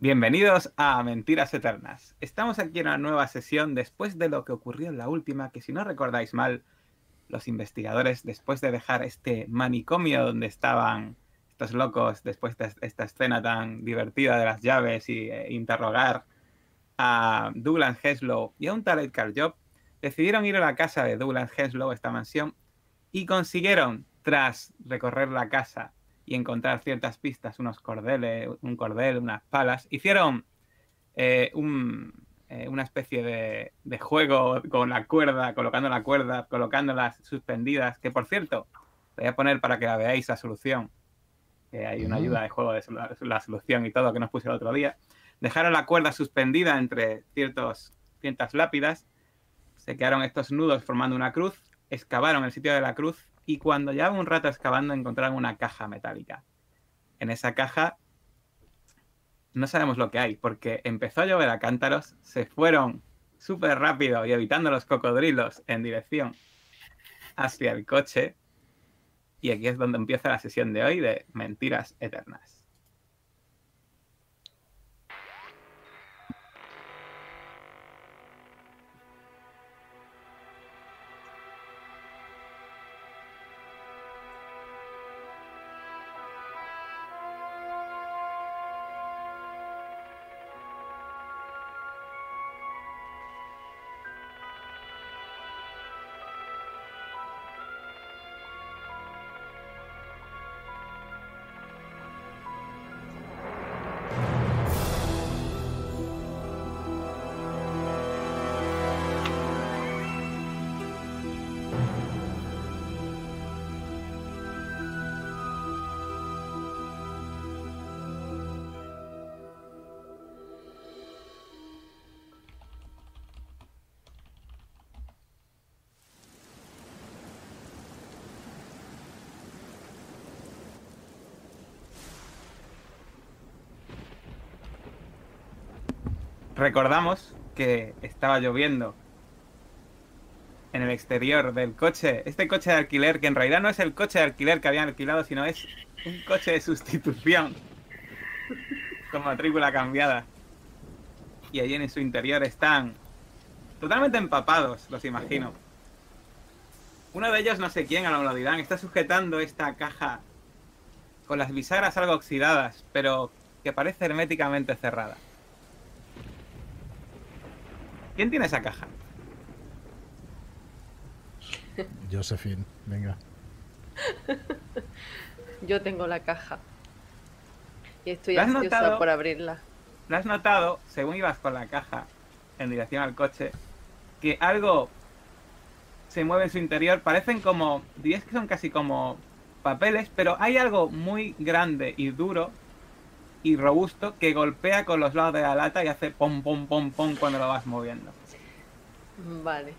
Bienvenidos a Mentiras Eternas. Estamos aquí en una nueva sesión después de lo que ocurrió en la última, que si no recordáis mal, los investigadores, después de dejar este manicomio donde estaban estos locos, después de esta escena tan divertida de las llaves y eh, interrogar a Douglas Henslow y a un tal Edgar Job, decidieron ir a la casa de Douglas Henslow, esta mansión, y consiguieron, tras recorrer la casa y encontrar ciertas pistas, unos cordeles, un cordel, unas palas. Hicieron eh, eh, una especie de, juego con la cuerda, colocando la cuerda, colocándolas suspendidas, que por cierto, voy a poner para que la veáis la solución. hay una ayuda de juego de la, solución y todo que nos puse el otro día. Dejaron la cuerda suspendida entre ciertos, ciertas lápidas, se quedaron estos nudos formando una cruz, excavaron el sitio de la cruz y cuando llevaban un rato excavando encontraron una caja metálica. En esa caja no sabemos lo que hay, porque empezó a llover a cántaros, se fueron súper rápido y evitando los cocodrilos en dirección hacia el coche. Y aquí es donde empieza la sesión de hoy de Mentiras Eternas. Recordamos que estaba lloviendo en el exterior del coche, este coche de alquiler, que en realidad no es el coche de alquiler que habían alquilado, sino es un coche de sustitución, con matrícula cambiada. Y allí en su interior están totalmente empapados, los imagino. Uno de ellos, no sé quién, a lo dirán, está sujetando esta caja con las bisagras algo oxidadas, pero que parece herméticamente cerrada. ¿Quién tiene esa caja? Josephine, venga. Yo tengo la caja. Y estoy ansiosa por abrirla. ¿Lo has notado, según ibas con la caja en dirección al coche, que algo se mueve en su interior? Parecen como, dirías que son casi como papeles, pero hay algo muy grande y duro y robusto que golpea con los lados de la lata y hace pom, pom, pom, pom cuando lo vas moviendo. Vale.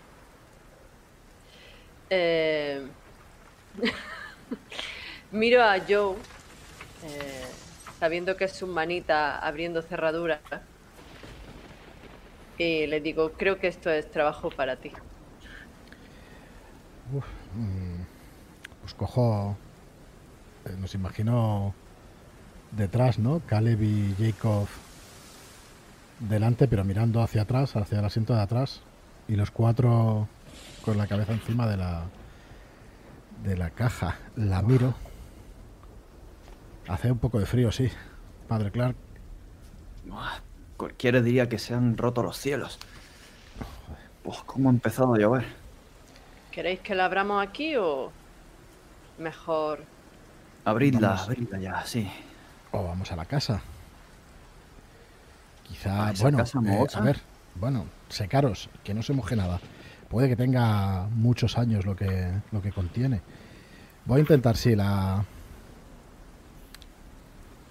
Eh, miro a Joe, eh, sabiendo que es su manita abriendo cerraduras, y le digo, creo que esto es trabajo para ti. Uf, mm, pues cojo, eh, nos imagino detrás, ¿no? Caleb y Jacob delante, pero mirando hacia atrás, hacia el asiento de atrás. Y los cuatro con la cabeza encima de la de la caja. La miro. Hace un poco de frío, sí. Padre Clark. cualquiera diría que se han roto los cielos. Pues, ¿cómo ha empezado a llover? ¿Queréis que la abramos aquí o mejor? Abridla, abridla ya, sí. O vamos a la casa. Quizá, bueno, eh, a ver, bueno, secaros, que no se moje nada. Puede que tenga muchos años lo que, lo que contiene. Voy a intentar, sí, la...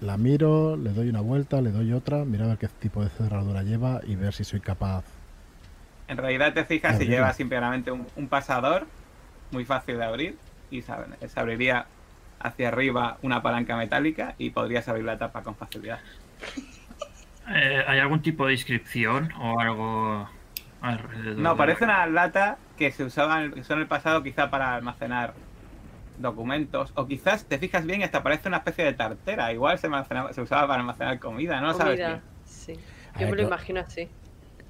La miro, le doy una vuelta, le doy otra, mira a ver qué tipo de cerradura lleva y ver si soy capaz. En realidad te fijas si lleva simplemente un, un, pasador muy fácil de abrir y se abriría hacia arriba una palanca metálica y podrías abrir la tapa con facilidad. Eh, ¿Hay algún tipo de inscripción o algo No, parece una lata que se usaba en el, pasado quizá para almacenar documentos o quizás te fijas bien y hasta parece una especie de tartera igual se, se usaba para almacenar comida no sabes Sí. A Yo ver, me lo imagino así.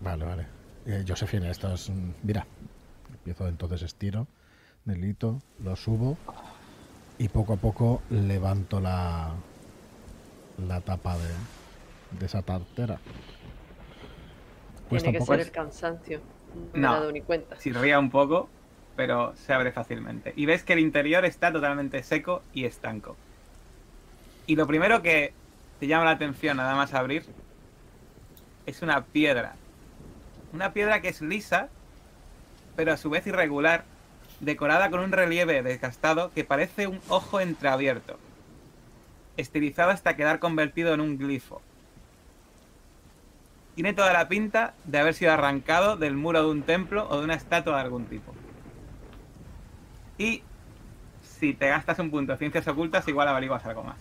Vale, vale. Eh, Josefina, esto es... Mira, empiezo entonces estiro del hito, lo subo y poco a poco levanto la, la tapa de, de esa tartera. Cuesta Tiene un que poco. ser el cansancio. No me he dado ni cuenta. Chirría un poco, pero se abre fácilmente. Y ves que el interior está totalmente seco y estanco. Y lo primero que te llama la atención nada más abrir es una piedra. Una piedra que es lisa, pero a su vez irregular, decorada con un relieve desgastado que parece un ojo entreabierto, estilizado hasta quedar convertido en un glifo. Tiene toda la pinta de haber sido arrancado del muro de un templo o de una estatua de algún tipo. Y si te gastas un punto de ciencias ocultas, igual averiguas algo más.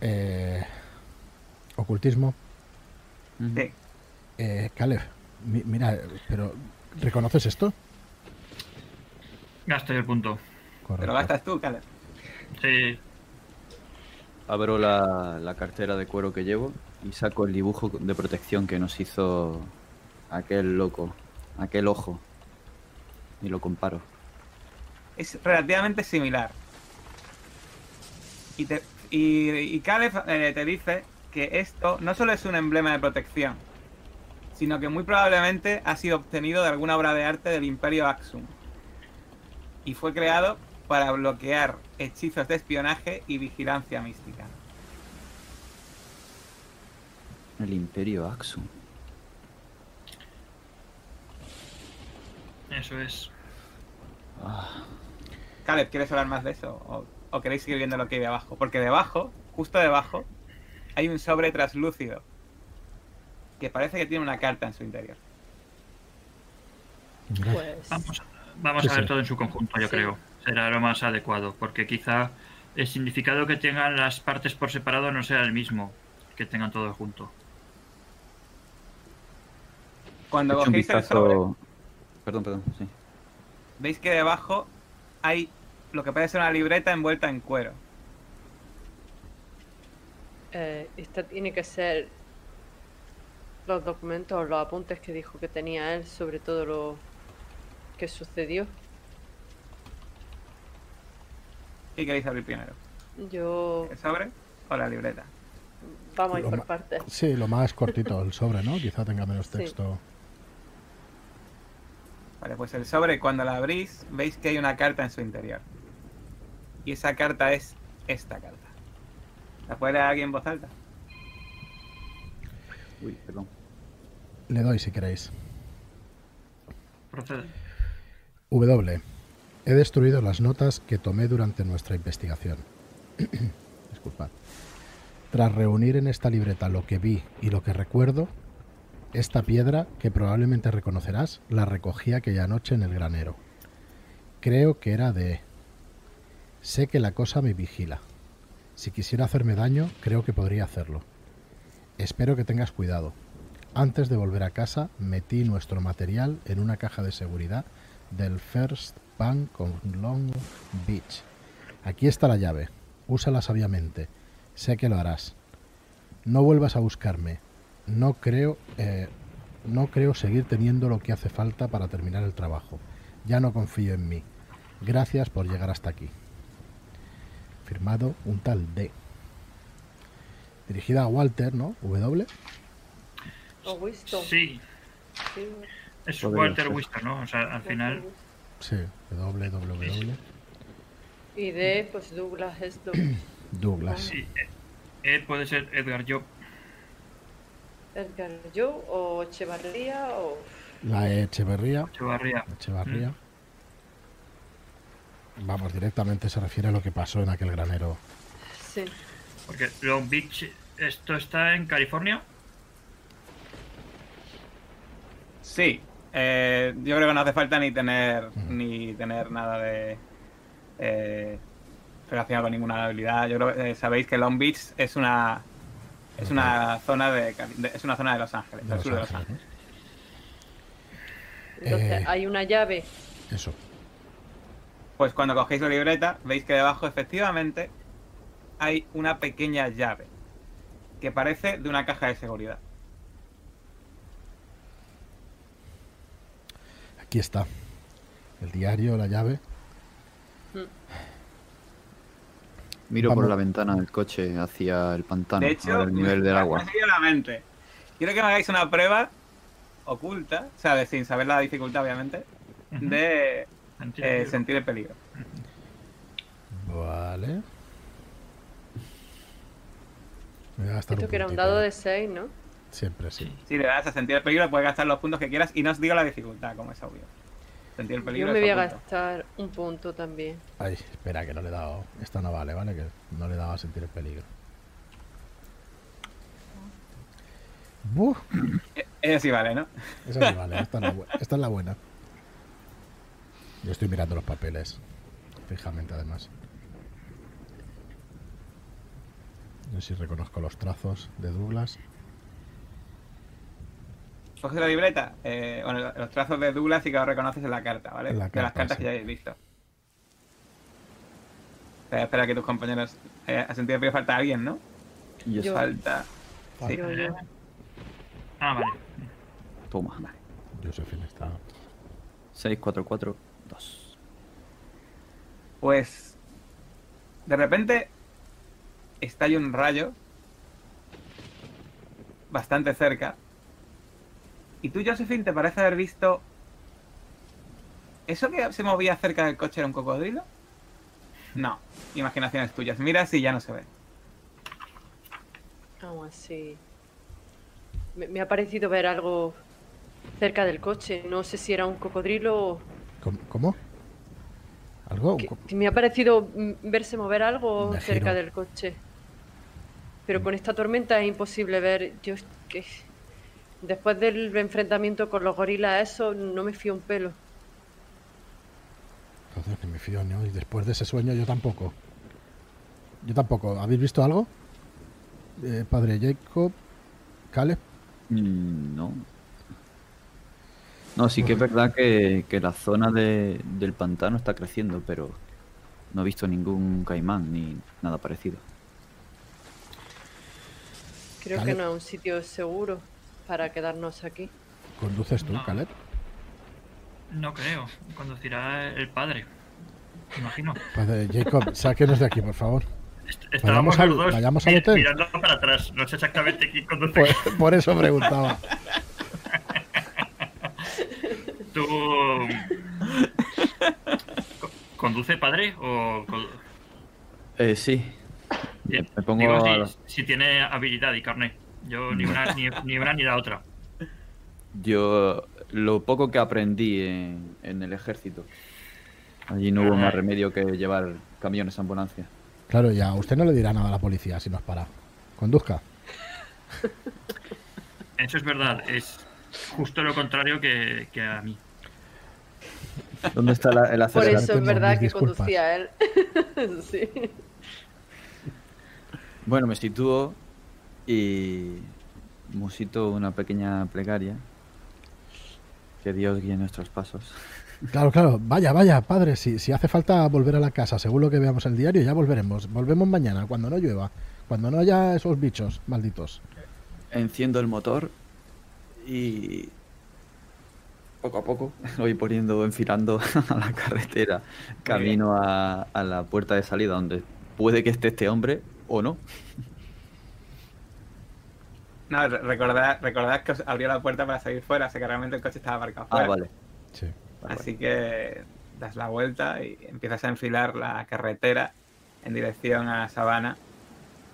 Eh, ocultismo. Sí. Eh, Caleb, mira, pero ¿reconoces esto? Gasto yo el punto. Correcto. lo gastas tú, Caleb. Sí, Abro la, la cartera de cuero que llevo y saco el dibujo de protección que nos hizo aquel loco, aquel ojo. Y lo comparo. Es relativamente similar. Y, te, y, y Caleb eh, te dice que esto no solo es un emblema de protección, sino que muy probablemente ha sido obtenido de alguna obra de arte del Imperio Axum. Y fue creado para bloquear hechizos de espionaje y vigilancia mística. El Imperio Axum. eso es. Ah, Caleb, ¿quieres hablar más de eso? ¿O, o queréis seguir viendo lo que hay debajo? Porque debajo, justo debajo, hay un sobre traslúcido que parece que tiene una carta en su interior. Pues. Vamos, vamos Sí, a ver sí. todo en su conjunto, yo Sí. creo. Será lo más adecuado, porque quizá el significado que tengan las partes por separado no sea el mismo que tengan todo junto. Cuando cogéis el sobre. Perdón, perdón, sí. veis que debajo hay lo que parece una libreta envuelta en cuero. Eh, esta tiene que ser los documentos o los apuntes que dijo que tenía él sobre todo lo que sucedió. ¿Qué queréis abrir primero? Yo. ¿El sobre o la libreta? Vamos a ir por partes. Sí, lo más cortito, el sobre, ¿no? Quizá tenga menos Sí. texto. Vale, pues el sobre, cuando la abrís, veis que hay una carta en su interior. Y esa carta es esta carta. ¿La puede leer alguien en voz alta? Uy, perdón. Le doy si queréis. Procede. W. He destruido las notas que tomé durante nuestra investigación. Disculpad. Tras reunir en esta libreta lo que vi y lo que recuerdo, esta piedra, que probablemente reconocerás, la recogí aquella noche en el granero. Creo que era de... Sé que la cosa me vigila. Si quisiera hacerme daño, creo que podría hacerlo. Espero que tengas cuidado. Antes de volver a casa, metí nuestro material en una caja de seguridad del First Bank con Long Beach. Aquí está la llave. Úsala sabiamente. Sé que lo harás. No vuelvas a buscarme. No creo, eh, no creo seguir teniendo lo que hace falta para terminar el trabajo. Ya no confío en mí. Gracias por llegar hasta aquí. Firmado un tal D. Dirigida a Walter, ¿no? W. O Winston. Sí, sí, es Podría Walter ser. Winston, ¿no? O sea, al final. Sí, WWW. Y de pues Douglas esto. Douglas. Sí, eh, él puede ser Edgar Job. Edgar Joe o Echevarría o. La Echeverría. Echevarría. Echevarría. Vamos, directamente se refiere a lo que pasó en aquel granero. Sí. Porque Long Beach, ¿esto está en California? Sí. eh, yo creo que no hace falta ni tener ni tener nada de eh, relacionado con ninguna habilidad. Yo creo que eh, sabéis que Long Beach es una es una zona de, de- es una zona de Los Ángeles, de del Los sur de Los Ángeles. Entonces Eh. hay una llave. Eso. Pues cuando cogéis la libreta, veis que debajo efectivamente hay una pequeña llave que parece de una caja de seguridad. Aquí está. El diario, la llave. Miro Vamos. por la ventana del coche hacia el pantano, De hecho, el nivel del agua. la mente. Quiero que me hagáis una prueba oculta, o sea, de- sin saber la dificultad, obviamente, de Sentir eh, peligro. sentir el peligro. Vale. Esto que era un dado de 6, ¿no? Siempre sí. Si le das a sentir el peligro, puedes gastar los puntos que quieras y no os digo la dificultad, como es obvio. Sentir el peligro Yo me voy a gastar un punto también. Ay, espera, que no le he dado. Esta no vale, ¿vale? Que no le he dado a sentir el peligro. Buf, Eh, Ese sí vale, ¿no? esa sí vale, esta es, la, bu- esta es la buena. Yo estoy mirando los papeles. Fijamente, además. No sé si reconozco los trazos de Douglas. Coges la libreta, eh, bueno, los trazos de Douglas y que los reconoces en la carta, ¿vale? De las carta, cartas sí. que ya habéis visto. Espera, espera que tus compañeros... Eh, a sentir el peligro falta alguien, ¿no? Yo. Falta... Sí. Yo, yo. Ah, vale. toma. Josephine está. 6, 4, 4, 2. Pues... De repente... Estalla un rayo... Bastante cerca. Y tú, Josephine, te parece haber visto... ¿Eso que se movía cerca del coche era un cocodrilo? No, imaginaciones tuyas. Miras y ya no se ve. Aún así. Me, me ha parecido ver algo cerca del coche. No sé si era un cocodrilo o... ¿Cómo? cómo? ¿Algo? que- me ha parecido verse mover algo cerca del coche. Pero con esta tormenta es imposible ver. Yo es que después del enfrentamiento con los gorilas, eso no me fío un pelo. Entonces, que me fío, ¿no? Y después de ese sueño yo tampoco. Yo tampoco. ¿Habéis visto algo? Eh, padre Jacob, Caleb. Mm, No. No, sí que es verdad que, que la zona de- del pantano está creciendo, pero no he visto ningún caimán ni nada parecido. Creo que no es un sitio seguro para quedarnos aquí. ¿Conduces tú, No. Caleb? No creo. Conducirá el padre. Me imagino. Padre Jacob, sáquenos de aquí, por favor. Est- Estábamos Vayamos al- los dos vayamos al hotel. mirando para atrás. No sé exactamente quién conduce. Por, por eso preguntaba. ¿Tú. co- ¿Conduce padre o.? Eh, sí. Bien, Me pongo Digo, a- si, si tiene habilidad y carnet. Yo ni una ni, ni una ni la otra. Yo lo poco que aprendí en, en el ejército. Allí no hubo más remedio que llevar camiones a ambulancia. Claro, ya, usted no le dirá nada a la policía si nos para. Conduzca. Eso es verdad. Es justo lo contrario que, que a mí. ¿Dónde está la- el Por acelerador? eso es verdad que disculpas. conducía él. sí. Bueno, me sitúo y musito una pequeña plegaria. Que Dios guíe nuestros pasos. Claro, claro. Vaya, vaya, padre. Si, si hace falta volver a la casa, según lo que veamos en el diario, ya volveremos. Volvemos mañana, cuando no llueva. Cuando no haya esos bichos malditos. Enciendo el motor y poco a poco voy poniendo, enfilando a la carretera, camino a, a la puerta de salida donde puede que esté este hombre o no. No, re- recordad, recordad que os abrió la puerta para salir fuera, así que realmente el coche estaba aparcado Ah, fuera. vale. Sí. Así que das la vuelta y empiezas a enfilar la carretera en dirección a Sabana,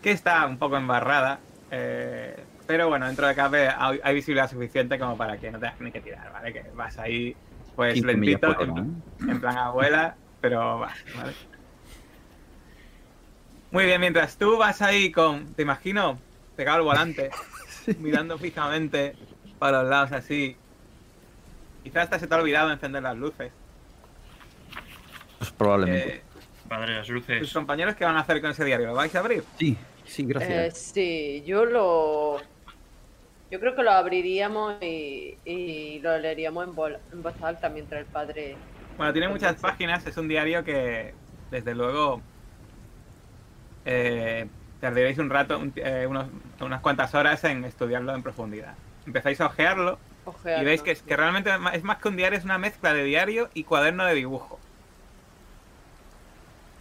que está un poco embarrada, eh, pero bueno, dentro de cabe hay, hay visibilidad suficiente como para que no tengas ni que tirar, ¿vale? Que vas ahí, pues 15 millas lentito, en, en plan abuela, pero vas, ¿vale? Muy bien, mientras tú vas ahí con, te imagino, pegado al volante, mirando fijamente para los lados así. Quizás hasta se te ha olvidado encender las luces. Pues probablemente. Eh, Padre, las ¿Tus luces. compañeros qué van a hacer con ese diario? ¿Lo vais a abrir? Sí, sí, Eh, gracias. sí, yo lo. Yo creo que lo abriríamos y, y lo leeríamos en, en voz alta mientras el padre. Bueno, tiene muchas páginas, es un diario que, desde luego, eh, tardaréis un rato, un- eh, unos- unas cuantas horas en estudiarlo en profundidad. Empezáis a ojearlo y veis que, es, que realmente es más que un diario, es una mezcla de diario y cuaderno de dibujo.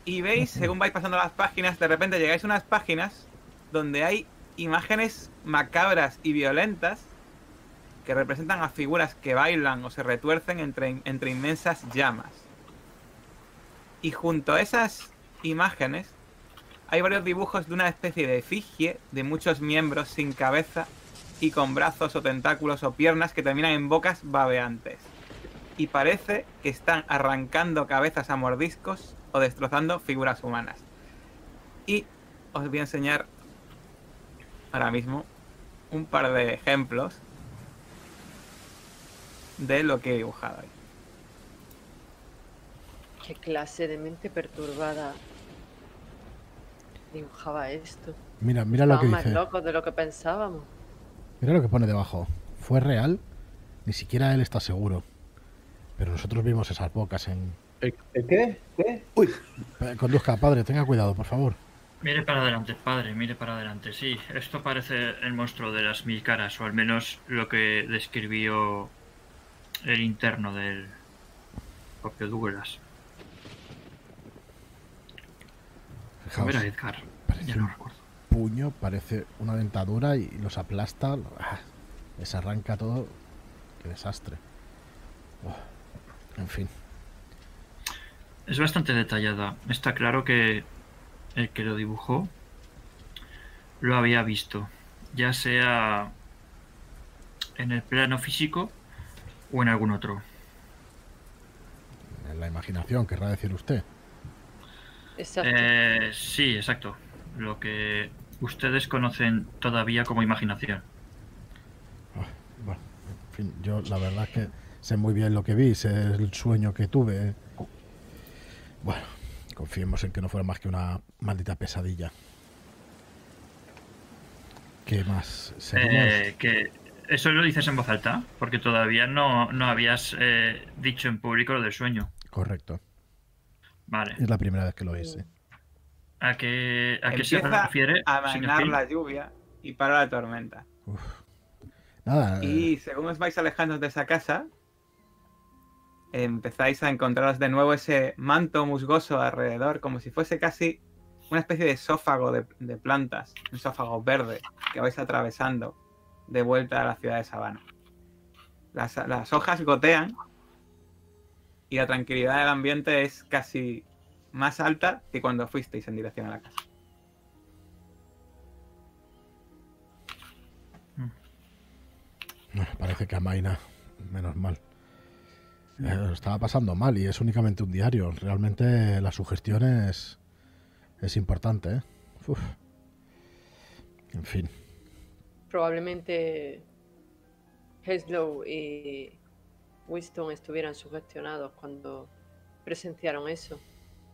Y veis, según vais pasando las páginas, de repente llegáis a unas páginas donde hay imágenes macabras y violentas que representan a figuras que bailan o se retuercen entre, entre inmensas llamas. Y junto a esas imágenes hay varios dibujos de una especie de efigie de muchos miembros sin cabeza y con brazos o tentáculos o piernas que terminan en bocas babeantes. Y parece que están arrancando cabezas a mordiscos o destrozando figuras humanas. Y os voy a enseñar ahora mismo un par de ejemplos de lo que he dibujado ahí. ¿Qué clase de mente perturbada dibujaba esto? Mira, mira lo que más dice. locos de lo que pensábamos. Mira lo que pone debajo. ¿Fue real? Ni siquiera él está seguro. Pero nosotros vimos esas bocas en... ¿El, el qué? ¿Qué? Uy, Eh, Conduzca, padre, tenga cuidado, por favor. Mire para adelante, padre, mire para adelante. Sí, esto parece el monstruo de las mil caras, o al menos lo que describió el interno del propio Douglas. Edgar, parece ya no un recuerdo. puño, parece una dentadura y los aplasta. ah, Les arranca todo. Qué desastre. En fin. Es bastante detallada. Está claro que el que lo dibujó lo había visto, ya sea en el plano físico o en algún otro. En la imaginación, querrá decir usted. Exacto. Eh, sí, exacto. Lo que ustedes conocen todavía como imaginación. Ah, bueno, en fin, yo la verdad es que sé muy bien lo que vi, sé el sueño que tuve. Bueno, confiemos en que no fuera más que una maldita pesadilla. ¿Qué más? Eh, que eso lo dices en voz alta, porque todavía no, no habías eh, dicho en público lo del sueño. Correcto. Vale. Es la primera vez que lo hice. ¿A qué, a qué se refiere? a Phil? la lluvia y para la tormenta. Nada, eh, Y según os vais alejando de esa casa, empezáis a encontraros de nuevo ese manto musgoso alrededor, como si fuese casi una especie de esófago de, de plantas, un esófago verde que vais atravesando de vuelta a la ciudad de Sabana. Las, las hojas gotean y la tranquilidad del ambiente es casi más alta que cuando fuisteis en dirección a la casa. bueno, parece que amaina, menos mal. Eh, lo estaba pasando mal y es únicamente un diario. Realmente la sugestión es, es importante. ¿eh? Uf. En fin. Probablemente Heslow y Winston estuvieran sugestionados cuando presenciaron eso.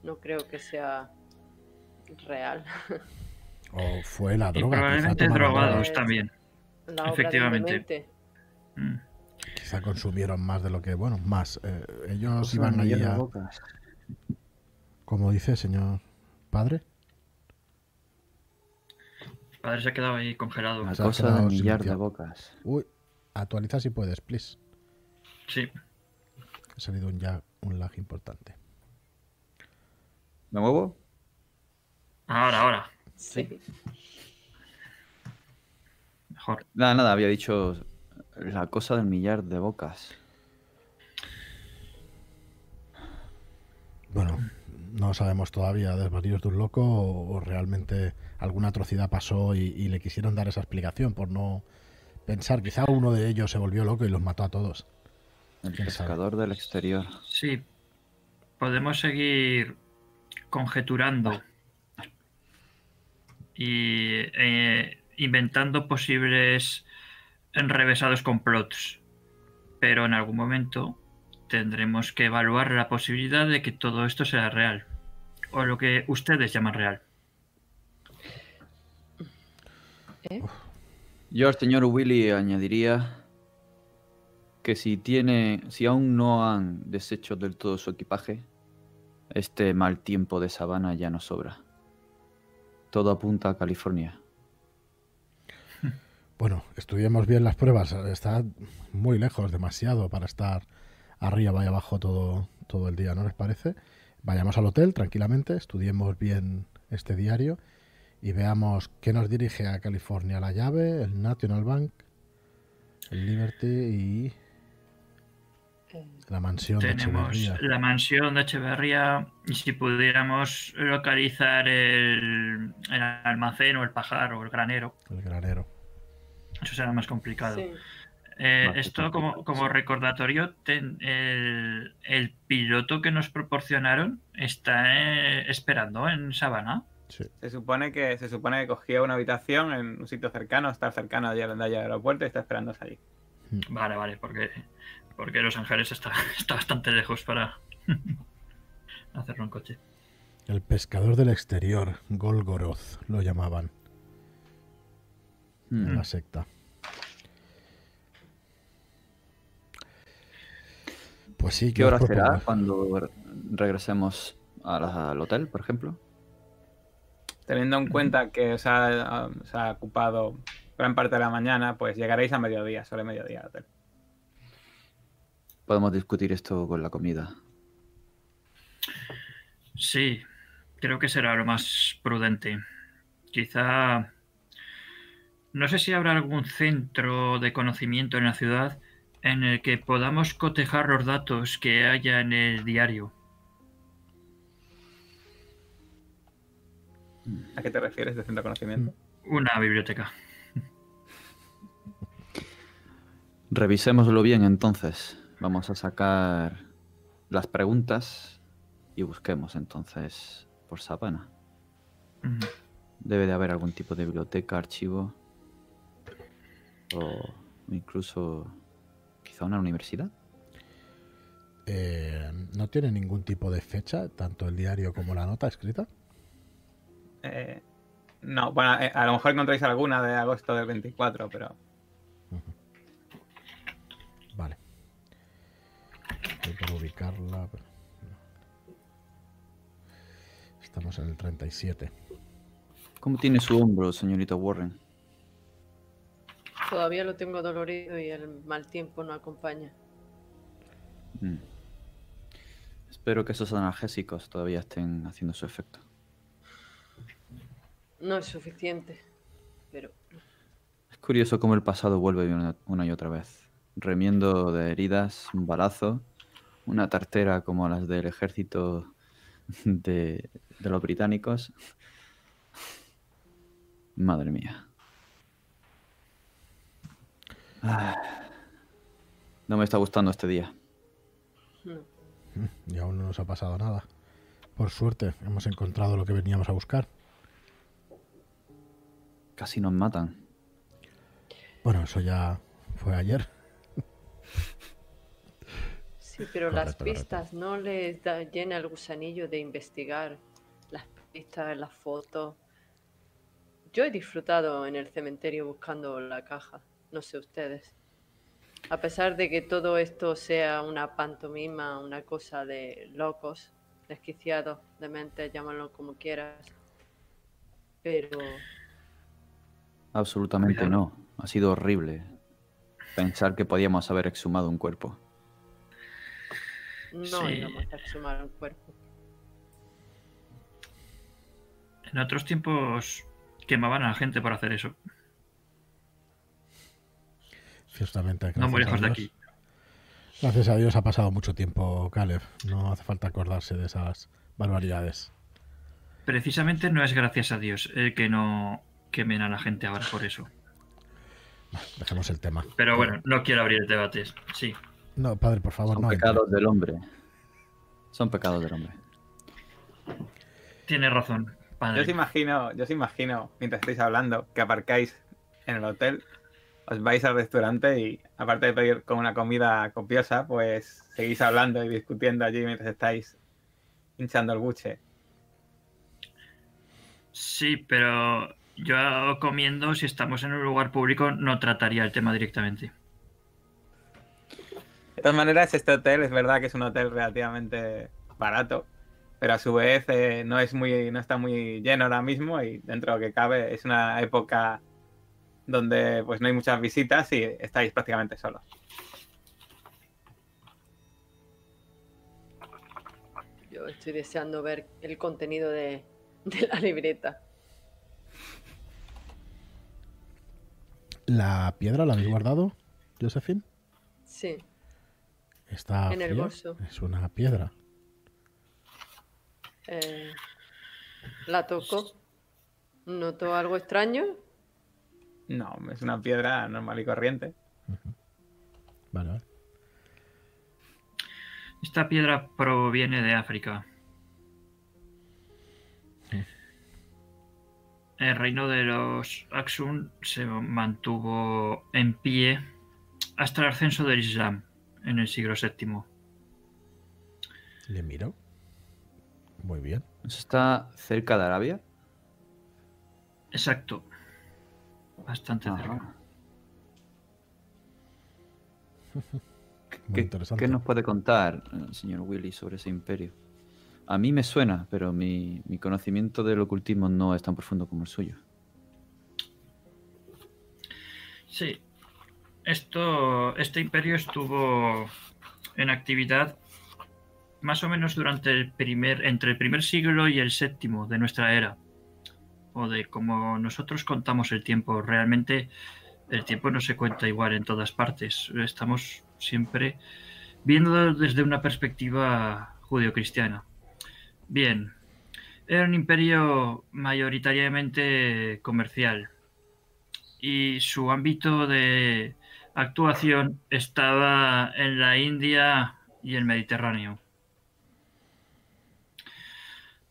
No creo que sea real. O fue la droga. probablemente drogados droga. También. Un Efectivamente. Mm. Quizá consumieron más de lo que, bueno, más. Eh, ellos Cosa iban millón de a, bocas. como dice señor padre. El padre se ha quedado ahí congelado. La cosa de millar de bocas. Uy, actualiza si puedes, please. Sí. Ha salido un, ya, un lag importante. ¿Me muevo? Ahora, ahora. Sí. Mejor. Nada, nada, había dicho la cosa del millar de bocas. Bueno, no sabemos todavía desvaríos de un loco o, o realmente alguna atrocidad pasó y, y le quisieron dar esa explicación por no pensar. Quizá uno de ellos se volvió loco y los mató a todos. El pescador del exterior. Sí. Podemos seguir conjeturando y eh, inventando posibles enrevesados complots. Pero en algún momento tendremos que evaluar la posibilidad de que todo esto sea real. O lo que ustedes llaman real. ¿Eh? Yo al señor Willy añadiría que si tiene, si aún no han deshecho del todo su equipaje, este mal tiempo de sabana ya no sobra. Todo apunta a California. Bueno, estudiemos bien las pruebas. Está muy lejos, demasiado para estar arriba y abajo todo, todo el día, ¿no les parece? Vayamos al hotel tranquilamente, estudiemos bien este diario y veamos qué nos dirige a California. La llave, el National Bank, el Liberty y la mansión de Tenemos Echeverría. la mansión de Echeverría y si pudiéramos localizar el, el almacén o el pajar o el granero, El granero. eso será más complicado. Sí. Eh, Más esto como, complicado, como sí. recordatorio, ten- el, el piloto que nos proporcionaron está eh, esperando en Sabana. Sí. Se supone que se supone que cogió una habitación en un sitio cercano, está cercano allí al aeropuerto y está esperándose allí. Vale, vale, porque, porque Los Ángeles está, está bastante lejos para hacerlo en coche. El pescador del exterior, Golgoroth, lo llamaban, en la secta. Pues sí, ¿Qué hora será cuando re- regresemos a la- al hotel, por ejemplo? Teniendo en cuenta que os ha, os ha ocupado gran parte de la mañana, pues llegaréis a mediodía, sobre mediodía al hotel. Podemos discutir esto con la comida. Sí, creo que será lo más prudente. Quizá... No sé si habrá algún centro de conocimiento en la ciudad en el que podamos cotejar los datos que haya en el diario. ¿A qué te refieres de centro de conocimiento? Una biblioteca. Revisémoslo bien entonces. Vamos a sacar las preguntas y busquemos entonces por Sabana. Debe de haber algún tipo de biblioteca, archivo o incluso quizá una universidad. Eh, ¿No tiene ningún tipo de fecha, tanto el diario como la nota escrita? Eh, no, bueno, eh, a lo mejor encontráis alguna de agosto del 24, pero Estoy por ubicarla. pero. Estamos en el 37. ¿Cómo tiene su hombro, señorita Warren? Todavía lo tengo dolorido y el mal tiempo no acompaña. Mm. Espero que esos analgésicos todavía estén haciendo su efecto. No es suficiente, pero Es curioso cómo el pasado vuelve una, una y otra vez, remiendo de heridas, un balazo, una tartera como las del ejército de, de los británicos. Madre mía. No me está gustando este día. Y aún no nos ha pasado nada. Por suerte, hemos encontrado lo que veníamos a buscar. Casi nos matan. Bueno, eso ya fue ayer. Sí, pero las correcto. pistas no les da, llena el gusanillo de investigar las pistas, las fotos. Yo he disfrutado en el cementerio buscando la caja, no sé ustedes. A pesar de que todo esto sea una pantomima, una cosa de locos, desquiciados, dementes, llámalo como quieras. Pero Absolutamente no. Ha sido horrible pensar que podíamos haber exhumado un cuerpo. No Sí. íbamos a exhumar un cuerpo. En otros tiempos quemaban a la gente por hacer eso. Ciertamente, No muy lejos de aquí. Gracias a Dios ha pasado mucho tiempo, Caleb. No hace falta acordarse de esas barbaridades. Precisamente no es gracias a Dios el que no quemen a la gente ahora por eso. Dejemos el tema. Pero bueno, no quiero abrir debates. Sí. No, padre, por favor, Son no. entre. pecados del hombre. Son pecados del hombre. Tiene razón, yo padre. os imagino, yo os imagino, mientras estáis hablando, que aparcáis en el hotel, os vais al restaurante y aparte de pedir con una comida copiosa, pues seguís hablando y discutiendo allí mientras estáis hinchando el buche. Sí, pero yo comiendo, si estamos en un lugar público, no trataría el tema directamente. De todas maneras, este hotel es verdad que es un hotel relativamente barato pero a su vez eh, no es muy, no está muy lleno ahora mismo y dentro de lo que cabe es una época donde pues no hay muchas visitas y estáis prácticamente solos. Yo estoy deseando ver el contenido de, de la libreta. ¿La piedra la habéis guardado, Josephine? Sí, Está En el fría. bolso. Es una piedra. eh, la toco. ¿Noto algo extraño? No, es una piedra normal y corriente. Vale, vale. Esta piedra proviene de África. Sí. El reino de los Aksum se mantuvo en pie hasta el ascenso del Islam en el siglo VII. Le miro. Muy bien. ¿Eso está cerca de Arabia? Exacto. Bastante Ajá. cerca. Muy ¿Qué, interesante. qué nos puede contar, eh, señor Willy, sobre ese imperio? A mí me suena, pero mi, mi conocimiento del ocultismo no es tan profundo como el suyo. Sí. Esto, este imperio estuvo en actividad más o menos durante el primer, entre el primer siglo y el séptimo de nuestra era. O de como nosotros contamos el tiempo. Realmente el tiempo no se cuenta igual en todas partes. Estamos siempre viendo desde una perspectiva judio-cristiana. Bien. Era un imperio mayoritariamente comercial y su ámbito de actuación estaba en la India y el Mediterráneo.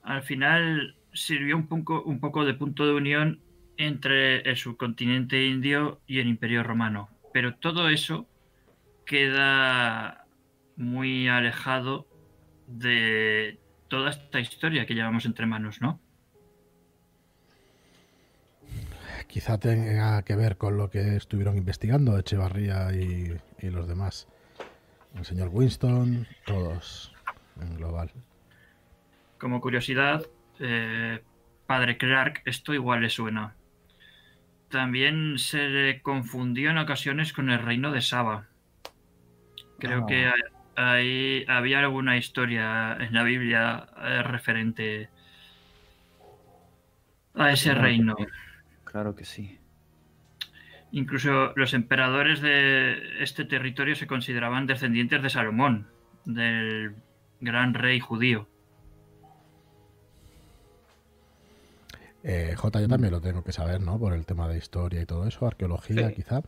Al final sirvió un poco, de punto de unión entre el subcontinente indio y el imperio romano, pero todo eso queda muy alejado de toda esta historia que llevamos entre manos, ¿no? Quizá tenga que ver con lo que estuvieron investigando Echevarría y, y los demás. El señor Winston, todos en global. Como curiosidad, eh, Padre Clark, esto igual le suena. También se le confundió en ocasiones con el reino de Saba. Creo Ah. que a- ahí había alguna historia en la Biblia eh, referente a ese reino. Claro que sí. Incluso los emperadores de este territorio se consideraban descendientes de Salomón, del gran rey judío. Eh, J, yo también lo tengo que saber, ¿no? Por el tema de historia y todo eso, arqueología Sí. quizá.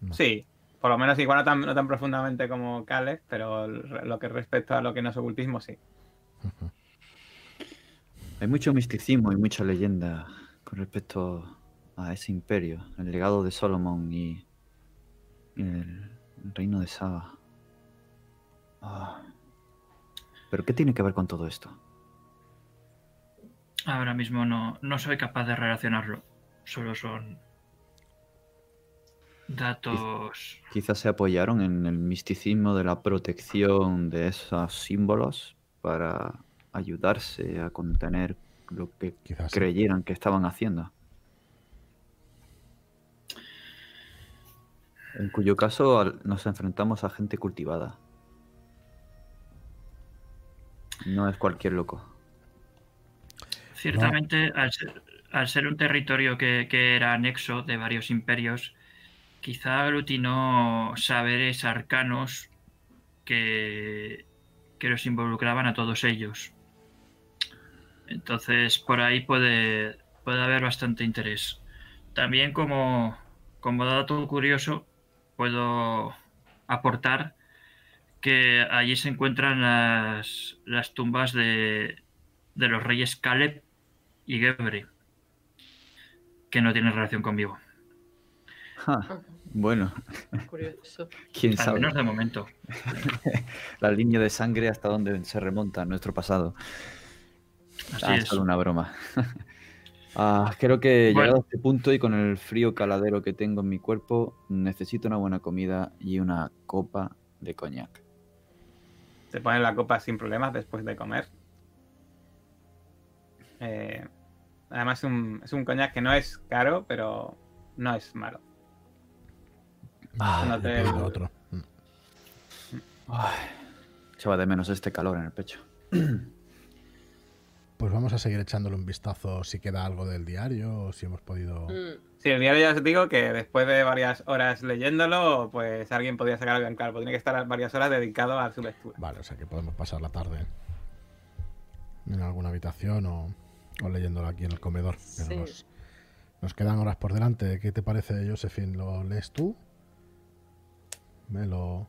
No. Sí, por lo menos igual no tan, no tan profundamente como Cales, pero lo que respecta a lo que no es ocultismo, sí. Hay mucho misticismo y mucha leyenda con respecto a ese imperio, el legado de Solomon y, el, reino de Saba. Ah. ¿Pero qué tiene que ver con todo esto? Ahora mismo no, no soy capaz de relacionarlo. Solo son datos. Quizás se apoyaron en el misticismo de la protección de esos símbolos para ayudarse a contener lo que Quizás sí. creyeran que estaban haciendo. En cuyo caso nos enfrentamos a gente cultivada. No es cualquier loco. Ciertamente, al, ser, un territorio que, que era anexo de varios imperios, quizá aglutinó saberes arcanos que, que los involucraban a todos ellos. Entonces, por ahí puede, puede haber bastante interés. También como, como dato curioso, puedo aportar que allí se encuentran las, las tumbas de, de los reyes Caleb y Gebre, que no tienen relación conmigo. Ja, bueno, Curioso. quién Al sabe. menos de momento. La línea de sangre hasta donde se remonta nuestro pasado. Así Ah, es. es solo una broma. Ah, creo que Bueno. llegado a este punto y con el frío caladero que tengo en mi cuerpo, necesito una buena comida y una copa de coñac. Se pone la copa sin problemas después de comer. Eh, además es un, es un coñac que no es caro, pero no es malo. Ah, no te- otro. Echaba de menos este calor en el pecho. Pues vamos a seguir echándole un vistazo si queda algo del diario o si hemos podido. Mm, Sí, el diario ya os digo que después de varias horas leyéndolo, pues alguien podría sacar algo en claro. Tiene que estar varias horas dedicado a su lectura. Vale, o sea que podemos pasar la tarde en alguna habitación o, o leyéndolo aquí en el comedor. Pero Sí. nos, nos quedan horas por delante. ¿Qué te parece, Josephine? ¿Lo lees tú? Me lo.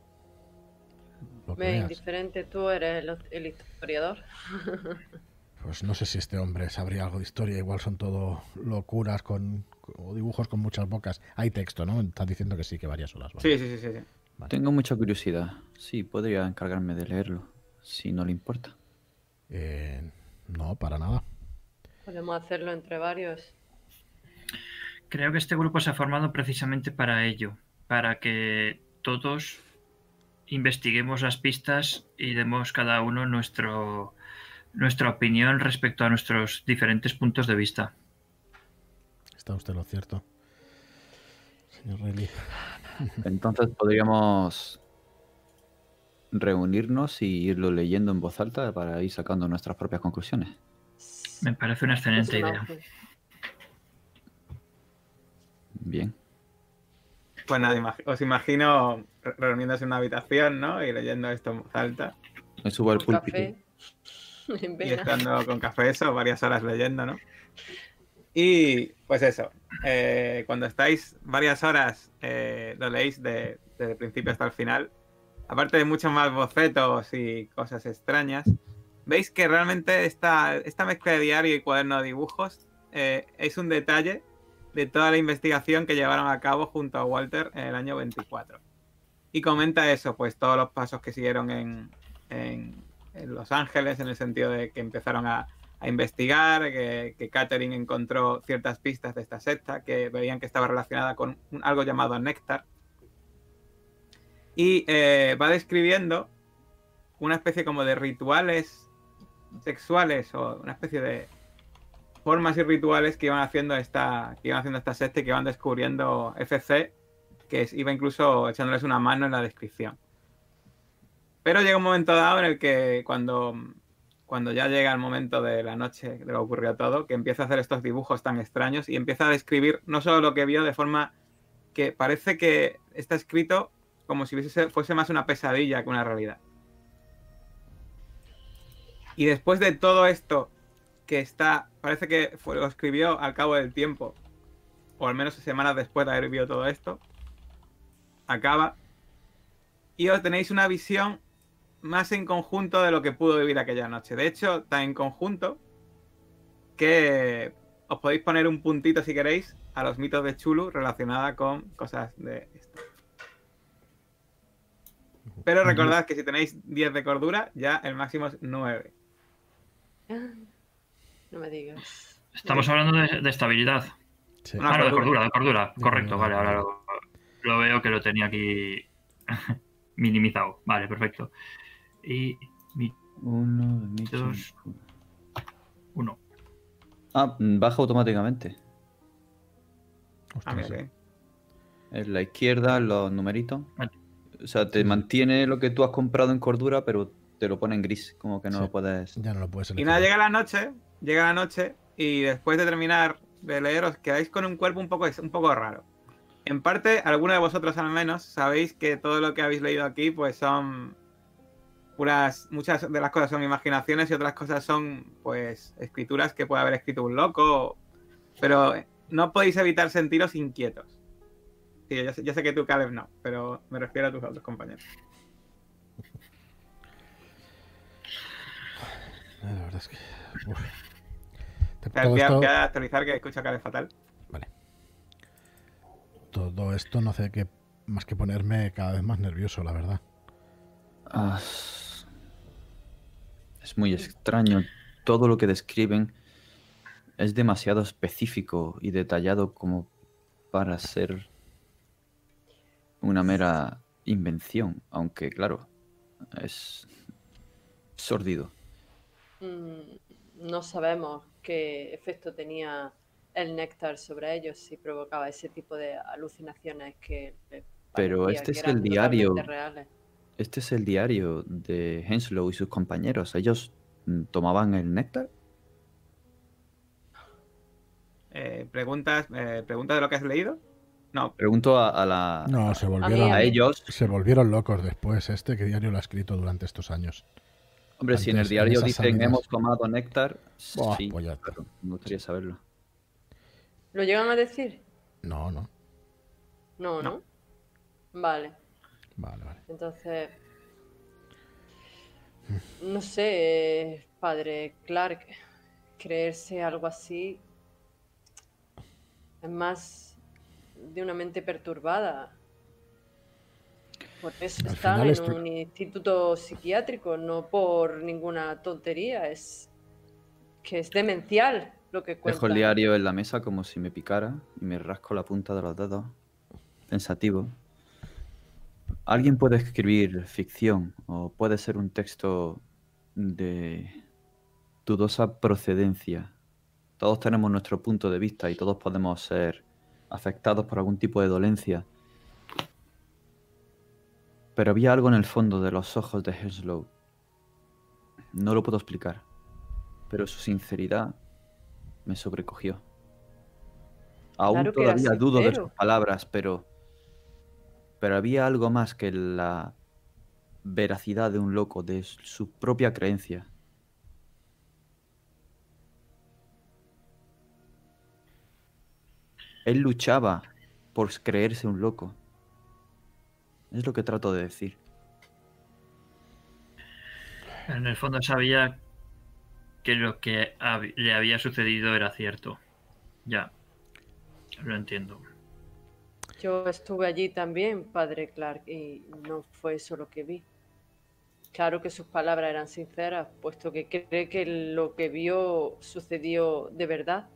lo Me indiferente, tú eres el, el historiador. Pues no sé si este hombre sabría algo de historia. Igual son todo locuras con o dibujos con muchas bocas. Hay texto, ¿no? Estás diciendo que sí, que varias horas. vale. Sí, sí, sí, sí. sí. Vale. Tengo mucha curiosidad. Sí, podría encargarme de leerlo, si no le importa. Eh, no, para nada. Podemos hacerlo entre varios. Creo que este grupo se ha formado precisamente para ello, para que todos investiguemos las pistas y demos cada uno nuestro, nuestra opinión respecto a nuestros diferentes puntos de vista. Está usted lo cierto. Señor Reilly. Entonces podríamos reunirnos y irlo leyendo en voz alta para ir sacando nuestras propias conclusiones. Me parece una excelente Es una idea. opción. Bien. Pues nada, os imagino re- reuniéndose en una habitación, ¿no? Y leyendo esto en voz alta. Me subo al púlpito. En Y estando con café eso, varias horas leyendo, ¿no? Y pues eso, eh, cuando estáis varias horas, eh, lo leéis de- desde el principio hasta el final, aparte de muchos más bocetos y cosas extrañas, veis que realmente esta, esta mezcla de diario y cuaderno de dibujos eh, es un detalle de toda la investigación que llevaron a cabo junto a Walter en el año 24. Y comenta eso, pues todos los pasos que siguieron en, en- en Los Ángeles, en el sentido de que empezaron a, a investigar, que, que Catherine encontró ciertas pistas de esta secta, que veían que estaba relacionada con un- algo llamado néctar. Y eh, va describiendo una especie como de rituales sexuales o una especie de formas y rituales que iban haciendo esta, que iban haciendo esta secta y que iban descubriendo FC, que iba incluso echándoles una mano en la descripción. Pero llega un momento dado en el que cuando, cuando ya llega el momento de la noche de lo ocurrió todo, que empieza a hacer estos dibujos tan extraños y empieza a describir no solo lo que vio de forma que parece que está escrito como si fuese, fuese más una pesadilla que una realidad. Y después de todo esto que está, parece que fue, lo escribió al cabo del tiempo, o al menos semanas después de haber vivido todo esto, acaba y os tenéis una visión más en conjunto de lo que pudo vivir aquella noche. De hecho, tan en conjunto que os podéis poner un puntito si queréis a los mitos de Chulu relacionada con cosas de esto. Pero recordad que si tenéis 10 de cordura, ya el máximo es 9. No me digas. Estamos hablando de, de estabilidad. Sí. Ah, no, de cordura. de cordura. Correcto, vale, ahora lo, lo veo que lo tenía aquí minimizado. Vale, perfecto. Y mi Uno, Dos. uno. Ah, baja automáticamente. Ah, mira En la izquierda, los numeritos. Vale. O sea, te mantiene lo que tú has comprado en cordura, pero te lo pone en gris, como que no Sí. lo puedes. Ya no lo puedes Y nada, llega la noche, llega la noche y después de terminar de leer os quedáis con un cuerpo un poco, un poco raro. En parte, alguno de vosotros al menos sabéis que todo lo que habéis leído aquí pues son puras, muchas de las cosas son imaginaciones y otras cosas son pues escrituras que puede haber escrito un loco, pero no podéis evitar sentiros inquietos. Sí, yo, sé, yo sé que tú, Caleb, no, pero me refiero a tus otros compañeros. Eh, La verdad es que. uf. Te- Voy a- Todo voy, a, esto, voy a actualizar que escucho Caleb fatal. todo esto no hace que más que ponerme cada vez más nervioso, la verdad. Ah, es muy extraño. Todo lo que describen es demasiado específico y detallado como para ser una mera invención, aunque claro, es sórdido. Mm, no sabemos qué efecto tenía el néctar sobre ellos, si provocaba ese tipo de alucinaciones que... les Pero este que es el diario. reales. Este es el diario de Henslow y sus compañeros. ¿Ellos mm, tomaban el néctar? Eh, ¿preguntas, eh, ¿Preguntas de lo que has leído? No, Pregunto a, a la, No, se volvieron, a ellos. se volvieron locos después. Este que diario lo ha escrito durante estos años. Hombre, si en el Antes, en diario dicen salidas. hemos tomado néctar, Buah, sí, pues claro, me gustaría saberlo. ¿Lo llegan a decir? No, no. No, No. ¿no? Vale. Vale, vale. Entonces, no sé, eh, padre Clark, creerse algo así es más de una mente perturbada. Por eso Al final en un instituto psiquiátrico, no por ninguna tontería, es que es demencial lo que Dejo el diario en la mesa como si me picara y me rasco la punta de los dedos, pensativo. Alguien puede escribir ficción o puede ser un texto de dudosa procedencia. Todos tenemos nuestro punto de vista y todos podemos ser afectados por algún tipo de dolencia. Pero había algo en el fondo de los ojos de Henslow. No lo puedo explicar, pero su sinceridad me sobrecogió. Aún Claro todavía dudo de sus palabras, pero. Pero había algo más que la veracidad de un loco, de su propia creencia. Él luchaba por creerse un loco. Es lo que trato de decir. En el fondo sabía que lo que le había sucedido era cierto. Ya, lo entiendo. Yo estuve allí también, padre Clark, y no fue eso lo que vi. Claro que sus palabras eran sinceras, puesto que cree que lo que vio sucedió de verdad.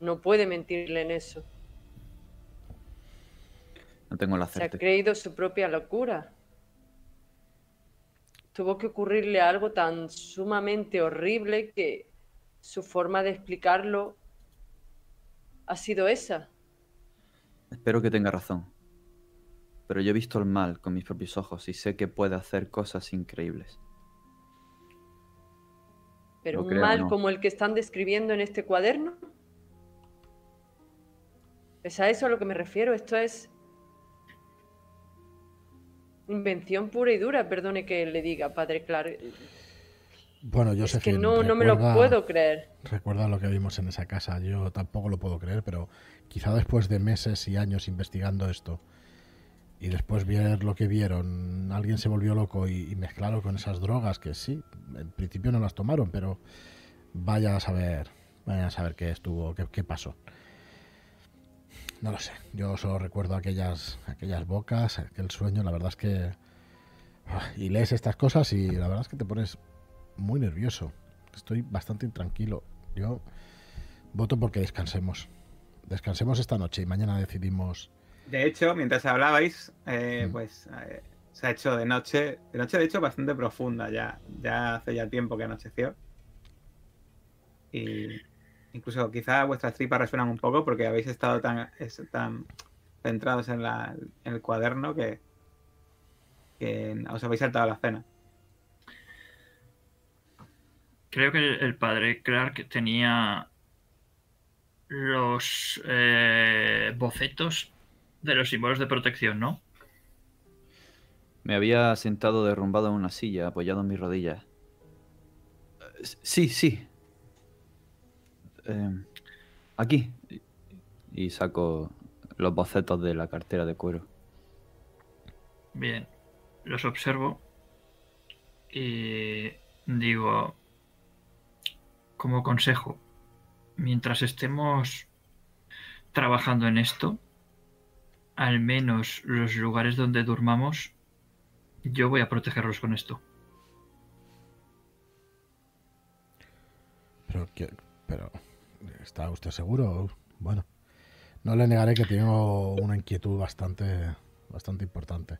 No puede mentirle en eso. No tengo la Se ha certeza. creído su propia locura. Tuvo que ocurrirle algo tan sumamente horrible que su forma de explicarlo ha sido esa. Espero que tenga razón. Pero yo he visto el mal con mis propios ojos y sé que puede hacer cosas increíbles. Pero un mal no. como el que están describiendo en este cuaderno. Es a eso a lo que me refiero. Esto es invención pura y dura, perdone que le diga, padre Clark. Bueno, Es que Josephine, no, no me lo recuerda- puedo creer. Recuerda lo que vimos en esa casa. Yo tampoco lo puedo creer, pero quizá después de meses y años investigando esto y después ver lo que vieron, alguien se volvió loco y, y mezclarlo con esas drogas que sí, en principio no las tomaron, pero vaya a saber, vaya a saber qué estuvo, qué, qué pasó. No lo sé. Yo solo recuerdo aquellas, aquellas bocas, aquel sueño. La verdad es que ah, y lees estas cosas y la verdad es que te pones muy nervioso. Estoy bastante intranquilo. Yo voto porque descansemos. Descansemos esta noche y mañana decidimos. De hecho, mientras hablabais, eh, Mm. pues eh, se ha hecho de noche, de noche de hecho bastante profunda ya, ya hace ya tiempo que anocheció. Y incluso quizá vuestras tripas resuenan un poco porque habéis estado tan, es- tan centrados en, la- en el cuaderno que, que os habéis saltado la cena. Creo que el, el padre Clark tenía los eh, bocetos de los símbolos de protección, ¿no? Me había sentado derrumbado en una silla, apoyado en mis rodillas. Eh, Sí, sí. Eh, aquí. Y saco los bocetos de la cartera de cuero. Bien, los observo y digo, como consejo, mientras estemos trabajando en esto, al menos los lugares donde durmamos, yo voy a protegerlos con esto. Pero, pero ¿está usted seguro? Bueno, no le negaré que tengo una inquietud bastante, bastante importante.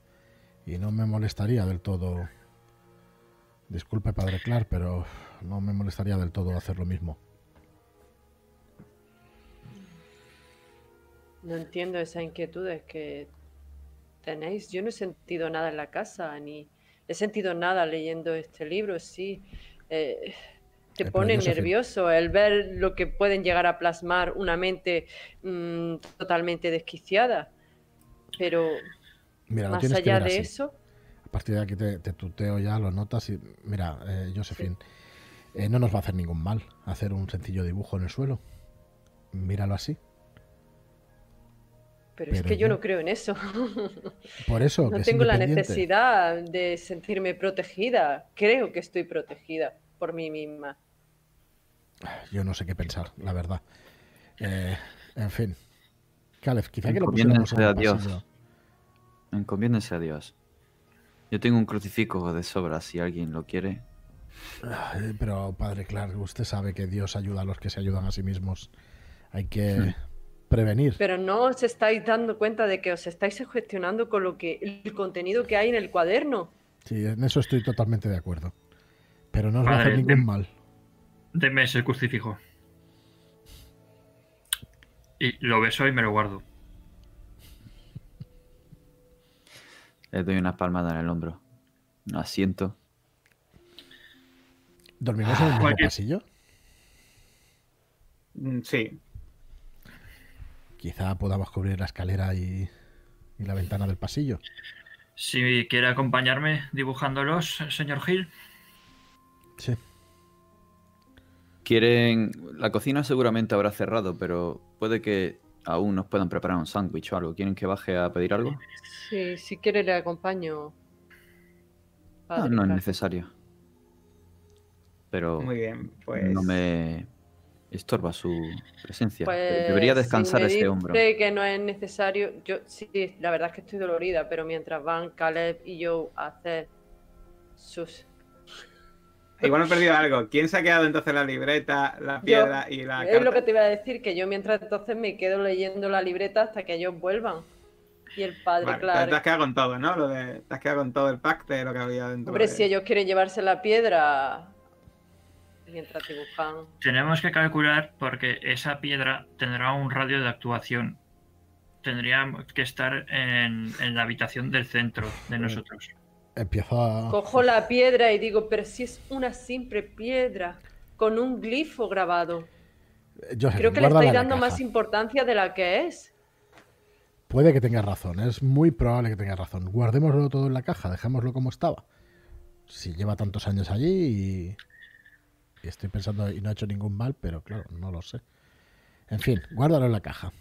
Y no me molestaría del todo Disculpe, padre Clark, pero no me molestaría del todo hacer lo mismo. No entiendo esas inquietudes que tenéis. Yo no he sentido nada en la casa, ni he sentido nada leyendo este libro. Sí, eh, te pero pone nervioso el ver lo que pueden llegar a plasmar una mente mm, totalmente desquiciada. Pero Mira, más allá de así. eso, partir de aquí te, te tuteo ya, lo notas y... Mira, eh, Josephine, eh, no nos va a hacer ningún mal hacer un sencillo dibujo en el suelo. Míralo así. pero es que yo yo- no creo en eso. Por eso, No que es tengo la necesidad de sentirme protegida. Creo que estoy protegida por mí misma. Yo no sé qué pensar, la verdad. Eh, en fin. Caleb, quizá que lo pusiéramos a Dios. Encomiéndense a Dios. Yo tengo un crucifijo de sobra si alguien lo quiere. Pero, padre Clark, usted sabe que Dios ayuda a los que se ayudan a sí mismos. Hay que prevenir. Pero no os estáis dando cuenta de que os estáis gestionando con lo que el contenido que hay en el cuaderno. Sí, en eso estoy totalmente de acuerdo. Pero no os va a hacer ningún de- mal. Deme ese crucifijo. Y lo beso y me lo guardo. Le doy una palmada en el hombro. Un asiento. ¿Dormimos en el mismo pasillo? Mm, Sí, Quizá podamos cubrir la escalera y, y la ventana del pasillo. Si quiere acompañarme dibujándolos, señor Hill. Sí. Quieren. La cocina seguramente habrá cerrado, pero puede que aún nos puedan preparar un sándwich o algo. ¿Quieren que baje a pedir algo? Sí, si quiere le acompaño. No, Padre, no es necesario. Pero muy bien. Pues no me estorba su presencia. Pues, Debería si descansar me ese dice hombro. que no es necesario. Yo sí, la verdad es que estoy dolorida, pero mientras van Caleb y yo a hacer sus. Igual he perdido algo. ¿Quién se ha quedado entonces la libreta, la piedra y la es lo que te iba a decir, que yo mientras entonces me quedo leyendo la libreta hasta que ellos vuelvan. Y el padre, Vale, claro. Te has quedado con todo, ¿no? Lo de, te has quedado con todo el pack de lo que había dentro. Hombre, de- si ellos quieren llevarse la piedra mientras dibujan. Tenemos que calcular porque esa piedra tendrá un radio de actuación. Tendría que estar en, en la habitación del centro de nosotros. Cojo la piedra y digo, pero si es una simple piedra con un glifo grabado. Josephine, Creo que le estoy dando más importancia de la que es. Puede que tengas razón, es muy probable que tengas razón. Guardémoslo todo en la caja, dejémoslo como estaba. Si lleva tantos años allí y, y estoy pensando y no ha hecho ningún mal, pero claro, no lo sé. En fin, guárdalo en la caja.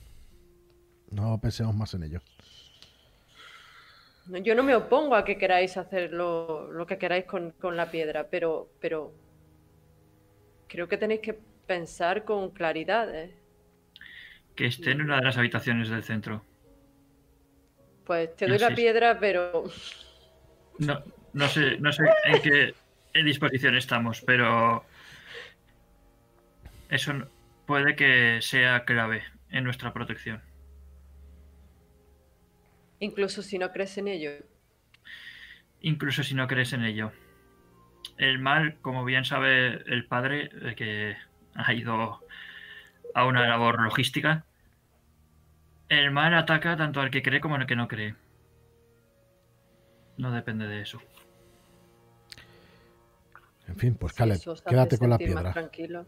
No pensemos más en ello. Yo no me opongo a que queráis hacer lo, lo que queráis con, con la piedra, pero, pero creo que tenéis que pensar con claridad. ¿eh? Que esté en una de las habitaciones del centro. Pues te doy la piedra, pero No, no sé, no sé en qué en disposición estamos, pero eso puede que sea clave en nuestra protección. Incluso si no crees en ello. incluso si no crees en ello. El mal, como bien sabe el padre, eh, que ha ido a una labor logística, el mal ataca tanto al que cree como al que no cree. No depende de eso. En fin, pues Caleb, quédate con la piedra. tranquilo.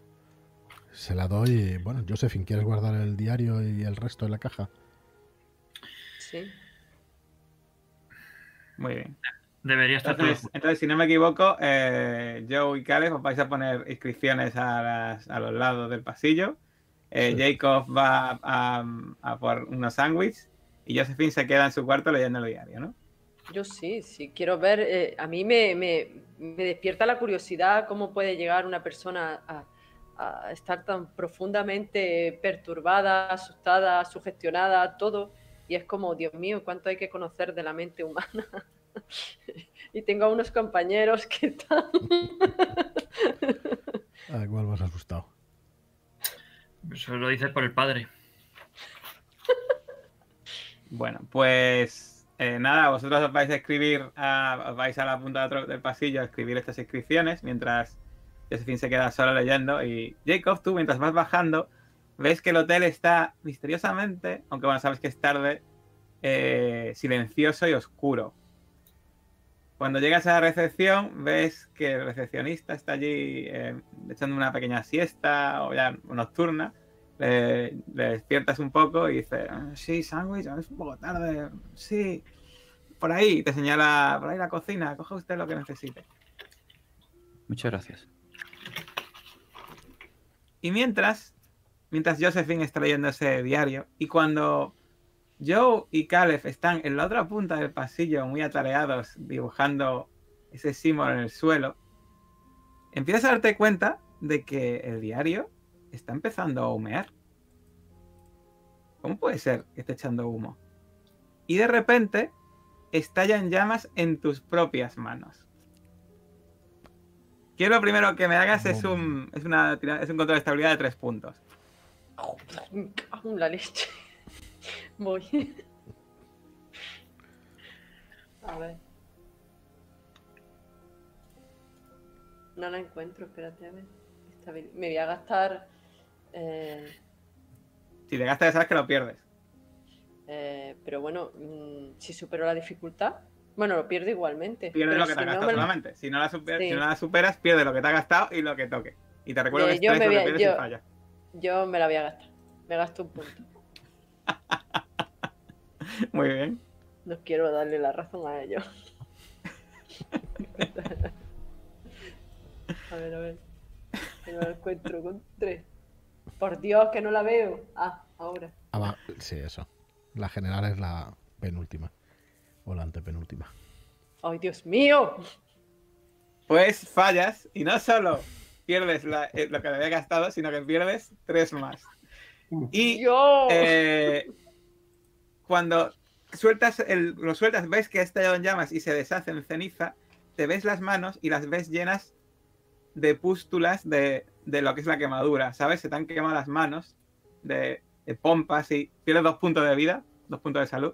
Se la doy bueno, Josephine, ¿quieres guardar el diario y el resto en la caja? Sí. Muy bien. Debería estar todo. Entonces, entonces, si no me equivoco, eh, Joe y Caleb os vais a poner inscripciones a, las- a los lados del pasillo. Eh, Sí. Jacob va a, a por unos sándwiches y Josephine se queda en su cuarto leyendo el diario, ¿no? Yo sí, sí, quiero ver, eh, a mí me, me- me despierta la curiosidad cómo puede llegar una persona a, a estar tan profundamente perturbada, asustada, sugestionada, todo, y es como, Dios mío, cuánto hay que conocer de la mente humana. y tengo a unos compañeros que están... Ah, igual vas asustado. Eso lo dice por el padre. Bueno, pues eh, nada, vosotros os vais a escribir, a- os vais a la punta de otro- del pasillo a escribir estas inscripciones mientras Josephine se queda sola leyendo. Y Jacob, tú mientras vas bajando, ves que el hotel está misteriosamente, aunque bueno, sabes que es tarde, eh, silencioso y oscuro. Cuando llegas a la recepción, ves que el recepcionista está allí eh, echando una pequeña siesta o ya nocturna. Le, le despiertas un poco y dice, "Ah, sí, sándwich, es un poco tarde, sí, por ahí, te señala, por ahí la cocina, coge usted lo que necesite. Muchas gracias. Y mientras, mientras Josephine está leyendo ese diario, y cuando Joe y Caleb están en la otra punta del pasillo, muy atareados, dibujando ese símbolo en el suelo, empiezas a darte cuenta de que el diario está empezando a humear. ¿Cómo puede ser que esté echando humo? Y de repente estallan llamas en tus propias manos. Quiero lo primero que me hagas es un, es una, es un control de estabilidad de tres puntos. La leche. Voy. A ver. No la encuentro, espérate a ver. Me voy a gastar. eh, Si te gastas, sabes que lo pierdes. eh, pero bueno, mm, si supero la dificultad, bueno, lo pierdo igualmente. Pierdes pero lo que te no gastado lo- solamente. Si no, la super- Sí. si no la superas, pierdes lo que te has gastado y lo que toque. Y te recuerdo Eh, que es yo tres me voy a- pierdes yo- y fallas. Yo me la voy a gastar. Me gasto un punto. Muy bien. No quiero darle la razón a ellos. a ver, a ver. Que no la encuentro con tres. Por Dios, que no la veo. Ah, ahora. Ah, va, sí, eso. La general es la penúltima. O la antepenúltima. ¡Ay, Dios mío! Pues fallas y no solo pierdes la- eh, lo que te había gastado, sino que pierdes tres más. Y eh, cuando sueltas el, lo sueltas, ves que ha estallado en llamas y se deshace en ceniza, te ves las manos y las ves llenas de pústulas de, de lo que es la quemadura, ¿sabes? Se te han quemado las manos de, de pompas y pierdes dos puntos de vida, dos puntos de salud.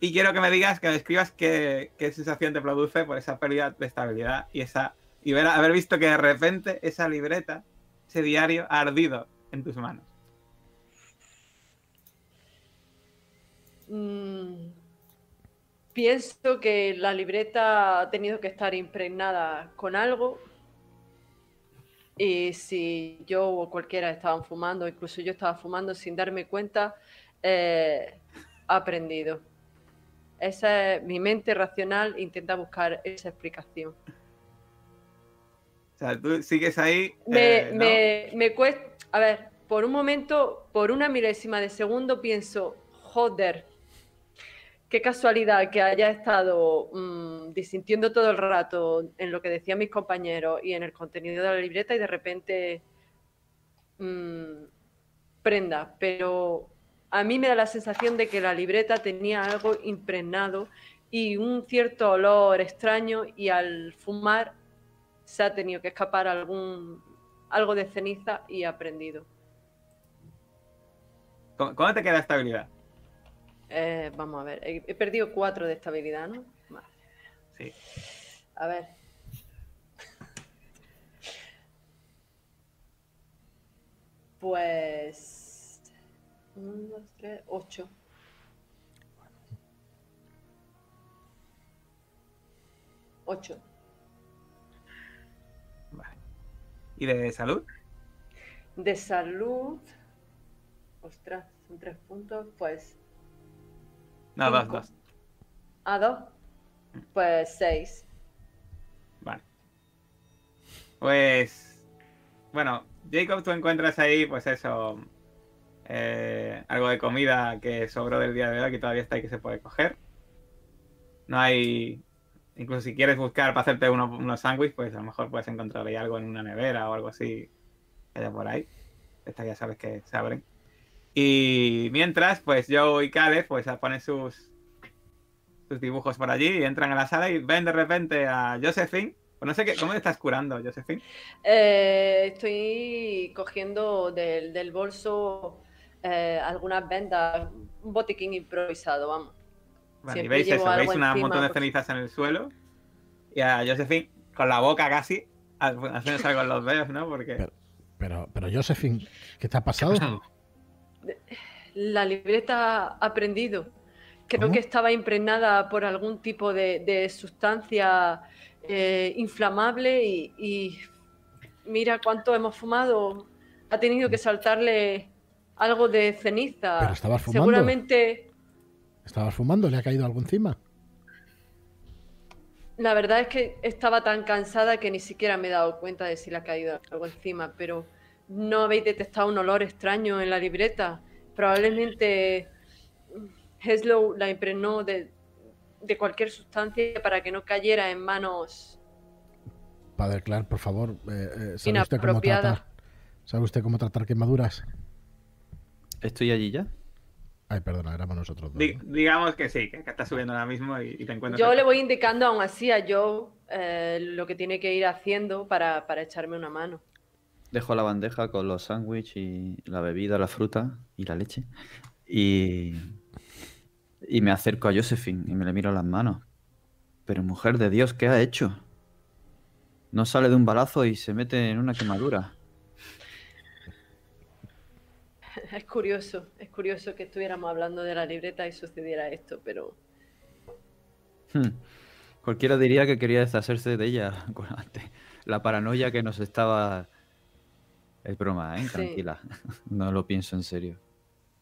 Y quiero que me digas, que me describas qué, qué sensación te produce por esa pérdida de estabilidad y esa y haber visto que de repente esa libreta, ese diario, ha ardido en tus manos. Mm, pienso que la libreta ha tenido que estar impregnada con algo. Y si yo o cualquiera estaban fumando, incluso yo estaba fumando sin darme cuenta, eh, ha aprendido. Esa es mi mente racional intenta buscar esa explicación. Sea, tú sigues ahí. Me, eh, ¿no? me, me cuesta. A ver, por un momento, por una milésima de segundo, pienso, joder, qué casualidad que haya estado mm, disintiendo todo el rato en lo que decían mis compañeros y en el contenido de la libreta y de repente mm, prenda. Pero a mí me da la sensación de que la libreta tenía algo impregnado y un cierto olor extraño y al fumar se ha tenido que escapar algún algo de ceniza y ha prendido. ¿Cómo, cómo te queda estabilidad? Eh, vamos a ver, he, he perdido cuatro de estabilidad, ¿no? Vale. Sí. A ver. Pues. Un, dos, tres, ocho. Ocho. ¿Y de salud? De salud. Ostras, son tres puntos. Pues. No, dos, Cinco. dos. A dos. Pues seis. Vale. Pues. Bueno, Jacob, tú encuentras ahí, pues eso. eh, algo de comida que sobró del día de hoy, que todavía está ahí que se puede coger. No hay. Incluso si quieres buscar para hacerte uno- unos sándwiches, pues a lo mejor puedes encontrar ahí algo en una nevera o algo así por ahí. Estas ya sabes que se abren. Y mientras, pues Joe y Caleb pues ponen sus, sus dibujos por allí y entran a la sala y ven de repente a Josephine. Pues no sé qué, ¿cómo te estás curando, Josephine? Eh, estoy cogiendo del, del bolso eh, algunas vendas, un botiquín improvisado, vamos. Vale, y Siempre veis eso, veis un montón de cenizas en el suelo y a Josephine con la boca casi haciendo algo con los dedos, ¿no? Porque Pero- Pero, pero Josephine, ¿qué te ha ¿Qué ha pasado? pasado? La libreta ha prendido. Creo ¿Cómo? que estaba impregnada por algún tipo de, de sustancia eh, inflamable y, y mira cuánto hemos fumado. Ha tenido que saltarle algo de ceniza. Pero estabas fumando. Seguramente, ¿Estabas fumando? ¿Le ha caído algo encima? la verdad es que estaba tan cansada que ni siquiera me he dado cuenta de si le ha caído algo encima, pero no habéis detectado un olor extraño en la libreta. Probablemente Heslow la impregnó de, de cualquier sustancia para que no cayera en manos. Padre Clark, por favor, eh, eh, ¿sabe usted cómo tratar? ¿Sabe usted cómo tratar quemaduras? ¿Estoy allí ya? Ay, perdona, éramos nosotros dos. digamos que sí, que, que está subiendo ahora mismo y, y te encuentras. Yo le voy indicando aún así a Joe eh, lo que tiene que ir haciendo para, para echarme una mano. Dejo la bandeja con los sándwiches y la bebida, la fruta y la leche. Y, y me acerco a Josephine y me le miro las manos. Pero mujer de Dios, ¿qué ha hecho? No sale de un balazo y se mete en una quemadura. Es curioso, es curioso que estuviéramos hablando de la libreta y sucediera esto, pero Hmm. Cualquiera diría que quería deshacerse de ella con antes. La paranoia que nos estaba... Es broma, ¿eh? Sí. Tranquila. No lo pienso en serio.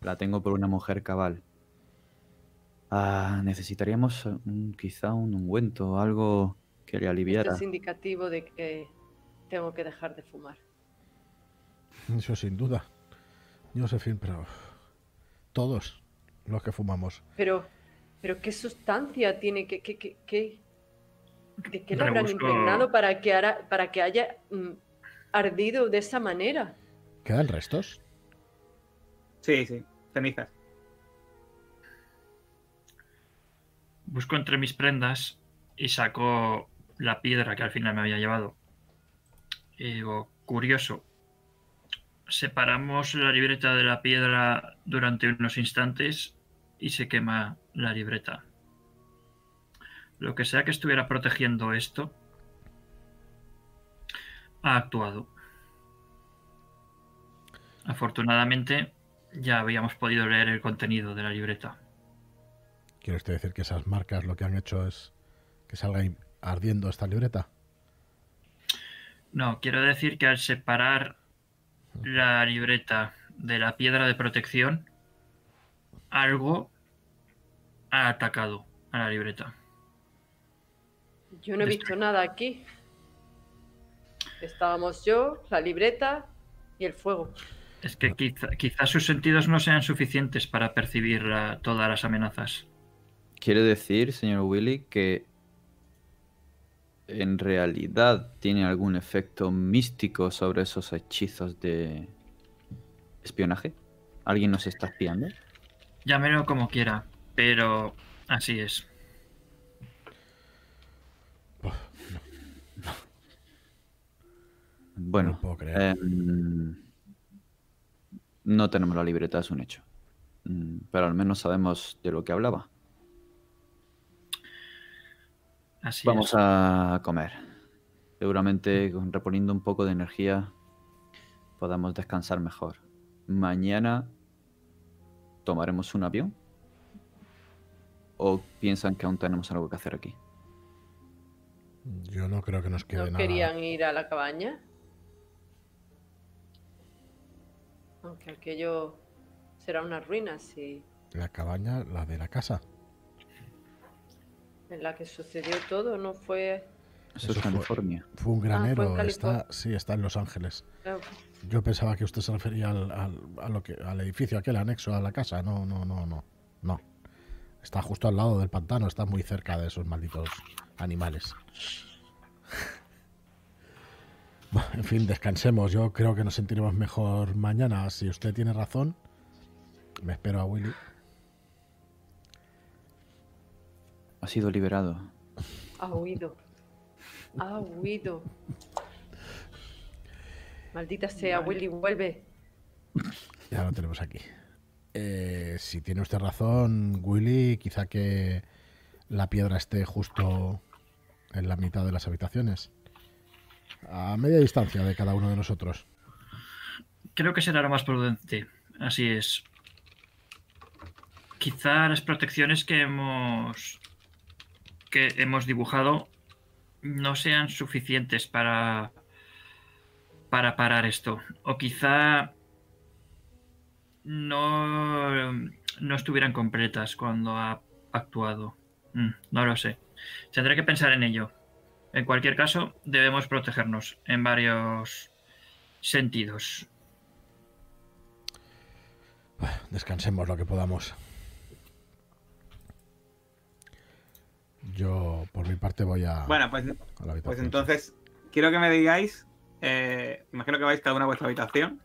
La tengo por una mujer cabal. Ah, necesitaríamos un- quizá un ungüento o algo que le esto aliviara. es indicativo de que tengo que dejar de fumar. Eso sin duda. Josephine, pero todos los que fumamos. Pero, pero ¿qué sustancia tiene que, que, que, que- de qué lo habrán impregnado para que, ara- para que haya mm, ardido de esa manera? ¿Quedan restos? Sí, sí, cenizas. Busco entre mis prendas y saco la piedra que al final me había llevado. Y digo, curioso. Separamos la libreta de la piedra durante unos instantes y se quema la libreta. Lo que sea que estuviera protegiendo esto ha actuado. Afortunadamente ya habíamos podido leer el contenido de la libreta. ¿Quiere usted decir que esas marcas lo que han hecho es que salga ardiendo esta libreta? No, quiero decir que al separar la libreta de la piedra de protección, algo ha atacado a la libreta. Yo no he visto nada aquí. Estábamos yo, la libreta y el fuego. Es que quizá, quizás sus sentidos no sean suficientes para percibir la- todas las amenazas. Quiere decir, señor Willy, que en realidad tiene algún efecto místico sobre esos hechizos de espionaje. ¿Alguien nos está espiando? Llámelo como quiera, pero así es. Bueno, No puedo creer. em, no tenemos la libreta, es un hecho. Mm, Pero al menos sabemos de lo que hablaba. Así Vamos es. a comer. Seguramente reponiendo un poco de energía podamos descansar mejor. Mañana tomaremos un avión. ¿O piensan que aún tenemos algo que hacer aquí? Yo no creo que nos quede ¿No nada. querían ir a la cabaña? Aunque aquello será una ruina si La cabaña, la de la casa. En la que sucedió todo no fue... Eso, Eso es California. Fue un fue en granero. Está, sí, está en Los Ángeles. Yo pensaba que usted se refería al, al- a lo que, al edificio aquel anexo a la casa. No, no, no, no. No. Está justo al lado del pantano. Está muy cerca de esos malditos animales. Bueno, En fin, descansemos. Yo creo que nos sentiremos mejor mañana. Si usted tiene razón, me espero a Willy. Ha sido liberado. Ha huido. Ha huido. Maldita sea, Willy, vuelve. Ya lo tenemos aquí. Eh, si tiene usted razón, Willy, quizá que la piedra esté justo en la mitad de las habitaciones. A media distancia de cada uno de nosotros. Creo que será lo más prudente. Así es. Quizá las protecciones que hemos que hemos dibujado no sean suficientes para para parar esto. O quizá no, no estuvieran completas cuando ha actuado. Mm, no lo sé. Tendré que pensar en ello. En cualquier caso, debemos protegernos en varios sentidos. Descansemos lo que podamos. Yo, por mi parte, voy a. Bueno, pues, a la pues entonces quiero que me digáis, eh, imagino que vais cada uno a vuestra habitación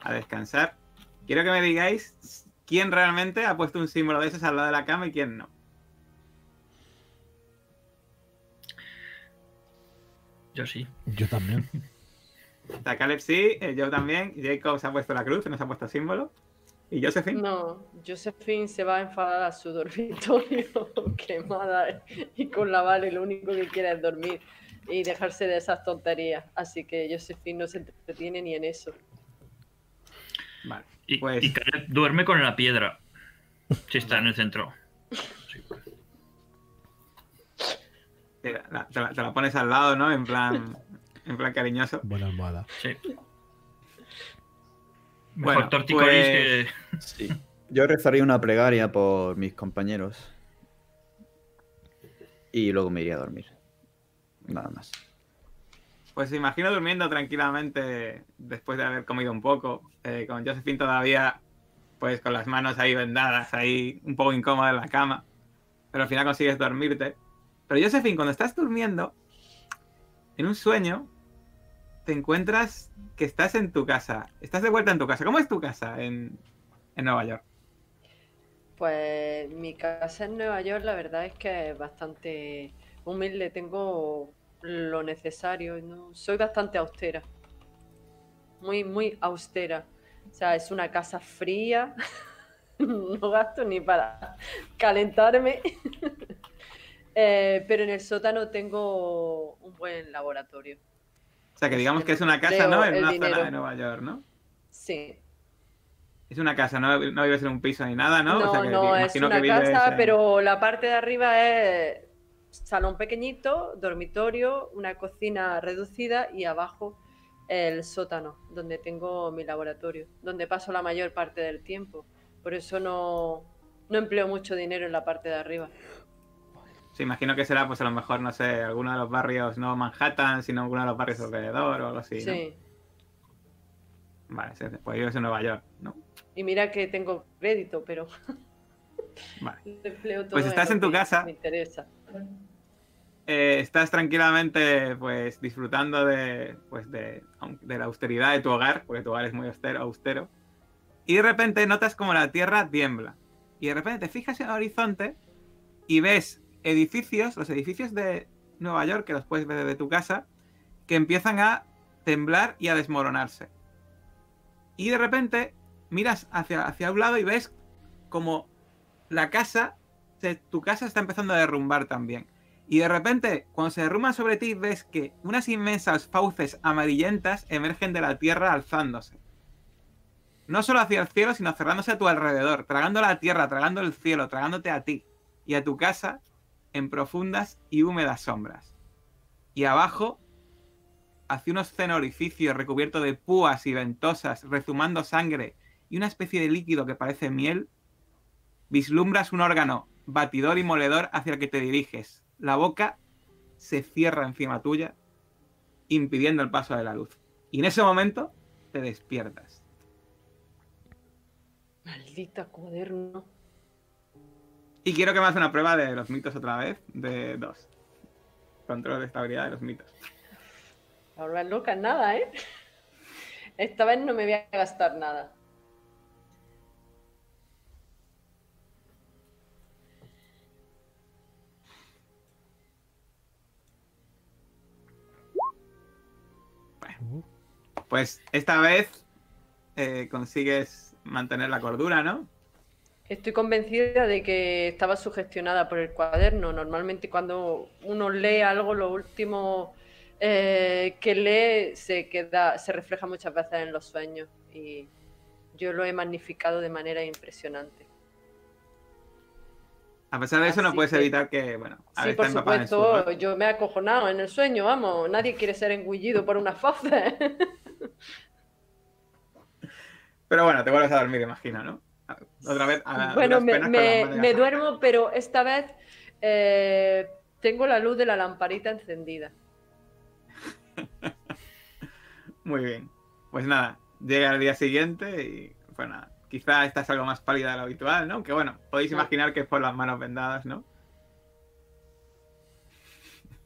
a descansar. Quiero que me digáis quién realmente ha puesto un símbolo de esos al lado de la cama y quién no. Yo sí. Yo también. Caleb sí, eh, yo también, Jacob se ha puesto la cruz, no se ha puesto símbolo. ¿Y Josephine? No, Josephine se va a enfadar a su dormitorio quemada y con la Vale lo único que quiere es dormir y dejarse de esas tonterías. Así que Josephine no se entretiene ni en eso. Vale. Y, Pues- y Caleb duerme con la piedra. Si está en el centro. Sí. Mira, la- te, la, te la pones al lado, ¿no? En plan, en plan cariñoso. Buena almohada. sí. Bueno, Mejor torticolis pues- que. Sí. Yo rezaría una plegaria por mis compañeros. Y luego me iría a dormir. Nada más. Pues imagino durmiendo tranquilamente después de haber comido un poco, eh, con Josephine todavía, pues con las manos ahí vendadas, ahí un poco incómoda en la cama, pero al final consigues dormirte. Pero Josephine, cuando estás durmiendo, en un sueño, te encuentras que estás en tu casa, estás de vuelta en tu casa. ¿Cómo es tu casa en, en Nueva York? Pues mi casa en Nueva York, la verdad es que es bastante humilde. Tengo lo necesario. ¿no? Soy bastante austera. Muy, muy austera. O sea, es una casa fría. No gasto ni para calentarme. Eh, pero en el sótano tengo un buen laboratorio. O sea, que digamos que es una casa, ¿no? En una dinero. zona de Nueva York, ¿no? Sí. Es una casa, no, no vives en un piso ni nada, ¿no? No, O sea, que no, es una que casa, en- pero la parte de arriba es salón pequeñito, dormitorio, una cocina reducida y abajo el sótano, donde tengo mi laboratorio, donde paso la mayor parte del tiempo. Por eso no, no empleo mucho dinero en la parte de arriba. Sí, imagino que será, pues a lo mejor, no sé, alguno de los barrios, no Manhattan, sino alguno de los barrios alrededor o algo así, ¿no? Sí. Vale, pues vives en Nueva York, ¿no? Y mira que tengo crédito, pero Vale. empleo todo Pues estás en tu casa. Me interesa. Eh, estás tranquilamente, pues, disfrutando de, pues, de, de la austeridad de tu hogar, porque tu hogar es muy austero, austero. Y de repente notas como la tierra tiembla. Y de repente te fijas en el horizonte y ves edificios, los edificios de Nueva York, que los puedes ver desde tu casa, que empiezan a temblar y a desmoronarse. Y de repente miras hacia, hacia un lado y ves como la casa, tu casa está empezando a derrumbar también. Y de repente, cuando se derrumban sobre ti, ves que unas inmensas fauces amarillentas emergen de la tierra alzándose. No solo hacia el cielo, sino cerrándose a tu alrededor, tragando la tierra, tragando el cielo, tragándote a ti y a tu casa en profundas y húmedas sombras. Y abajo, hacia un obsceno orificio recubierto de púas y ventosas, rezumando sangre y una especie de líquido que parece miel, vislumbras un órgano batidor y moledor hacia el que te diriges. La boca se cierra encima tuya, impidiendo el paso de la luz. Y en ese momento te despiertas. Maldita cuaderno. Y quiero que me hagas una prueba de los mitos otra vez, de dos. Control de estabilidad de los mitos. Ahora loca nada, ¿eh? Esta vez no me voy a gastar nada. Pues esta vez eh, consigues mantener la cordura, ¿no? Estoy convencida de que estaba sugestionada por el cuaderno. Normalmente cuando uno lee algo, lo último eh, que lee se queda, se refleja muchas veces en los sueños. Y yo lo he magnificado de manera impresionante. A pesar de eso, no puedes que- evitar que, bueno, a Sí, por supuesto, yo me he acojonado en el sueño, vamos. Nadie quiere ser engullido por una fauces. Pero bueno, te vuelves a dormir, imagino, ¿no? Otra vez a bueno, me, me- me duermo, pero esta vez eh, tengo la luz de la lamparita encendida. Muy bien. Pues nada, llega el día siguiente y, nada, quizá esta es algo más pálida de lo habitual, ¿no? Aunque bueno, podéis imaginar que es por las manos vendadas, ¿no?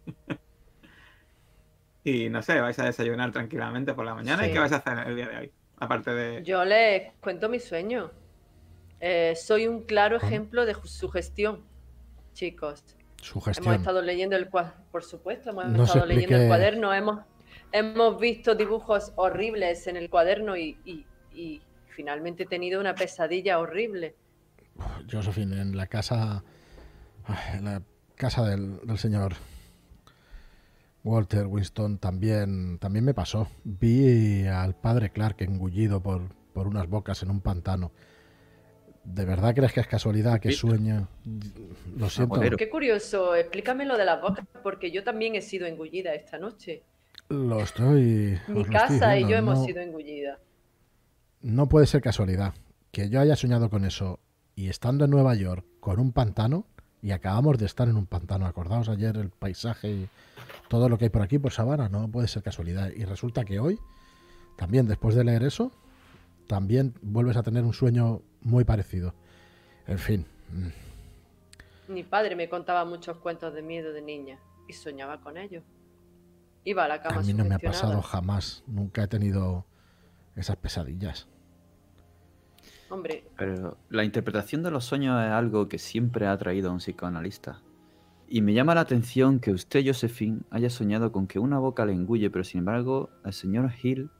y no sé, vais a desayunar tranquilamente por la mañana. ¿Y qué vais a hacer el día de hoy? Aparte de... Yo les cuento mi sueño. Eh, soy un claro ejemplo de ju- sugestión, chicos. Su Hemos gestión. estado leyendo el cuaderno, por supuesto, hemos No estado leyendo el cuaderno, hemos, hemos visto dibujos horribles en el cuaderno y, y- y finalmente he tenido una pesadilla horrible. Josephine, en la casa. En la casa del, del señor Walter Winston también, también me pasó. Vi al padre Clark engullido por, por unas bocas en un pantano. ¿De verdad crees que es casualidad que sueño? Lo siento. Aguadero. Qué curioso, explícame lo de las bocas, porque yo también he sido engullida esta noche. Lo estoy. Mi estoy casa y yo hemos no- sido engullidas. No puede ser casualidad que yo haya soñado con eso y estando en Nueva York con un pantano y acabamos de estar en un pantano. Acordaos ayer el paisaje y todo lo que hay por aquí, por Sabana, no puede ser casualidad. Y resulta que hoy, también después de leer eso, también vuelves a tener un sueño muy parecido. En fin, Mi padre me contaba muchos cuentos de miedo de niña y soñaba con ellos. Iba a la cama a mí no me ha pasado jamás. Nunca he tenido esas pesadillas. Hombre, Pero la interpretación de los sueños es algo que siempre ha atraído a un psicoanalista. Y me llama la atención que usted, Josephine, haya soñado con que una boca le engulle, pero sin embargo, el señor Hill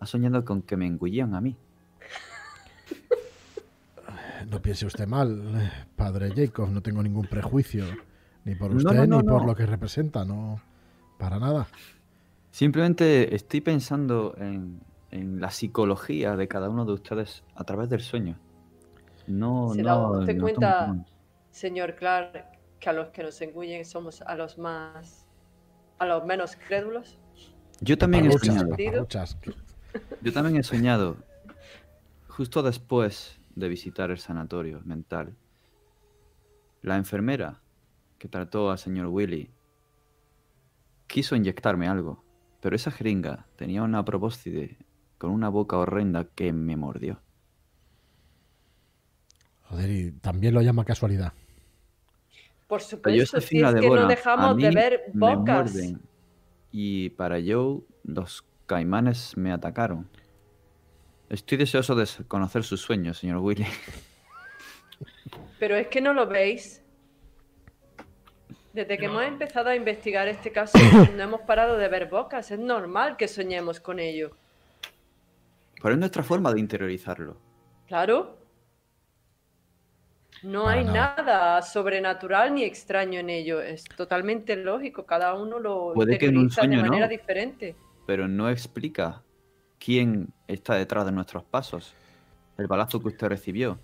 ha soñado con que me engullían a mí. No piense usted mal, padre Jacob, no tengo ningún prejuicio, ni por usted no, no, ni por no. lo que representa, no, para nada. Simplemente estoy pensando en, en la psicología de cada uno de ustedes a través del sueño. No, ¿Se da no. usted no cuenta? señor Clark, que a los que nos engullen somos a los más. a los menos crédulos. Yo también he soñado. Yo también he soñado, justo después de visitar el sanatorio mental, la enfermera que trató al señor Willy quiso inyectarme algo, pero esa jeringa tenía una probóscide con una boca horrenda que me mordió. Joder, y también lo llama casualidad. Por supuesto, si es que no a dejamos de ver bocas. Y para Joe, los caimanes me atacaron. Estoy deseoso de conocer sus sueños, señor Willy. Pero es que no lo veis. Desde que hemos empezado a investigar este caso, no hemos parado de ver bocas. Es normal que soñemos con ello. Pero es nuestra forma de interiorizarlo. Claro. No Para hay nada. nada sobrenatural ni extraño en ello. Es totalmente lógico. Cada uno lo Puede que en un interioriza de no. manera diferente. Pero no explica quién está detrás de nuestros pasos, el balazo que usted recibió.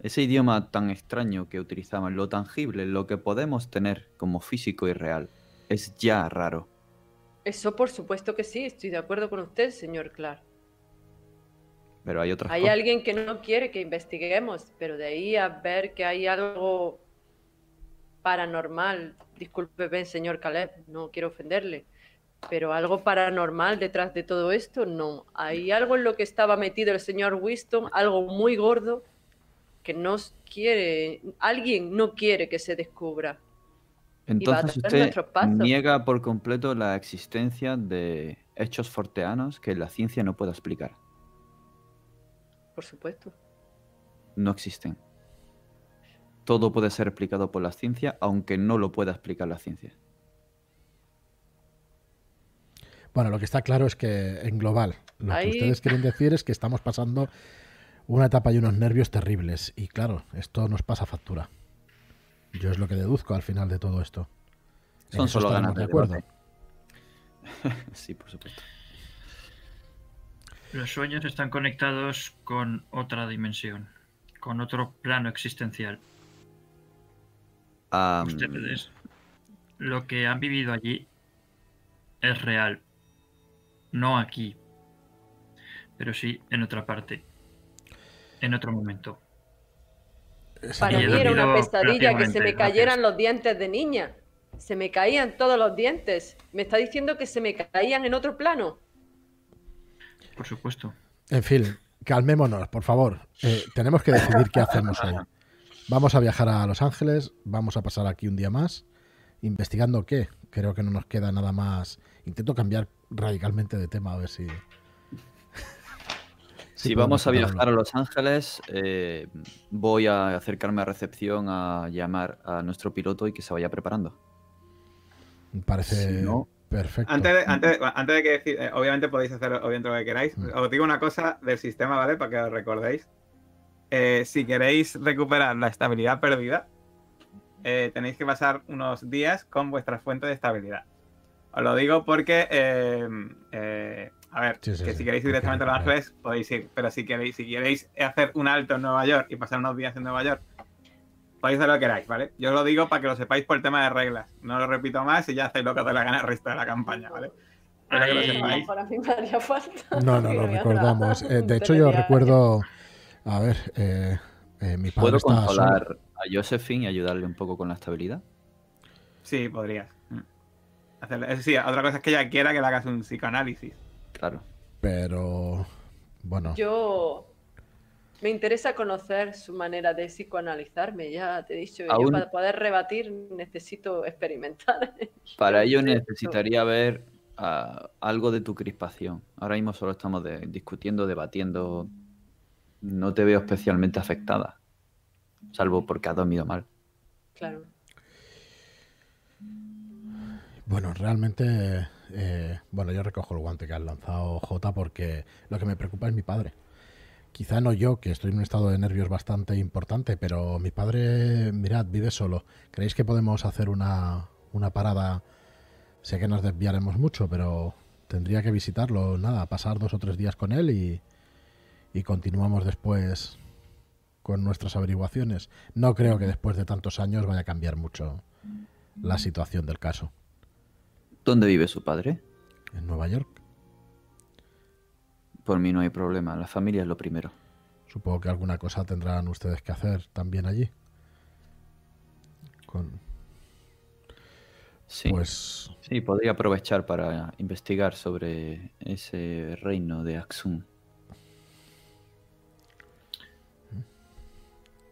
Ese idioma tan extraño que utilizamos, lo tangible, lo que podemos tener como físico y real, es ya raro. Eso por supuesto que sí. Estoy de acuerdo con usted, señor Clark. Pero hay otras Hay cosas. alguien que no quiere que investiguemos, pero de ahí a ver que hay algo paranormal, discúlpeme, señor Caleb, no quiero ofenderle, pero algo paranormal detrás de todo esto, no. Hay algo en lo que estaba metido el señor Winston, algo muy gordo que no quiere, alguien no quiere que se descubra. Entonces usted niega por completo la existencia de hechos forteanos que la ciencia no puede explicar. Por supuesto. No existen. Todo puede ser explicado por la ciencia, aunque no lo pueda explicar la ciencia. Bueno, lo que está claro es que en global, lo Ahí- que ustedes quieren decir es que estamos pasando una etapa y unos nervios terribles. Y claro, esto nos pasa factura. Yo es lo que deduzco al final de todo esto. En Son solo ganas de acuerdo. sí, por supuesto. Los sueños están conectados con otra dimensión, con otro plano existencial. Ustedes, lo que han vivido allí es real. No aquí, pero sí en otra parte, en otro momento. Para mí era una pesadilla que se me cayeran los dientes de niña. Se me caían todos los dientes. Me está diciendo que se me caían en otro plano. Por supuesto. En fin, calmémonos, por favor. Eh, tenemos que decidir qué hacemos hoy. Vamos a viajar a Los Ángeles, vamos a pasar aquí un día más, investigando qué. Creo que no nos queda nada más. Intento cambiar radicalmente de tema a ver si. Si vamos a viajar a Los Ángeles, eh, voy a acercarme a recepción a llamar a nuestro piloto y que se vaya preparando. Parece Si no- perfecto. Antes de, antes, de- antes de que decir, eh, obviamente podéis hacer obviamente lo que queráis. Mm. Os digo una cosa del sistema, ¿vale? Para que os recordéis. Eh, si queréis recuperar la estabilidad perdida, eh, tenéis que pasar unos días con vuestra fuente de estabilidad. Os lo digo porque, eh, eh, a ver, Sí, sí, que sí, si queréis ir directamente a Los. Ángeles, podéis ir. Pero si queréis, si queréis hacer un alto en Nueva York y pasar unos días en Nueva York, podéis hacer lo que queráis, ¿vale? Yo os lo digo para que lo sepáis por el tema de reglas. No lo repito más y ya hacéis lo que os dé la gana el resto de la campaña, ¿vale? Para que lo sepáis. mejor a mí me haría falta. No, no, lo recordamos. Eh, de hecho, yo recuerdo. A ver, eh, eh, mi padre ¿Puedo está solo. consolar a Josephine y ayudarle un poco con la estabilidad? Sí, podrías. Hacerlo. Eso sí, otra cosa es que ella quiera que le hagas un psicoanálisis. Claro. Pero. Bueno, Yo me interesa conocer su manera de psicoanalizarme. Ya te he dicho, yo para poder rebatir necesito experimentar. Para ello necesitaría ver ah, algo de tu crispación. Ahora mismo solo estamos de- discutiendo, debatiendo. No te veo especialmente afectada. Salvo porque has dormido mal. Claro. Bueno, realmente, eh, bueno, yo recojo el guante que has lanzado J porque lo que me preocupa es mi padre. Quizá no yo, que estoy en un estado de nervios bastante importante, pero mi padre, mirad, vive solo. ¿Creéis que podemos hacer una, una parada? Sé que nos desviaremos mucho, pero tendría que visitarlo, nada, pasar dos o tres días con él y, y continuamos después con nuestras averiguaciones. No creo que después de tantos años vaya a cambiar mucho la situación del caso. ¿Dónde vive su padre? En Nueva York. Por mí no hay problema. La familia es lo primero. Supongo que alguna cosa tendrán ustedes que hacer también allí. Con, Sí. Pues Sí, podría aprovechar para investigar sobre ese reino de Axum.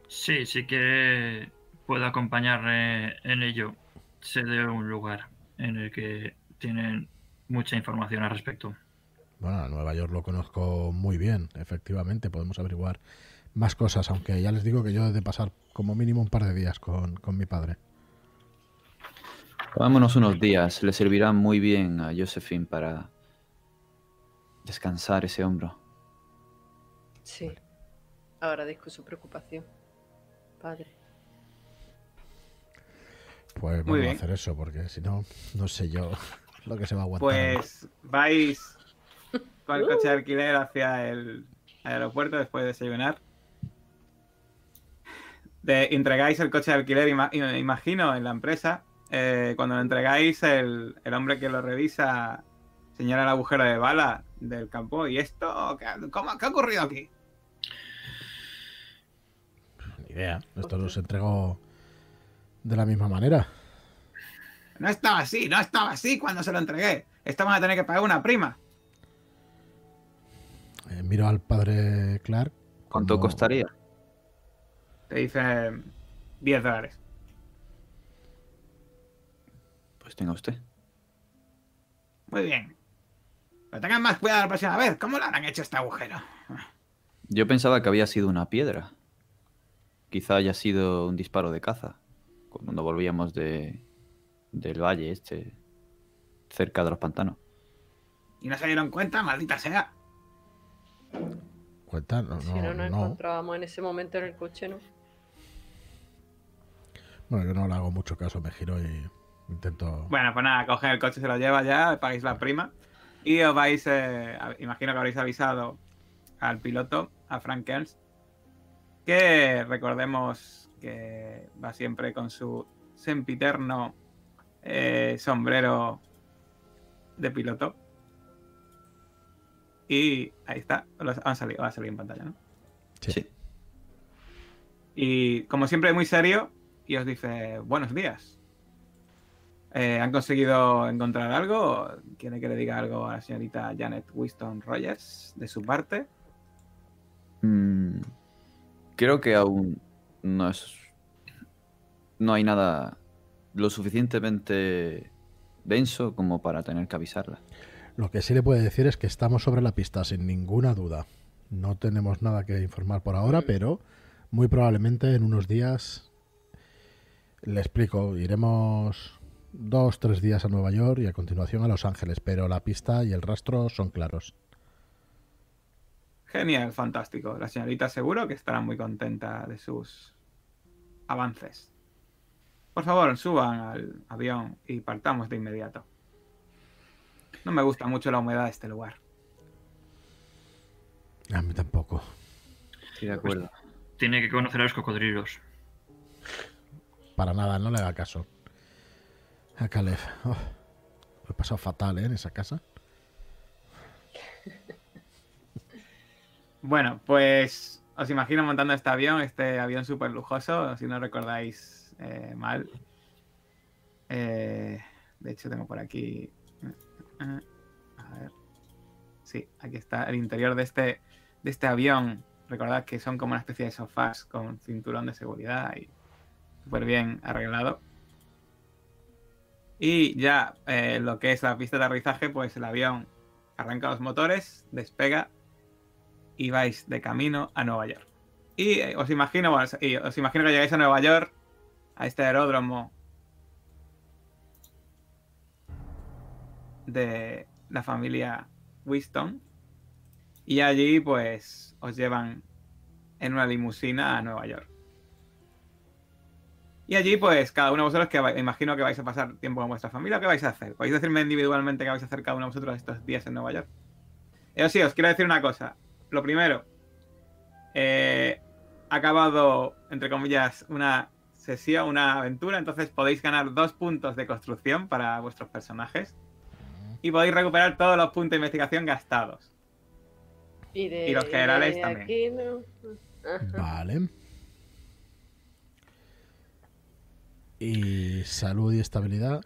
Sí, sí que puedo acompañarle en ello. Sé de un lugar en el que tienen mucha información al respecto. bueno, a Nueva York lo conozco muy bien, efectivamente. Podemos averiguar más cosas, aunque ya les digo que yo he de pasar como mínimo un par de días con, con mi padre. Vámonos unos días. Le servirá muy bien a Josephine para descansar ese hombro. Sí. Agradezco su preocupación. Padre. Pues Muy vamos a bien. hacer eso, porque si no, no sé yo lo que se va a aguantar. Pues vais con el coche de alquiler hacia el aeropuerto después de desayunar. De, entregáis el coche de alquiler, ima- ima- imagino, en la empresa. Eh, cuando lo entregáis, el, el hombre que lo revisa señala el agujero de bala del campo. ¿Y esto? ¿Qué, cómo- qué ha ocurrido aquí? Ni idea. Esto los entregó de la misma manera. No estaba así, no estaba así cuando se lo entregué. Esto van a tener que pagar una prima. Eh, miro al padre Clark. ¿Cuánto como- costaría? Te dice 10 dólares. Pues tenga usted. Muy bien. Pero tengan más cuidado la próxima vez. ¿Cómo le han hecho este agujero? Yo pensaba que había sido una piedra. Quizá haya sido un disparo de caza. Cuando volvíamos de, del valle este, cerca de los pantanos. Y no se dieron cuenta, maldita sea. cuenta, no, si no no, nos no. encontrábamos en ese momento en el coche, ¿no? Bueno, yo no le hago mucho caso, me giro y intento. Bueno, pues nada, coge el coche, se lo lleva ya, pagáis la prima. Y os vais, eh, imagino que habréis avisado al piloto, a Frank Ernst, que recordemos que va siempre con su sempiterno eh, sombrero de piloto. Y ahí está, los- han salido, va a salir en pantalla, ¿no? Sí. Sí. Y como siempre, muy serio, y os dice, buenos días. Eh, ¿Han conseguido encontrar algo? ¿Quiere que le diga algo a la señorita Janet Winston Rogers de su parte? Mm, creo que aún no es. No hay nada lo suficientemente denso como para tener que avisarla. Lo que sí le puede decir es que estamos sobre la pista, sin ninguna duda. No tenemos nada que informar por ahora, pero muy probablemente en unos días. Le explico, iremos dos, tres días a Nueva York y a continuación a Los Ángeles, pero la pista y el rastro son claros. Genial, fantástico. La señorita seguro que estará muy contenta de sus avances. Por favor, suban al avión y partamos de inmediato. No me gusta mucho la humedad de este lugar. A mí tampoco. Estoy de acuerdo. Tiene que conocer a los cocodrilos. Para nada, no le haga caso. A Caleb. Oh, lo he pasado fatal, ¿eh? En esa casa. Bueno, pues os imagino montando este avión, este avión súper lujoso, si no recordáis eh, mal. Eh, de hecho, tengo por aquí. eh, A ver. Sí, aquí está el interior de este, de este avión. Recordad que son como una especie de sofás con cinturón de seguridad y súper bien arreglado. Y ya lo que es la pista de aterrizaje, pues el avión arranca los motores, despega y vais de camino a Nueva York. Y eh, os imagino, os imagino que llegáis a Nueva York, a este aeródromo de la familia Winston. Y allí, pues, os llevan en una limusina a Nueva York. Y allí, pues, cada uno de vosotros, que imagino que vais a pasar tiempo con vuestra familia, ¿qué vais a hacer? ¿Podéis decirme individualmente qué vais a hacer cada uno de vosotros estos días en Nueva York? Eso sí, os quiero decir una cosa. Lo primero, eh, ha acabado, entre comillas, una sesión, una aventura, entonces podéis ganar dos puntos de construcción para vuestros personajes y podéis recuperar todos los puntos de investigación gastados. Y, de, Y los generales de también. Vale. Y salud y estabilidad.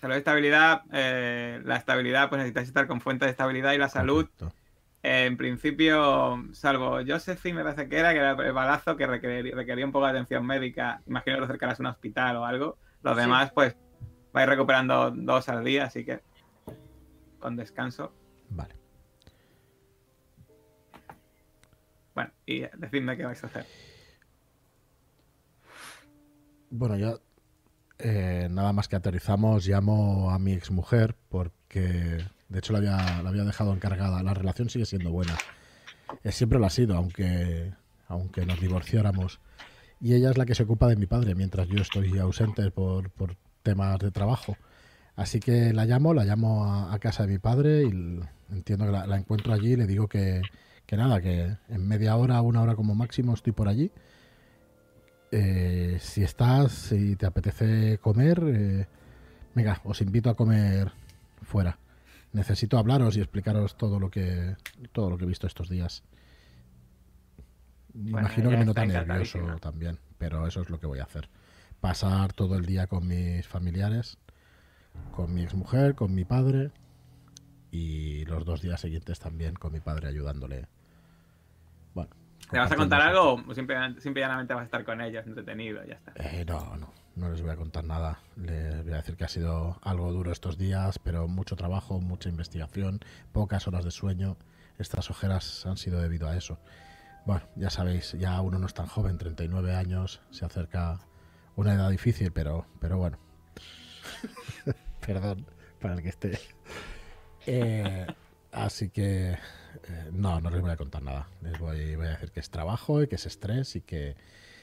Salud y estabilidad, eh, la estabilidad, pues necesitáis estar con fuente de estabilidad y la salud, Correcto. En principio, salvo Josephine, me parece que era, que era el balazo que requería, requería un poco de atención médica, imagino que lo acercarás a un hospital o algo. Los Sí. demás, pues, vais recuperando dos al día, así que con descanso. Vale. Bueno, y decidme qué vais a hacer. Bueno, ya eh, nada más que aterrizamos, llamo a mi exmujer porque de hecho la había, la había dejado encargada. La relación sigue siendo buena. Eh, siempre lo ha sido, aunque, aunque nos divorciáramos. Y ella es la que se ocupa de mi padre mientras yo estoy ausente por, por temas de trabajo. Así que la llamo, la llamo a, casa de mi padre y entiendo que la, la encuentro allí y le digo que, que nada, que en media hora, una hora como máximo estoy por allí. Eh, si estás, si te apetece comer, eh, venga, os invito a comer fuera. Necesito hablaros y explicaros todo lo que todo lo que he visto estos días. Bueno, Imagino que me nota nervioso también, pero eso es lo que voy a hacer. Pasar todo el día con mis familiares, con mi exmujer, con mi padre y los dos días siguientes también con mi padre ayudándole. ¿Te vas a contar algo o simplemente, simple y llanamente vas a estar con ellos, entretenido, ya está? Eh, no, no, no les voy a contar nada. Les voy a decir que ha sido algo duro estos días, pero mucho trabajo, mucha investigación, pocas horas de sueño. Estas ojeras han sido debido a eso. Bueno, ya sabéis, ya uno no es tan joven, 39 años, se acerca una edad difícil, pero, pero bueno. Perdón, para el que esté. Eh, Así que eh, no, no les voy a contar nada. Les voy, voy a decir que es trabajo y que es estrés y que,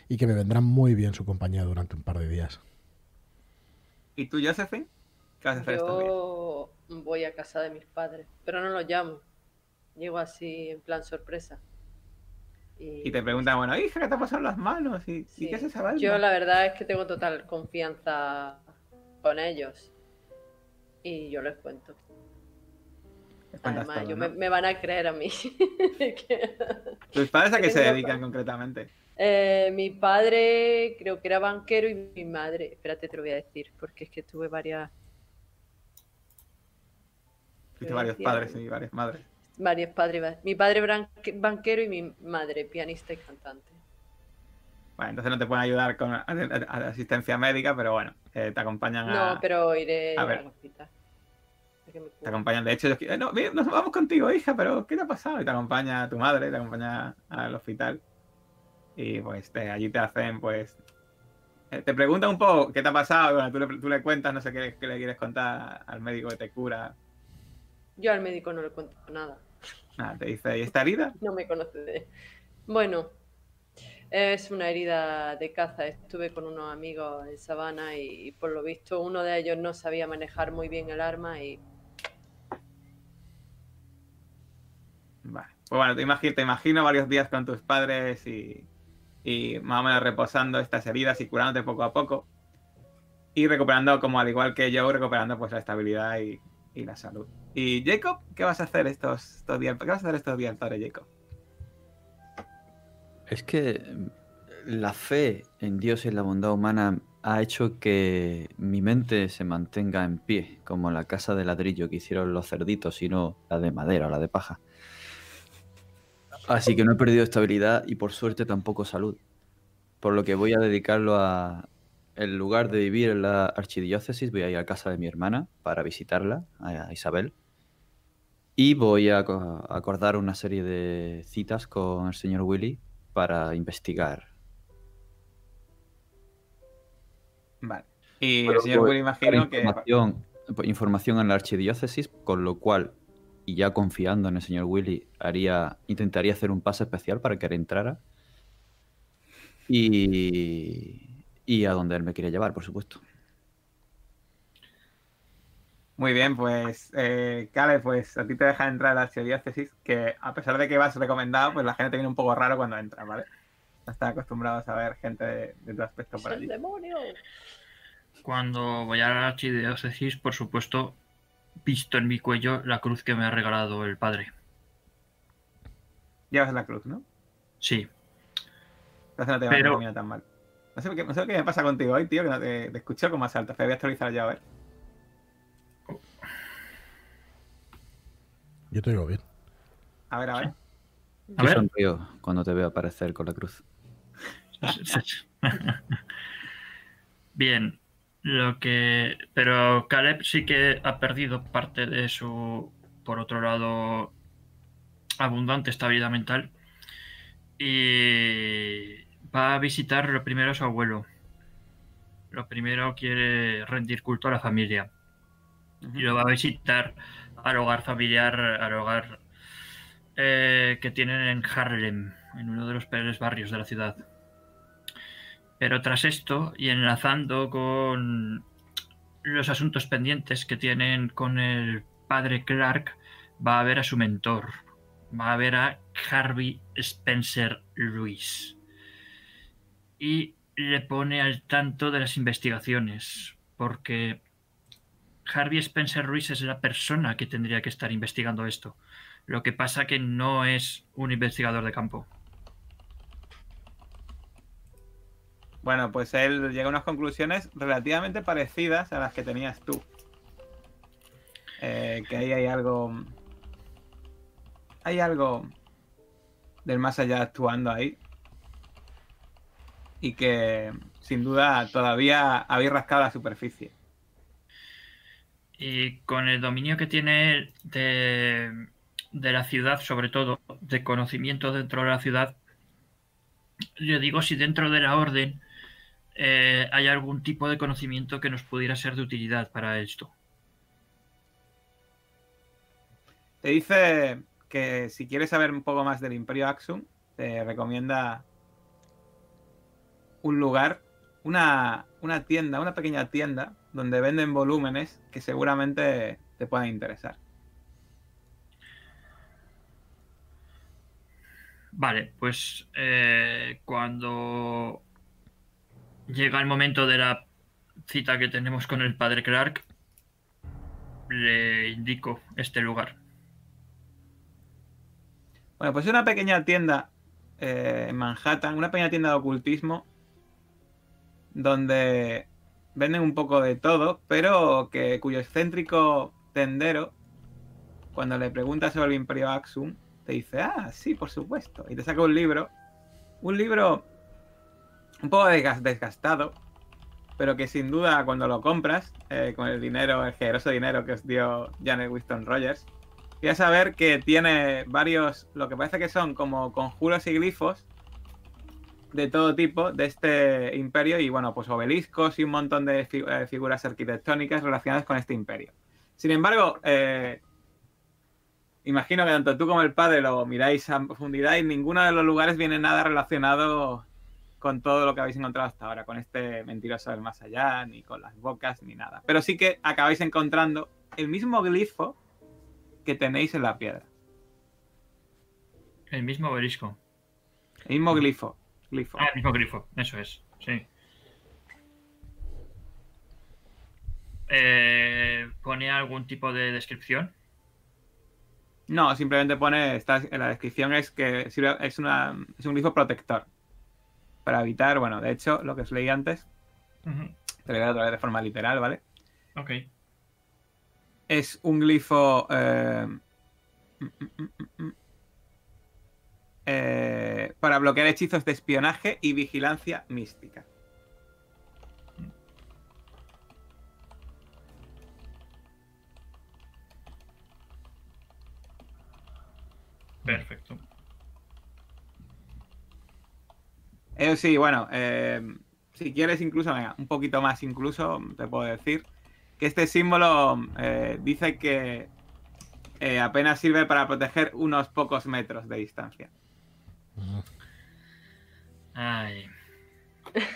y que me vendrá muy bien su compañía durante un par de días. ¿Y tú, Josephine? ¿Qué vas a hacer estos días? Yo voy a casa de mis padres, pero no los llamo. Llego así en plan sorpresa. Y te preguntan, bueno, hija, ¿qué te ha pasado en las manos? ¿Y, ¿y Sí. qué es esa? Yo la verdad es que tengo total confianza con ellos. Y yo les cuento. Además, yo ¿no? me, me van a creer a mí. ¿Tus padres a qué se dedican concretamente? Eh, mi padre creo que era banquero y mi madre, espérate, te lo voy a decir, porque es que tuve varias, Tuviste varios padres y varias madres. varios padres. Mi padre banquero y mi madre pianista y cantante. Bueno, entonces no te pueden ayudar con asistencia médica, pero bueno, eh, te acompañan a... No, pero iré a ver. hospital. A me Te acompañan, de hecho, quieren, no, nos vamos contigo, hija, pero ¿qué te ha pasado? Y te acompaña tu madre, te acompaña al hospital. Y pues te- allí te hacen, pues. eh, te preguntan un poco qué te ha pasado, bueno, tú, le, tú le cuentas, no sé qué, qué le quieres contar al médico que te cura. Yo al médico no le cuento nada. Nada, te dice, ¿y esta herida? No me conoce de... Bueno, es una herida de caza. Estuve con unos amigos en Sabana y, por lo visto uno de ellos no sabía manejar muy bien el arma y Vale. Pues bueno, te imagino, varios días con tus padres y, y más o menos reposando estas heridas y curándote poco a poco. Y recuperando, como al igual que yo, recuperando pues la estabilidad y, y la salud. Y Jacob, ¿qué vas a hacer estos, estos días? ¿Qué vas a hacer estos días, padre Jacob? Es que la fe en Dios y en la bondad humana ha hecho que mi mente se mantenga en pie, como la casa de ladrillo que hicieron los cerditos y no la de madera o la de paja. Así que no he perdido estabilidad y por suerte tampoco salud. Por lo que voy a dedicarlo a... En lugar de vivir en la archidiócesis, voy a ir a casa de mi hermana para visitarla, a Isabel. Y voy a aco- a acordar una serie de citas con el señor Willy para investigar. Vale. Y el señor pues, Will imagino que... información, pues, información en la archidiócesis, con lo cual, y ya confiando en el señor Willy, haría, intentaría hacer un pase especial para que él entrara. Y, y a donde él me quiere llevar, por supuesto. Muy bien, pues, eh, Cale, pues a ti te deja entrar a la archidiócesis, que a pesar de que vas recomendado, pues la gente te viene un poco raro cuando entra, ¿vale? No están acostumbrados a ver gente de, de tu aspecto por ¡El allí. demonio! Cuando voy a la archidiócesis, por supuesto, visto en mi cuello la cruz que me ha regalado el padre. Llevas la cruz, ¿no? Sí, Entonces no te va Pero- a tan mal. No sé, qué, no sé qué me pasa contigo hoy, tío, que no te, te escucho como más alto. Te voy a actualizar ya, a ver. Yo te digo bien. A ver, a ver. a Yo ver. sonrío cuando te veo aparecer con la cruz. Bien, lo que. Pero Caleb sí que ha perdido parte de su, por otro lado, abundante estabilidad mental. Y va a visitar lo primero a su abuelo. Lo primero quiere rendir culto a la familia. Y lo va a visitar al hogar familiar, al hogar eh, que tienen en Harlem, en uno de los peores barrios de la ciudad. Pero tras esto, y enlazando con los asuntos pendientes que tienen con el padre Clark, va a ver a su mentor. Va a ver a Harvey Spencer Lewis. Y le pone al tanto de las investigaciones, porque Harvey Spencer Lewis es la persona que tendría que estar investigando esto. Lo que pasa que no es un investigador de campo. Bueno, pues él llega a unas conclusiones relativamente parecidas a las que tenías tú. Eh, que ahí hay algo. Hay algo del más allá actuando ahí. Y que sin duda todavía habéis rascado la superficie. Y con el dominio que tiene de, de la ciudad, sobre todo, de conocimiento dentro de la ciudad, yo digo si dentro de la orden eh, hay algún tipo de conocimiento que nos pudiera ser de utilidad para esto. Te dice que si quieres saber un poco más del Imperio Axum, te recomienda un lugar, una, una tienda, una pequeña tienda donde venden volúmenes que seguramente te puedan interesar. Vale, pues eh, cuando llega el momento de la cita que tenemos con el padre Clark, le indico este lugar. Bueno, pues es una pequeña tienda eh, en Manhattan, una pequeña tienda de ocultismo, donde venden un poco de todo, pero que cuyo excéntrico tendero, cuando le preguntas sobre el Imperio Axum, te dice, ah, sí, por supuesto. Y te saca un libro, un libro un poco desgas- desgastado, pero que sin duda cuando lo compras, eh, con el dinero, el generoso dinero que os dio Janet Winston Rogers, vas a saber que tiene varios, lo que parece que son como conjuros y glifos de todo tipo de este imperio y bueno, pues obeliscos y un montón de eh, figuras arquitectónicas relacionadas con este imperio. Sin embargo, eh, imagino que tanto tú como el padre lo miráis a profundidad y ninguno de los lugares viene nada relacionado con todo lo que habéis encontrado hasta ahora, con este mentiroso del más allá, ni con las bocas, ni nada. Pero sí que acabáis encontrando el mismo glifo que tenéis en la piedra. El mismo obelisco. El mismo glifo. glifo. Ah, el mismo grifo, eso es, sí. Eh, ¿Pone algún tipo de descripción? No, simplemente pone, está, en la descripción es que sirve- es, una, es un glifo protector. Para evitar, bueno, de hecho, lo que os leí antes, te lo voy a otra vez de forma literal, ¿vale? Ok. Es un glifo... eh, eh, para bloquear hechizos de espionaje y vigilancia mística. Perfecto. Sí, bueno, eh, si quieres incluso, venga, un poquito más incluso, te puedo decir que este símbolo eh, dice que eh, apenas sirve para proteger unos pocos metros de distancia. Ay,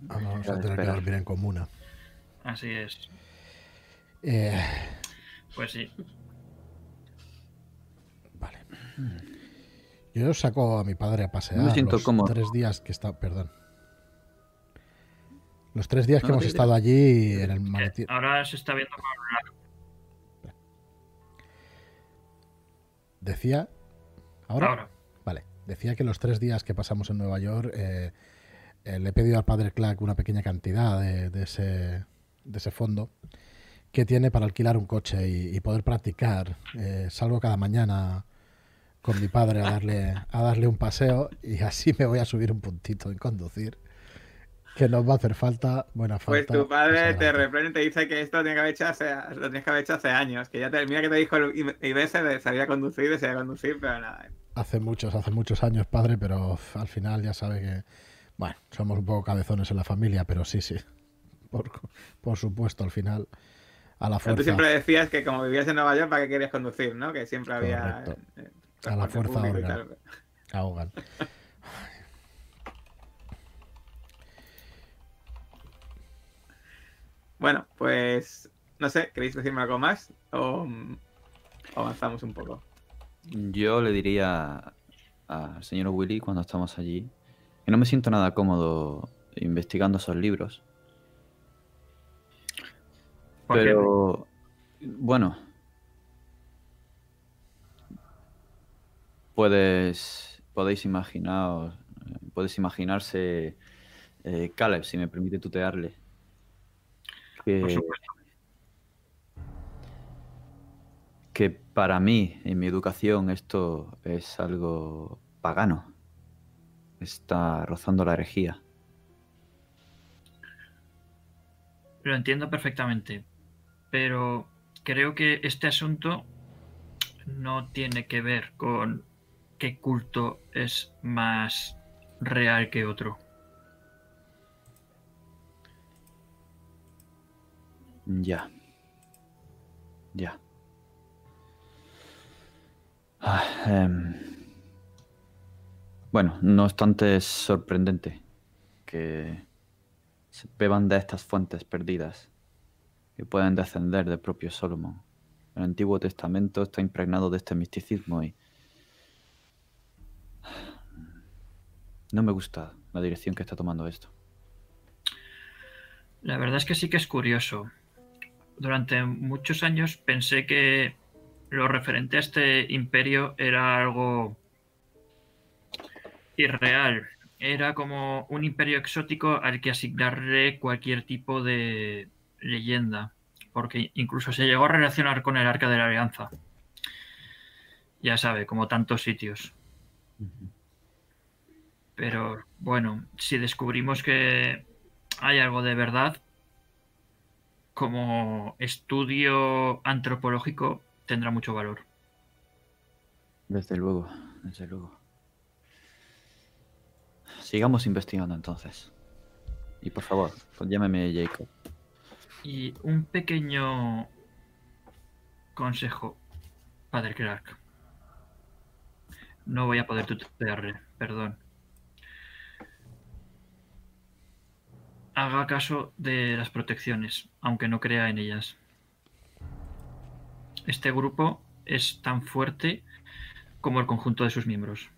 Vamos a tener que dormir en comuna. así es. Eh, Pues sí. vale. Yo saco a mi padre a pasear No me siento los cómodo. tres días que está, perdón. Los tres días que No, hemos estado allí en el Eh, maletín. Ahora se está viendo con Decía. ¿Ahora? Ahora. Vale. Decía que los tres días que pasamos en Nueva York eh, eh, le he pedido al padre Clark una pequeña cantidad de, de ese, de ese fondo que tiene para alquilar un coche y, y poder practicar. Eh, salgo cada mañana con mi padre a darle, a darle un paseo y así me voy a subir un puntito en conducir. Que nos va a hacer falta, buena Pues falta. tu padre te reprende y te dice que esto lo tienes que haber hecho hace, lo tienes que haber hecho hace años. Que ya te, mira que te dijo IBS de salir a conducir, de salir a conducir, pero nada. Hace muchos, hace muchos años, padre, pero al final ya sabe que, bueno, somos un poco cabezones en la familia, pero sí, sí. Por, por supuesto, al final, a la Pero fuerza. tú siempre decías que como vivías en Nueva York, ¿para qué querías conducir? ¿no? Que siempre había... Correcto. A la fuerza tal. ahogan. Bueno, pues no sé, ¿queréis decirme algo más? O, o avanzamos un poco. Yo le diría al señor Willy cuando estamos allí que no me siento nada cómodo investigando esos libros. Pero, bueno, puedes, podéis imaginaros, puedes imaginarse, eh, Caleb, si me permite tutearle, que, Por supuesto. que para mí, en mi educación, esto es algo pagano. Está rozando la herejía. Lo entiendo perfectamente. Pero creo que este asunto no tiene que ver con qué culto es más real que otro. Ya. Ya. Ah, em, Bueno, no obstante es sorprendente que se beban de estas fuentes perdidas que pueden descender del propio Solomon. El Antiguo Testamento está impregnado de este misticismo y no me gusta la dirección que está tomando esto. La verdad es que sí que es curioso. Durante muchos años pensé que lo referente a este imperio era algo irreal. Era como un imperio exótico al que asignarle cualquier tipo de leyenda. Porque incluso se llegó a relacionar con el Arca de la Alianza. Ya sabe, como tantos sitios. Pero bueno, si descubrimos que hay algo de verdad, como estudio antropológico tendrá mucho valor. Desde luego, desde luego. Sigamos investigando entonces. Y por favor, llámeme Jacob. Y un pequeño consejo, Padre Clark. No voy a poder tutearle, perdón. Haga caso de las protecciones, aunque no crea en ellas. Este grupo es tan fuerte como el conjunto de sus miembros.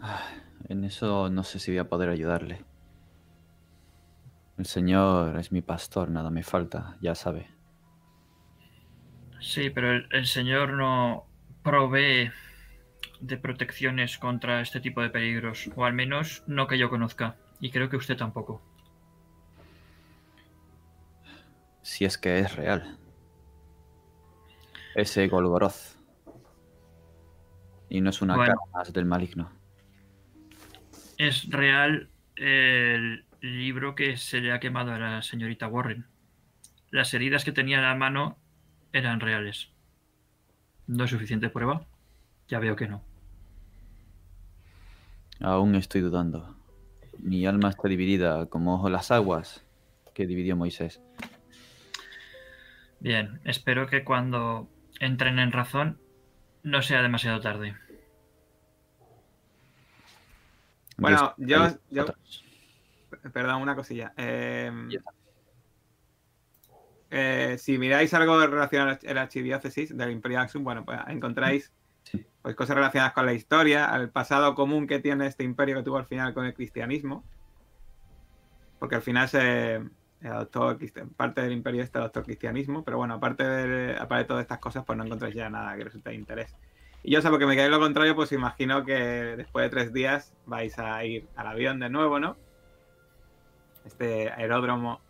Ah, En eso no sé si voy a poder ayudarle. El Señor es mi pastor, nada me falta, ya sabe. Sí, pero el, el Señor no provee de protecciones contra este tipo de peligros, o al menos no que yo conozca, y creo que usted tampoco. Si es que es real. Ese Golgoroth. Y no es una Bueno. cara más del maligno. Es real el libro que se le ha quemado a la señorita Warren. Las heridas que tenía en la mano eran reales. ¿No es suficiente prueba? Ya veo que no. Aún estoy dudando. Mi alma está dividida como las aguas que dividió Moisés. Bien, espero que cuando entren en razón no sea demasiado tarde. Bueno, yo- hay. Perdón, una cosilla. Eh. Eh, si miráis algo relacionado a la archidiócesis del Imperio Axum, bueno, pues encontráis pues, cosas relacionadas con la historia, al pasado común que tiene este imperio que tuvo al final con el cristianismo. Porque al final se adoptó parte del imperio este adoptó el cristianismo, pero bueno, aparte de, aparte de todas estas cosas, pues no encontráis ya nada que resulte de interés. Y yo, salvo que me quedáis lo contrario, pues imagino que después de tres días vais a ir al avión de nuevo, ¿no? Este aeródromo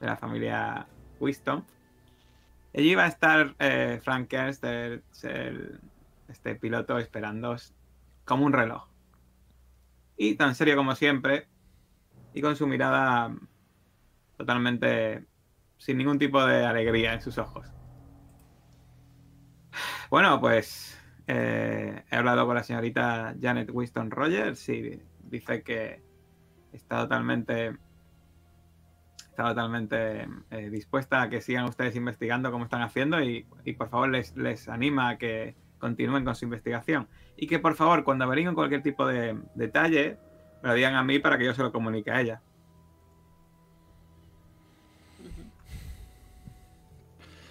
de la familia Winston. Allí va a estar eh, Frank Ernst, el- este piloto, esperándoos como un reloj. Y tan serio como siempre, y con su mirada totalmente sin ningún tipo de alegría en sus ojos. Bueno, pues eh, he hablado con la señorita Janet Winston Rogers y dice que está totalmente está totalmente eh, dispuesta a que sigan ustedes investigando como están haciendo y, y por favor les, les anima a que continúen con su investigación y que por favor cuando averigüen cualquier tipo de detalle me lo digan a mí para que yo se lo comunique a ella.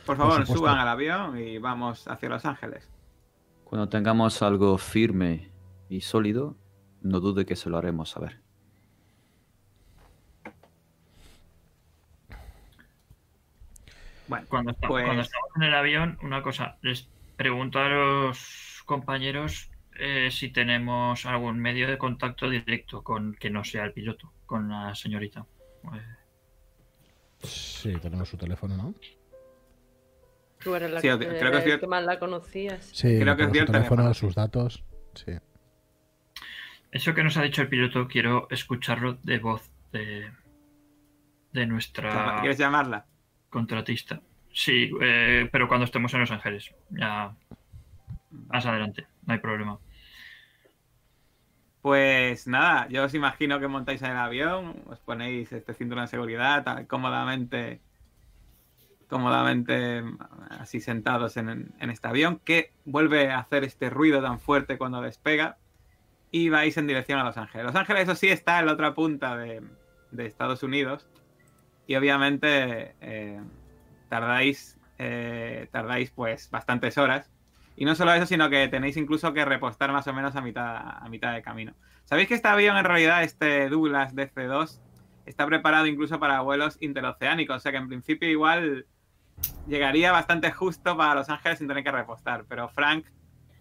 Por favor, suban al avión y vamos hacia Los Ángeles. Cuando tengamos algo firme y sólido, no dude que se lo haremos saber. Bueno, Cuando, Pues- cuando estamos en el avión, una cosa, les pregunto a los compañeros eh, si tenemos algún medio de contacto directo con que no sea el piloto, con la señorita. Eh, Sí, tenemos su teléfono, ¿no? Tú eres la Sí, que, creo que más la conocías. Sí, Creo que dio su el teléfono, teléfono, sus datos. Sí. Eso que nos ha dicho el piloto, quiero escucharlo de voz de, de nuestra ¿quieres llamarla? Contratista. Sí, eh, pero cuando estemos en Los Ángeles. Ya más adelante, no hay problema. Pues nada, yo os imagino que montáis en el avión, os ponéis este cinturón de seguridad tan cómodamente cómodamente así sentados en, este avión que vuelve a hacer este ruido tan fuerte cuando despega y vais en dirección a Los Ángeles. Los Ángeles, eso sí, está en la otra punta de Estados Unidos y obviamente eh, tardáis, eh, tardáis pues bastantes horas. Y no solo eso, sino que tenéis incluso que repostar más o menos a mitad, a mitad de camino. ¿Sabéis que este avión en realidad, este Douglas DC-2, está preparado incluso para vuelos interoceánicos? O sea que en principio igual llegaría bastante justo para Los Ángeles sin tener que repostar. Pero Frank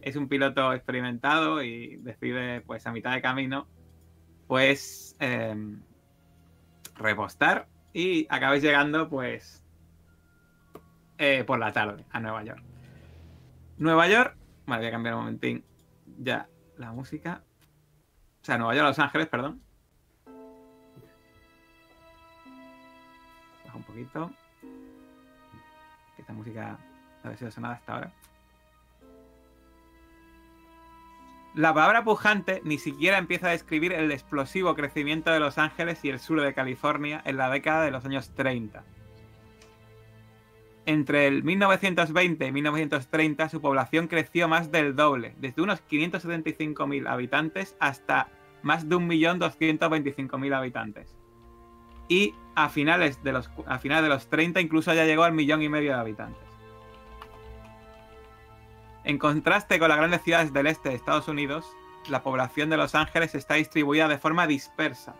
es un piloto experimentado y decide pues a mitad de camino pues eh, repostar y acabáis llegando pues eh, por la tarde a Nueva York. Nueva York, vale, voy a cambiar un momentín ya la música. O sea, Nueva York, Los Ángeles, perdón. Baja un poquito. Esta música no ha sido sonada hasta ahora. La palabra pujante ni siquiera empieza a describir el explosivo crecimiento de Los Ángeles y el sur de California en la década de los años 30. Entre el 1920 y 1930 su población creció más del doble, desde unos 575.000 habitantes hasta más de 1.225.000 habitantes. Y a finales, de los, a finales de los 30 incluso ya llegó al millón y medio de habitantes. En contraste con las grandes ciudades del este de Estados Unidos, la población de Los Ángeles está distribuida de forma dispersa.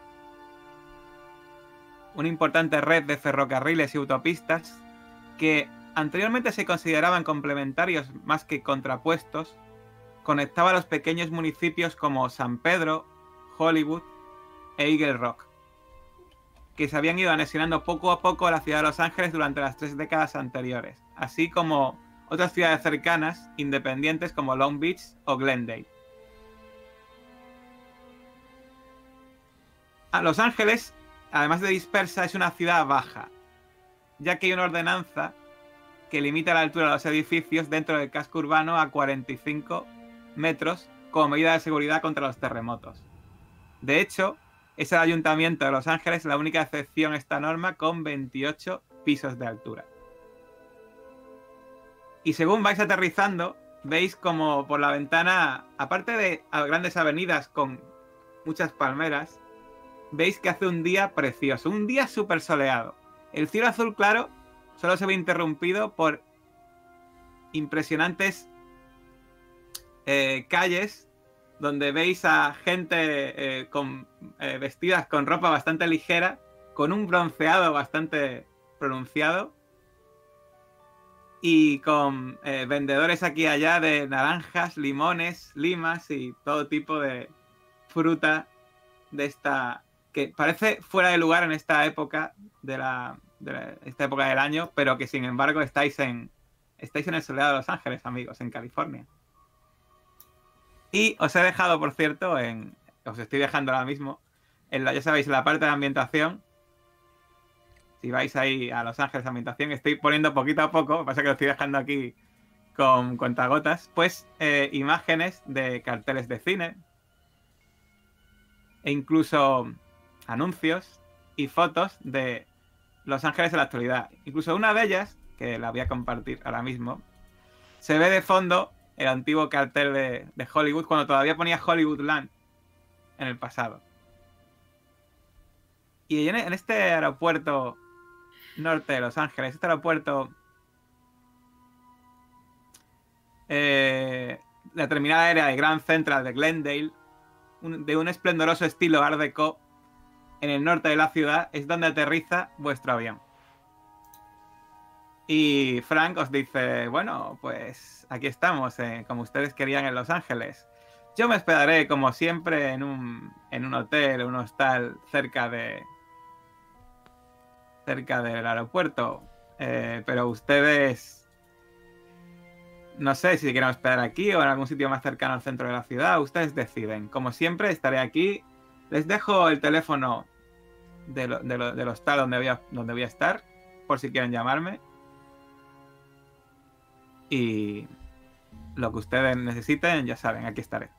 Una importante red de ferrocarriles y autopistas que anteriormente se consideraban complementarios más que contrapuestos, conectaba a los pequeños municipios como San Pedro, Hollywood e Eagle Rock, que se habían ido anexionando poco a poco a la ciudad de Los Ángeles durante las tres décadas anteriores, así como otras ciudades cercanas, independientes como Long Beach o Glendale. A Los Ángeles, además de dispersa, es una ciudad baja, ya que hay una ordenanza que limita la altura de los edificios dentro del casco urbano a 45 metros como medida de seguridad contra los terremotos. De hecho, es el ayuntamiento de Los Ángeles la única excepción a esta norma con 28 pisos de altura. Y según vais aterrizando, veis como por la ventana, aparte de grandes avenidas con muchas palmeras, veis que hace un día precioso, un día súper soleado. El cielo azul claro solo se ve interrumpido por impresionantes eh, calles donde veis a gente eh, con, eh, vestidas con ropa bastante ligera, con un bronceado bastante pronunciado y con eh, vendedores aquí y allá de naranjas, limones, limas y todo tipo de fruta de esta que parece fuera de lugar en esta época de la, de esta época del año, pero que sin embargo estáis en estáis en el soleado de Los Ángeles, amigos, en California. Y os he dejado, por cierto, en os estoy dejando ahora mismo en la ya sabéis en la parte de ambientación si vais ahí a Los Ángeles Ambientación, estoy poniendo poquito a poco, pasa que lo estoy dejando aquí con cuentagotas, pues eh, imágenes de carteles de cine e incluso anuncios y fotos de Los Ángeles en la actualidad. Incluso una de ellas, que la voy a compartir ahora mismo, se ve de fondo el antiguo cartel de, Hollywood cuando todavía ponía Hollywoodland en el pasado. Y en este aeropuerto norte de Los Ángeles, este aeropuerto, eh, la terminal aérea de Grand Central de Glendale, de un esplendoroso estilo Art Deco, en el norte de la ciudad, es donde aterriza vuestro avión. Y Frank os dice, bueno, pues aquí estamos, eh, como ustedes querían en Los Ángeles. Yo me hospedaré, como siempre, en un, en un hotel, un hostal cerca de, cerca del aeropuerto. Eh, pero ustedes, no sé si quieren esperar aquí o en algún sitio más cercano al centro de la ciudad, ustedes deciden. Como siempre, estaré aquí. Les dejo el teléfono de lo, de del hostal donde voy, a, donde voy a estar, por si quieren llamarme. Y lo que ustedes necesiten, ya saben, aquí estaré.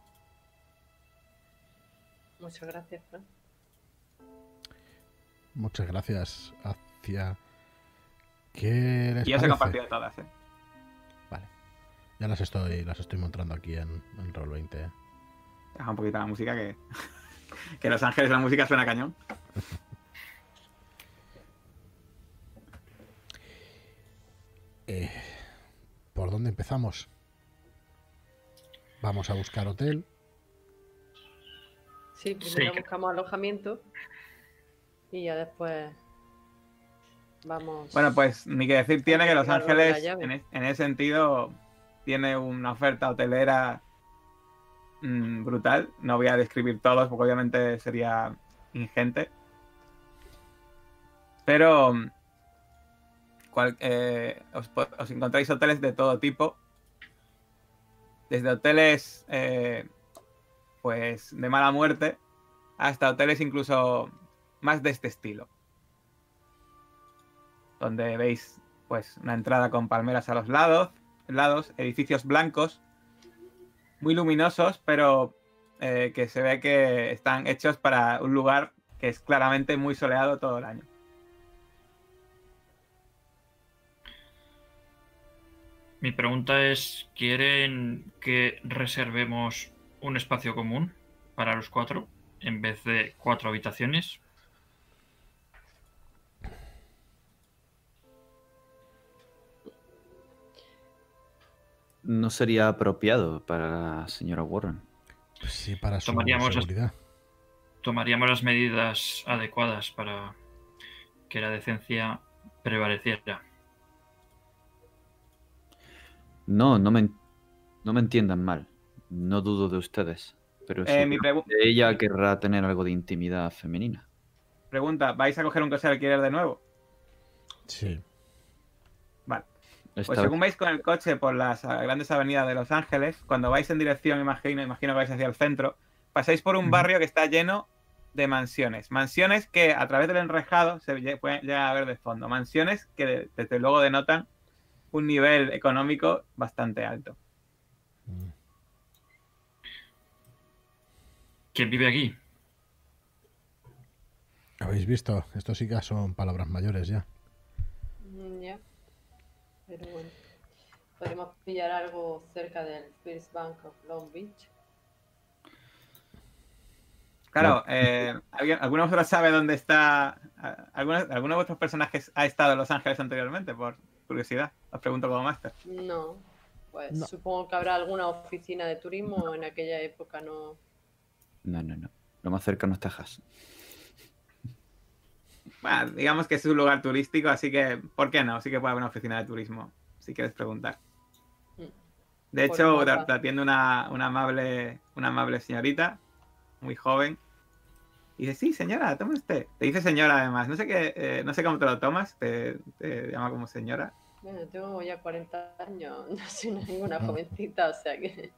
Muchas gracias, Fran. Muchas gracias. Hacia ¿Qué les Y yo os he parece? compartido todas, ¿eh? Vale. Ya las estoy, las estoy montando aquí en, en Roll20. Deja un poquito la música que. que Los Ángeles la música suena cañón. Eh, ¿Por dónde empezamos? Vamos a buscar hotel. Sí, primero Sí. buscamos alojamiento y ya después vamos. Bueno, pues ni que decir tiene que Los Ángeles, en, es- en ese sentido, tiene una oferta hotelera mm, brutal. No voy a describir todos porque obviamente sería ingente. Pero cual- eh, os encontráis hoteles de todo tipo. Desde hoteles eh, pues de mala muerte hasta hoteles incluso más de este estilo donde veis pues una entrada con palmeras a los lados, lados edificios blancos, muy luminosos, pero eh, que se ve que están hechos para un lugar que es claramente muy soleado todo el año. Mi pregunta es, ¿quieren que reservemos un espacio común para los cuatro en vez de cuatro habitaciones? No sería apropiado para la señora Warren. Pues sí, para su Tomaríamos las-. Tomaríamos las medidas adecuadas para que la decencia prevaleciera. No, no me, no me entiendan mal. No dudo de ustedes. Pero Eh, mi ella querrá tener algo de intimidad femenina. pregunta, ¿vais a coger un coche de alquiler de nuevo? Sí. Pues según vais con el coche por las ah, grandes avenidas de Los Ángeles, cuando vais en dirección, imagino, imagino que vais hacia el centro, pasáis por un barrio que está lleno de mansiones. Mansiones que a través del enrejado se pueden llegar a ver de fondo. Mansiones que de- desde luego denotan un nivel económico bastante alto. ¿Quién vive aquí? ¿Habéis visto? Esto sí que son palabras mayores ya. Pero bueno. Podríamos pillar algo cerca del First Bank of Long Beach. Claro, eh, ¿alguien- ¿alguno de vosotros sabe dónde está? ¿Alguno, ¿Alguno de vuestros personajes ha estado en Los Ángeles anteriormente? Por curiosidad, os pregunto como máster. No. Pues No. supongo que habrá alguna oficina de turismo en aquella época, no. No, no, no. Lo más cercano es Texas. Bueno, digamos que es un lugar turístico, así que, ¿por qué no? Sí que puede haber una oficina de turismo, si quieres preguntar. Mm. De hecho, te, te atiende una, una amable, una amable señorita, muy joven. Y dice, sí, señora, tome usted. Te dice señora además. No sé qué, eh, no sé cómo te lo tomas, te, te llama como señora. Bueno, tengo ya 40 años, no soy ninguna Ah. jovencita, o sea que.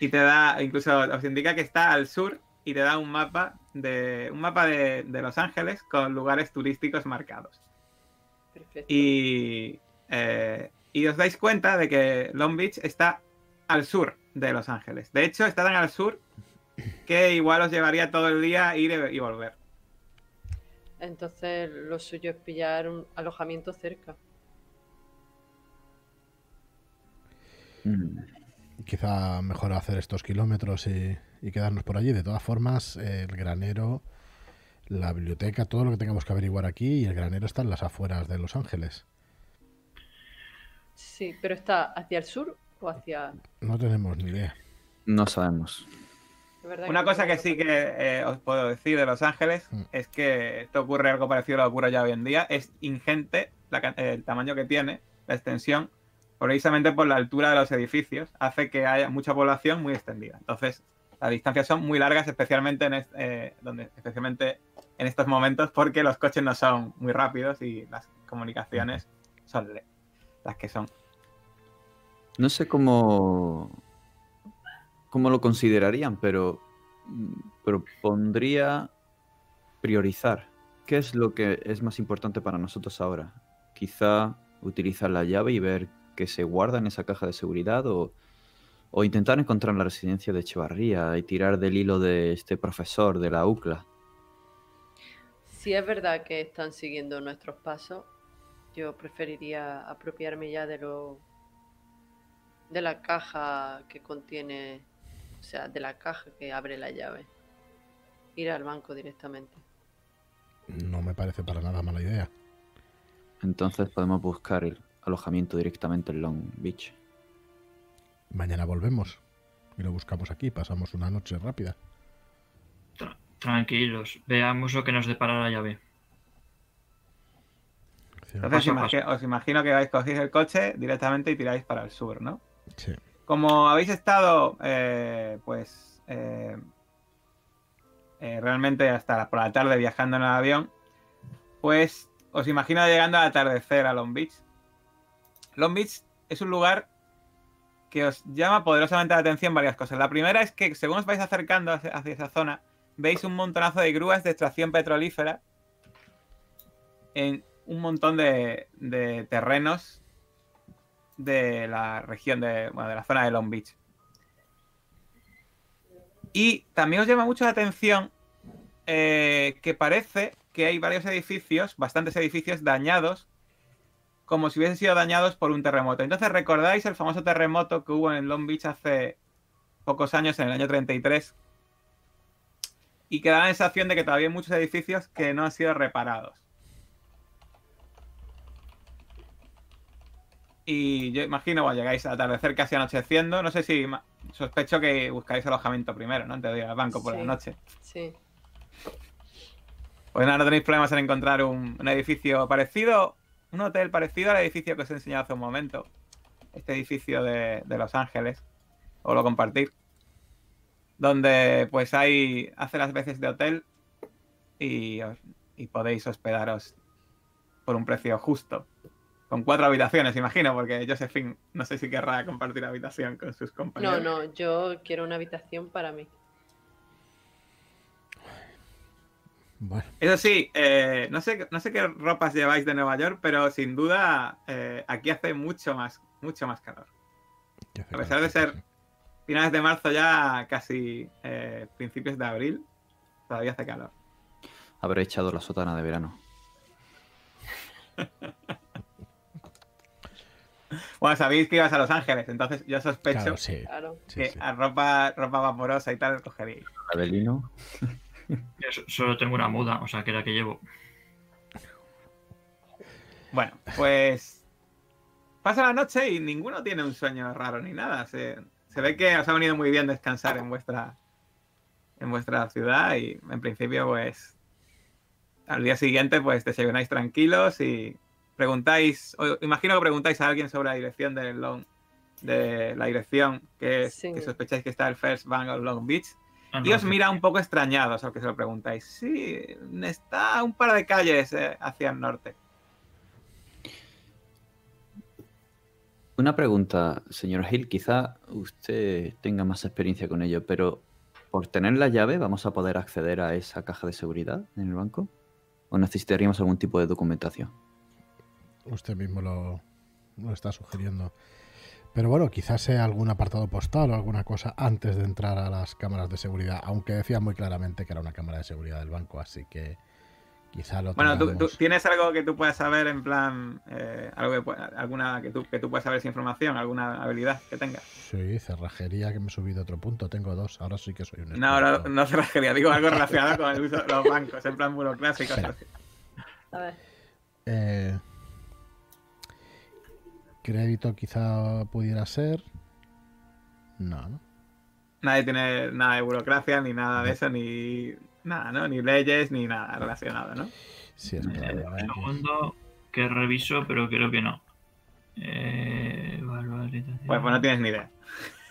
Y te da, incluso os indica que está al sur y te da un mapa de, un mapa de, de Los Ángeles con lugares turísticos marcados. Perfecto. Y, eh, y os dais cuenta de que Long Beach está al sur de Los Ángeles. De hecho, está tan al sur que igual os llevaría todo el día ir y volver. Entonces, lo suyo es pillar un alojamiento cerca. Mm. Quizá mejor hacer estos kilómetros y, y quedarnos por allí. De todas formas, el granero, la biblioteca, todo lo que tengamos que averiguar aquí, y el granero está en las afueras de Los Ángeles. Sí, pero está hacia el sur o hacia. No tenemos ni idea. No sabemos. Una cosa que sí que eh, os puedo decir de Los Ángeles Mm. es que esto ocurre algo parecido a lo que ocurre ya hoy en día. Es ingente la el tamaño que tiene, la extensión, precisamente por la altura de los edificios, hace que haya mucha población muy extendida. Entonces, las distancias son muy largas, especialmente en, est- eh, donde, especialmente en estos momentos, porque los coches no son muy rápidos y las comunicaciones son las que son. No sé cómo, cómo lo considerarían, pero propondría priorizar. ¿Qué es lo que es más importante para nosotros ahora? Quizá utilizar la llave y ver qué se guarda en esa caja de seguridad o, o intentar encontrar la residencia de Echevarría y tirar del hilo de este profesor de la UCLA. Si es verdad que están siguiendo nuestros pasos, yo preferiría apropiarme ya de lo de la caja que contiene, o sea, de la caja que abre la llave. Ir al banco directamente. No me parece para nada mala idea. Entonces podemos buscar el alojamiento directamente en Long Beach. Mañana volvemos y lo buscamos aquí. Pasamos una noche rápida. Tra- tranquilos, veamos lo que nos depara la llave. Entonces os imagino que vais, cogéis el coche directamente y tiráis para el sur, ¿no? Sí. Como habéis estado, eh, pues, eh, eh, realmente hasta por la tarde viajando en el avión, pues os imagino llegando al atardecer a Long Beach. Long Beach es un lugar que os llama poderosamente la atención varias cosas. La primera es que según os vais acercando hacia, esa zona, veis un montonazo de grúas de extracción petrolífera en un montón de, de terrenos de la región de, bueno, de la zona de Long Beach. Y también os llama mucho la atención eh, que parece que hay varios edificios, bastantes edificios dañados, como si hubiesen sido dañados por un terremoto. Entonces, ¿recordáis el famoso terremoto que hubo en Long Beach hace pocos años, en el año 33? Y que da la sensación de que todavía hay muchos edificios que no han sido reparados. Y yo imagino, bueno, llegáis al atardecer casi anocheciendo. No sé si sospecho que buscáis alojamiento primero, ¿no? Antes de ir al banco por la noche. Sí. Pues nada, no tenéis problemas en encontrar un, un edificio parecido, un hotel parecido al edificio que os he enseñado hace un momento. Este edificio de, de Los Ángeles. O lo compartir. Donde pues hay, hace las veces de hotel y, os- y podéis hospedaros por un precio justo. Con cuatro habitaciones, imagino, porque Josephine no sé si querrá compartir habitación con sus No, compañeros. no, yo quiero una habitación para mí. Bueno, Eso sí, eh, no, sé, no sé qué ropas lleváis de Nueva York, pero sin duda eh, aquí hace mucho más, mucho más calor. ¿qué hace A pesar de ser finales de marzo ya casi eh, principios de abril, todavía hace calor. Habré echado la sotana de verano. Bueno, sabéis que ibas a Los Ángeles, entonces yo sospecho Claro, sí. Claro. sí, que sí. a ropa, ropa vaporosa y tal cogeríais. Abelino. Yo solo tengo una muda, o sea, que la que llevo. Bueno, pues pasa la noche y ninguno tiene un sueño raro ni nada. Se, se ve que os ha venido muy bien descansar en vuestra en vuestra ciudad y en principio pues al día siguiente pues desayunáis tranquilos y preguntáis, o imagino que preguntáis a alguien sobre la dirección del Long de la dirección que, es- Sí. que sospecháis que está el First Bank of Long Beach y no, os mira un poco extrañados al que se lo preguntáis. Sí, está un par de calles eh, hacia el norte. Una pregunta, señor Hill. Quizá usted tenga más experiencia con ello, pero ¿por tener la llave vamos a poder acceder a esa caja de seguridad en el banco? ¿O necesitaríamos algún tipo de documentación? Usted mismo lo, lo está sugiriendo. Pero bueno, quizás sea algún apartado postal o alguna cosa antes de entrar a las cámaras de seguridad, aunque decía muy claramente que era una cámara de seguridad del banco, así que quizá lo Bueno, ¿tú, tienes algo que tú puedas saber en plan, eh, algo que, alguna que tú, que tú puedas saber esa información, alguna habilidad que tengas? Sí, cerrajería que me he subido otro punto, tengo dos, ahora sí que soy un No, no, no cerrajería, digo algo relacionado con el uso de los bancos, en plan burocrático. A ver. Eh, crédito quizá pudiera ser. No, ¿no? Nadie tiene nada de burocracia, ni nada de eso, ni nada, ¿no? Ni leyes, ni nada relacionado, ¿no? Sí, es Eh, probable. un segundo que reviso, pero creo que no. Eh. Pues, pues no tienes ni idea.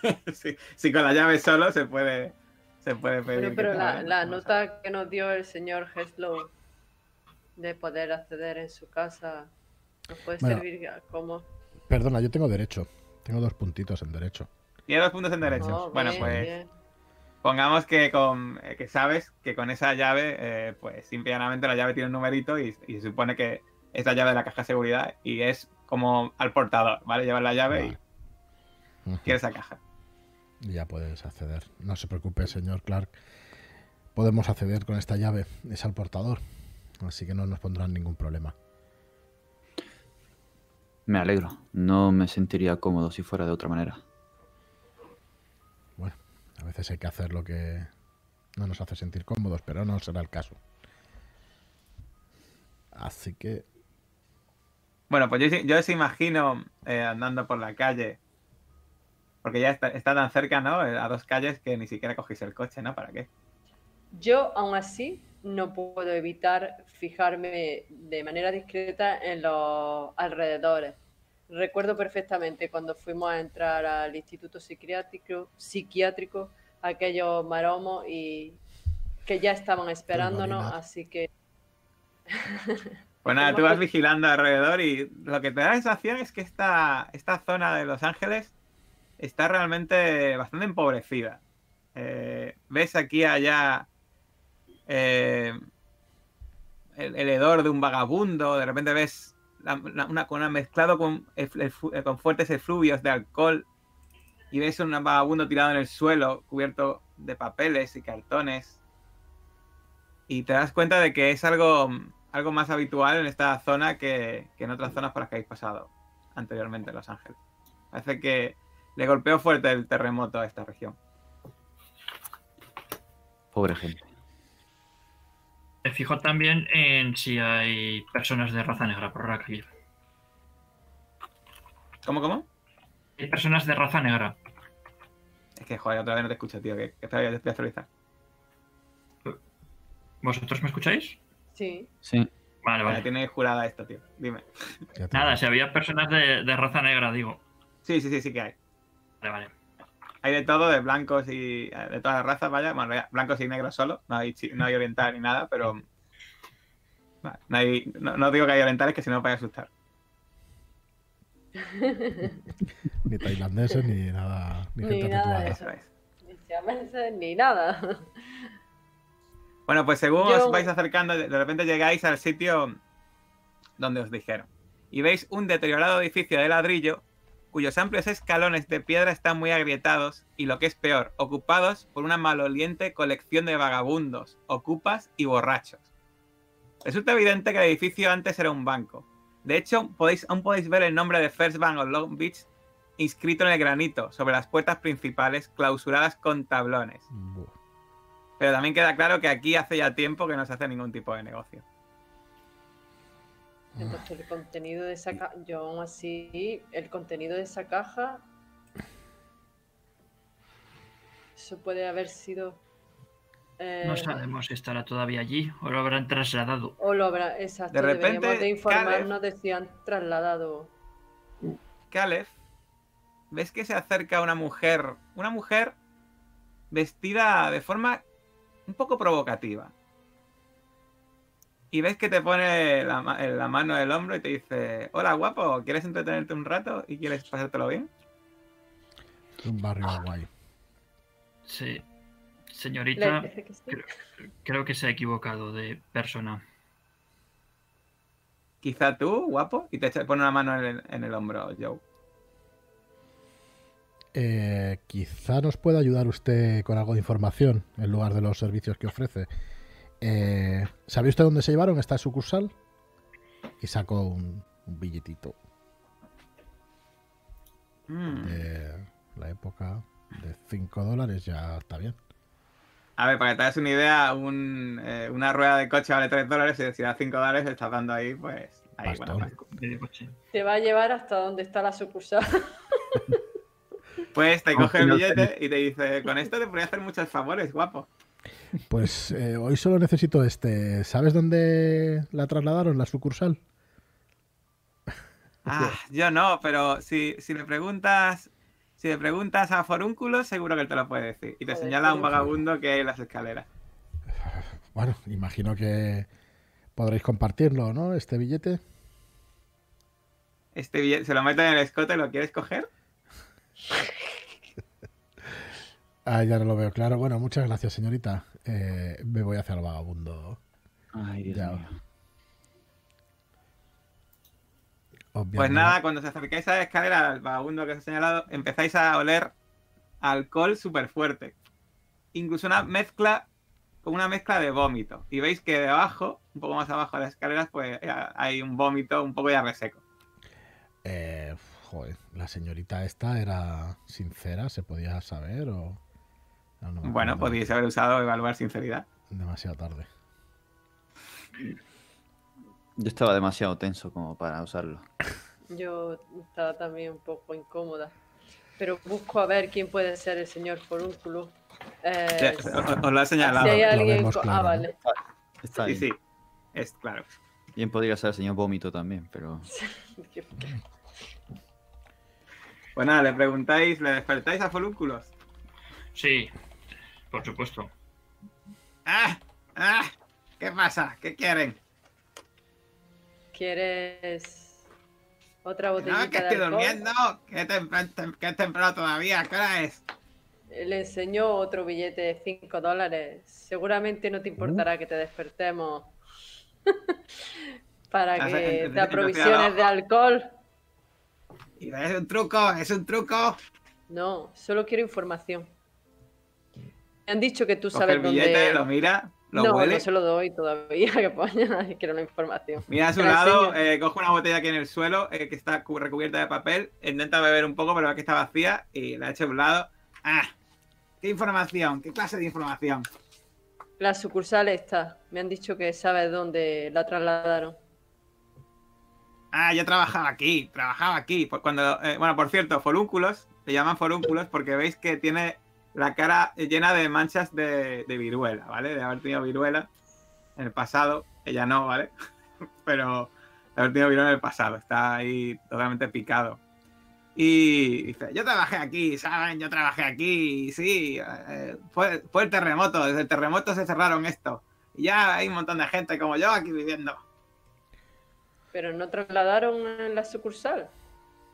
si, si con la llave solo se puede, se puede pedir. Pero, la, nota que nos dio el señor Heslow de poder acceder en su casa nos puede Bueno. servir como. Perdona, yo tengo derecho. Tengo dos puntitos en derecho. Tiene dos puntos en derecho. No, bueno, bien, pues bien. pongamos que con eh, que sabes que con esa llave, eh, pues simple y llanamente la llave tiene un numerito y, y se supone que es la llave de la caja de seguridad y es como al portador, ¿vale? Llevas la llave Vale. y quieres esa caja. Y Ya puedes acceder. No se preocupe, señor Clark. Podemos acceder con esta llave. Es al portador. Así que no nos pondrán ningún problema. Me alegro. No me sentiría cómodo si fuera de otra manera. Bueno, a veces hay que hacer lo que no nos hace sentir cómodos, pero no será el caso. Así que Bueno, pues yo, yo se imagino eh, andando por la calle. Porque ya está, está tan cerca, ¿no? Eh, A dos calles que ni siquiera cogéis el coche, ¿no? ¿Para qué? Yo, aún así, no puedo evitar fijarme de manera discreta en los alrededores. Recuerdo perfectamente cuando fuimos a entrar al instituto psiquiátrico, psiquiátrico aquellos maromos y que ya estaban esperándonos, así que Pues nada, tú vas vigilando alrededor y lo que te da la sensación es que esta, esta zona de Los Ángeles está realmente bastante empobrecida. Eh, ves aquí allá eh, el, hedor de un vagabundo, de repente ves una, con una mezclado con, eh, con fuertes efluvios de alcohol y ves un vagabundo tirado en el suelo cubierto de papeles y cartones y te das cuenta de que es algo, algo más habitual en esta zona que, que en otras zonas por las que habéis pasado anteriormente en Los Ángeles. Parece que le golpeó fuerte el terremoto a esta región. Pobre gente. Me fijo también en si hay personas de raza negra por aquí. ¿Cómo, cómo? Hay personas de raza negra. Es que, joder, otra vez no te escucho, tío, que, que todavía te voy a actualizar. ¿Vosotros me escucháis? sí. Sí. Vale, Vale, tiene jurada esto, tío. Dime. Nada, si había personas de, de raza negra, digo. Sí, sí, sí, sí que hay. Vale, vale. Hay de todo, de blancos y eh, de todas las razas, vaya. Bueno, ya, blancos y negros solo. No hay, no hay oriental ni nada, pero... No, hay- no- no digo que hay orientales, que si no os vais a asustar. ni tailandeses ni nada, ni Ni gente nada de tatuada. eso. Eso es. Ni siameses, ni nada. Bueno, pues según Yo- os vais acercando, de repente llegáis al sitio donde os dijeron. Y veis un deteriorado edificio de ladrillo cuyos amplios escalones de piedra están muy agrietados y lo que es peor, ocupados por una maloliente colección de vagabundos, ocupas y borrachos. Resulta evidente que el edificio antes era un banco. De hecho, podéis, aún podéis ver el nombre de First Bank of Long Beach inscrito en el granito sobre las puertas principales clausuradas con tablones. Pero también queda claro que aquí hace ya tiempo que no se hace ningún tipo de negocio. Entonces el contenido de esa caja, yo aún así, el contenido de esa caja, eso puede haber sido... eh, No sabemos si estará todavía allí o lo habrán trasladado. O lo habrá, exacto, De repente, deberíamos de informarnos Caleb- de si han trasladado. Caleb, ves que se acerca una mujer, una mujer vestida de forma un poco provocativa. Y ves que te pone la, ma- en la mano del hombro y te dice, hola guapo, ¿quieres entretenerte un rato y quieres pasártelo bien? Un barrio guay. Sí. Señorita, dice que sí. creo, creo que se ha equivocado de persona. Quizá tú, guapo, y te pone una mano en el, en el hombro, Joe. Eh, quizá nos pueda ayudar usted con algo de información en lugar de los servicios que ofrece. Eh, ¿Sabe usted dónde se llevaron esta sucursal? Y sacó un, un billetito Mm. de la época de 5 dólares, ya está bien. A ver, para que te hagas una idea, un, eh, una rueda de coche vale 3 dólares y si da 5 dólares estás dando ahí, pues... Ahí, bueno, coche. Te va a llevar hasta donde está la sucursal. Pues te coge el billete y te dice, con esto te podría hacer muchos favores, guapo. Pues eh, hoy solo necesito este. ¿Sabes dónde la trasladaron, la sucursal? Ah, yo no, pero si, si le preguntas si le preguntas a Forúnculo, seguro que él te lo puede decir. Y te señala a un vagabundo que hay en las escaleras. Bueno, imagino que podréis compartirlo, ¿no? Este billete. Este billete se lo mete en el escote, ¿lo quieres coger? Ah, ya no lo veo claro. Bueno, muchas gracias, señorita. Eh, me voy hacia el vagabundo. Ay, Dios Ya. mío. Obviamente. Pues nada, cuando os acercáis a la escalera, al vagabundo que os he señalado, empezáis a oler alcohol súper fuerte. Incluso una mezcla, como una mezcla de vómito. Y veis que debajo, un poco más abajo de las escaleras, pues eh, hay un vómito un poco ya reseco. Eh, joder, la señorita esta era sincera, ¿se podía saber o...? No, no Bueno, podéis haber usado evaluar sinceridad. Demasiado tarde. Yo estaba demasiado tenso como para usarlo. Yo estaba también un poco incómoda. Pero busco a ver quién puede ser el señor Forúnculo. Eh, os, lo he señalado. si hay alguien. vemos co- claro, ah, ¿no? vale. Está Sí, bien. sí. Es claro. Bien podría ser el señor Vómito también, pero... Pues nada, le preguntáis, le despertáis a Folúnculos. Sí, por supuesto. ¡Ah! ¡Ah! ¿Qué pasa? ¿Qué quieren? ¿Quieres otra No, botellita que de estoy alcohol? durmiendo. Que tem- tem- que es temprano todavía. ¿Qué hora es? Le enseñó otro billete de 5 dólares. Seguramente no te importará que te despertemos para que te aprovisiones de alcohol. Y es un truco, es un truco. No, solo quiero información. Me han dicho que tú Coge sabes el billete, dónde. lo mira, lo no, huele. no se lo doy todavía, que poña, quiero la información. Mira a su lado, eh, coge una botella aquí en el suelo eh, que está cu- recubierta de papel, intenta beber un poco, pero ve que está vacía y la echa a un lado. ¡Ah! ¿Qué información? ¿Qué clase de información? La sucursal está. Me han dicho que sabes dónde la trasladaron. Ah, yo trabajaba aquí, trabajaba aquí. Cuando, eh, bueno, por cierto, forúnculos, le llaman forúnculos porque veis que tiene la cara llena de manchas de, viruela, ¿vale? De haber tenido viruela en el pasado. Ella no, ¿vale? Pero de haber tenido viruela en el pasado. Está ahí totalmente picado. Y dice, yo trabajé aquí, ¿saben? Yo trabajé aquí, sí. eh, fue, fue el terremoto, desde el terremoto se cerraron esto. Ya hay un montón de gente como yo aquí viviendo. Pero no trasladaron en la sucursal.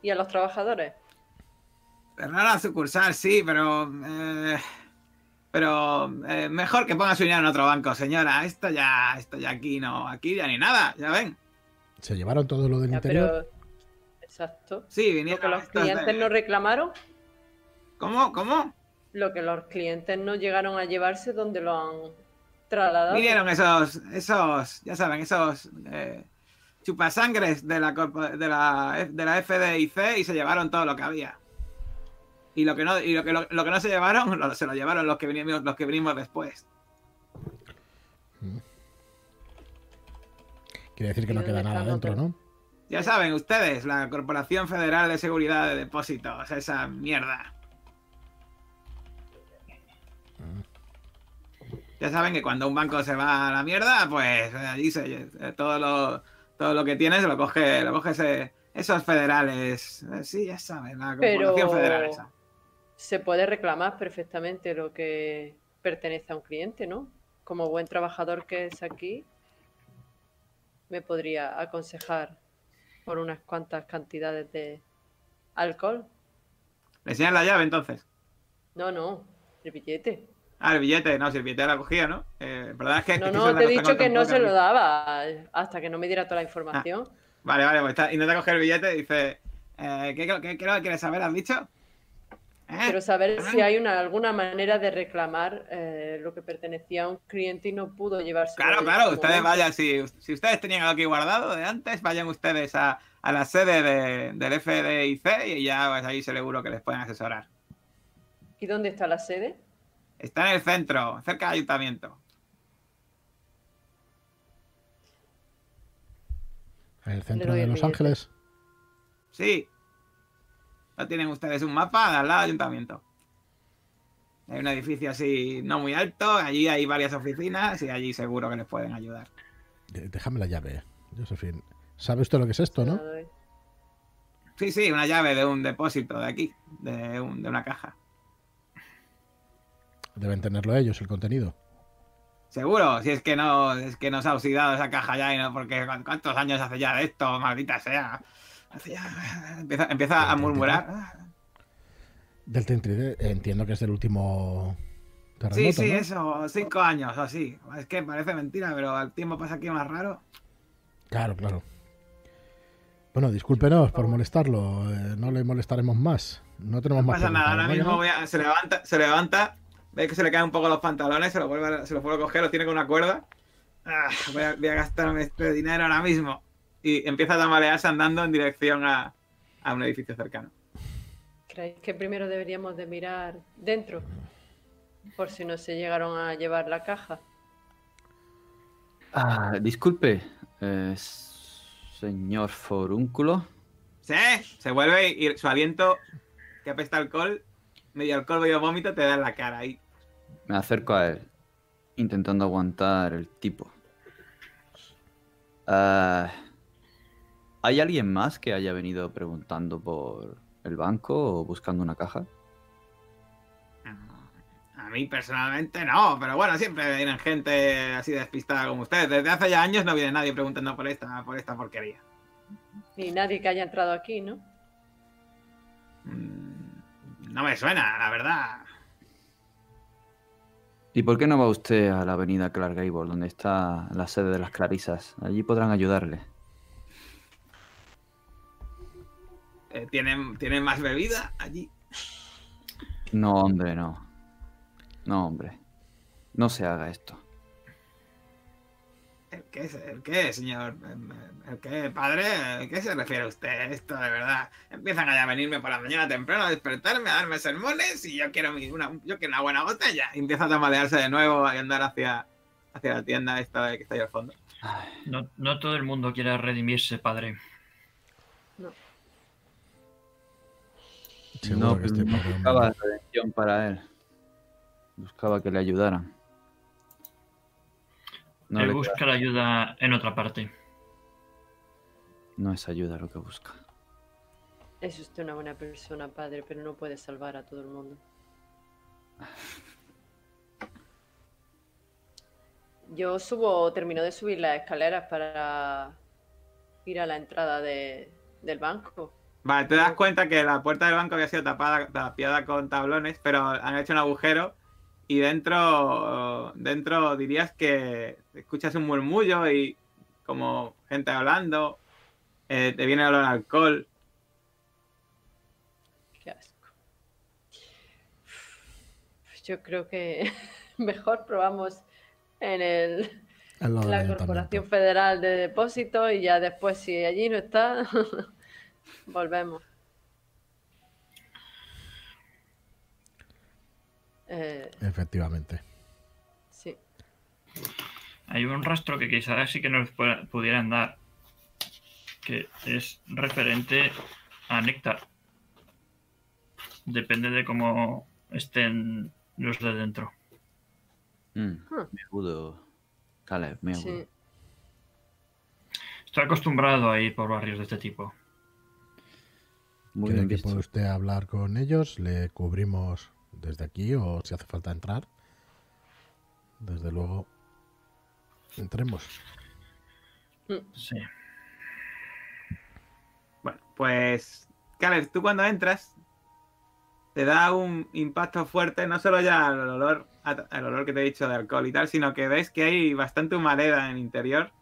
¿Y a los trabajadores? Cerrar la sucursal, sí, pero. eh, pero eh, mejor que ponga su dinero en otro banco, señora. Esto ya, esto ya aquí no, aquí ya ni nada, ya ven. ¿Se llevaron todo lo del Ya, interior? pero... Exacto. Sí, Lo vinieron. que los de- clientes no reclamaron, ¿Cómo? ¿Cómo? lo que los clientes no llegaron a llevarse donde lo han trasladado. Vinieron esos, esos, ya saben, esos eh, chupasangres de la, corpo- de la de la FDIC y se llevaron todo lo que había. Y lo que no, y lo que, lo, lo que no se llevaron, lo- se lo llevaron los que vinimos, los que vinimos después. Quiere decir que no ¿Y queda nada dentro? ¿no? Ya saben ustedes, la Corporación Federal de Seguridad de Depósitos, esa mierda. Ya saben que cuando un banco se va a la mierda, pues allí se, eh, todo lo todo lo que tiene se lo coge, lo coge ese- esos federales. Eh, Sí, ya saben, la Corporación Pero- Federal esa. Se puede reclamar perfectamente lo que pertenece a un cliente, ¿no? Como buen trabajador que es aquí, me podría aconsejar por unas cuantas cantidades de alcohol. ¿Le enseñan la llave entonces? No, no, el billete. Ah, el billete, no, si el billete lo cogía, ¿no? Eh, verdad es que. No, es que no, te he dicho que no se lo daba hasta que no me diera toda la información. Vale, vale, pues está, intenta coger el billete y dice: eh, ¿qué, qué, qué, qué quieres saber? ¿Has dicho? ¿Eh? Quiero saber Ah. si hay una, alguna manera de reclamar eh, lo que pertenecía a un cliente y no pudo llevarse. Claro, claro, ustedes vayan, si, si ustedes tenían algo aquí guardado de antes, vayan ustedes a, a la sede de- del FDIC y ya pues, ahí seguro que les pueden asesorar. ¿Y dónde está la sede? Está en el centro, cerca del ayuntamiento. En el centro de Los. Ángeles. Sí. ¿No tienen ustedes un mapa al lado del ayuntamiento? Hay un edificio así no muy alto, allí hay varias oficinas y allí seguro que les pueden ayudar. Déjame la llave, Josephine. ¿Sabe usted lo que es esto, no? Sí, sí, una llave de un depósito de aquí, de, un- de una caja. Deben tenerlo ellos, el contenido. Seguro, si es que no, es que nos ha oxidado esa caja ya y no, porque ¿cu- ¿cuántos años hace ya de esto? Maldita sea. Empieza, empieza a murmurar. Del 33, eh, entiendo que es del último terremoto, Sí, sí, ¿no? eso, cinco años o así. Es que parece mentira, pero el tiempo pasa aquí más raro. Claro, claro. Bueno, discúlpenos por molestarlo. eh, no le molestaremos más. No tenemos No más pasa nada, ahora ¿verdad que mismo no? voy a- se levanta, se levanta, ve que se le caen un poco los pantalones, se los vuelve, a- se los vuelve a coger, los tiene con una cuerda. Ah, voy, a, voy a gastarme este dinero ahora mismo. Y empieza a tambalearse andando en dirección a, a un edificio cercano. ¿Creéis que primero deberíamos de mirar dentro? Por si no se llegaron a llevar la caja. Ah, disculpe, eh, señor Forúnculo. Sí, se vuelve y su aliento, que apesta alcohol, medio alcohol, medio vómito, te da en la cara ahí. Me acerco a él, intentando aguantar el tipo. Ah, ¿Hay alguien más que haya venido preguntando por el banco o buscando una caja? A mí personalmente no, pero bueno, siempre vienen gente así despistada como ustedes. Desde hace ya años no viene nadie preguntando por esta, por esta porquería. Ni nadie que haya entrado aquí, ¿no? Mm, No me suena, la verdad. ¿Y por qué no va usted a la avenida Clark Gable, donde está la sede de las Clarisas? Allí podrán ayudarle. Eh, ¿tienen, ¿Tienen más bebida allí? No, hombre, no. No, hombre. No se haga esto. ¿El qué, el qué, señor? ¿El qué, padre? ¿A qué se refiere usted a esto, de verdad? Empiezan allá a venirme por la mañana temprano a despertarme, a darme sermones y yo quiero, mi- una, yo quiero una buena botella. Y empieza a tambalearse de nuevo y a andar hacia, hacia la tienda esta de que está ahí al fondo. No, no todo el mundo quiere redimirse, padre. Seguro no, que este buscaba redención para él. Buscaba que le ayudaran. No, Él le busca queda- la ayuda en otra parte. no es ayuda lo que busca. Es usted una buena persona, padre, pero no puede salvar a todo el mundo. Yo subo, termino de subir las escaleras para ir a la entrada de- del banco. Vale, te das cuenta que la puerta del banco había sido tapada, tapiada con tablones, pero han hecho un agujero y dentro, dentro dirías que escuchas un murmullo y como gente hablando, eh, te viene el olor a alcohol. Qué asco. Yo creo que mejor probamos en el, en la. Corporación Federal de Depósitos y ya después, si allí no está, volvemos. Eh, Efectivamente. sí. Hay un rastro que quizás sí que nos pu- pudieran dar, que es referente a Néctar. Depende de cómo estén los de dentro. Mm. Me agudo. Caleb, me agudo. Sí. Estoy acostumbrado a ir por barrios de este tipo. Muy ¿Quiere bien que visto. puede usted hablar con ellos? ¿Le cubrimos desde aquí o si hace falta entrar? Desde luego, entremos. Sí. Bueno, pues, Caleb, tú cuando entras, te da un impacto fuerte, no solo ya el olor, el olor que te he dicho de alcohol y tal, sino que ves que hay bastante humareda en el interior,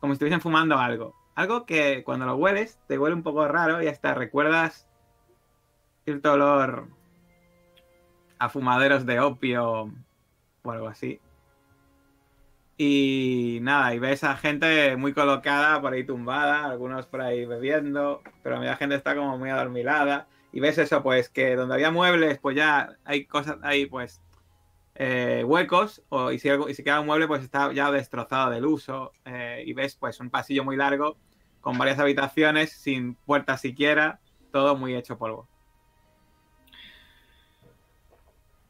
como si estuviesen fumando algo. Algo que cuando lo hueles te huele un poco raro y hasta recuerdas cierto olor a fumaderos de opio o algo así. Y nada, y ves a gente muy colocada por ahí tumbada, algunos por ahí bebiendo, pero la gente está como muy adormilada. Y ves eso, pues que donde había muebles, pues ya hay cosas, hay pues eh, huecos, o, y, si y si queda un mueble, pues está ya destrozado del uso. eh, y ves pues un pasillo muy largo, con varias habitaciones, sin puertas siquiera, todo muy hecho polvo.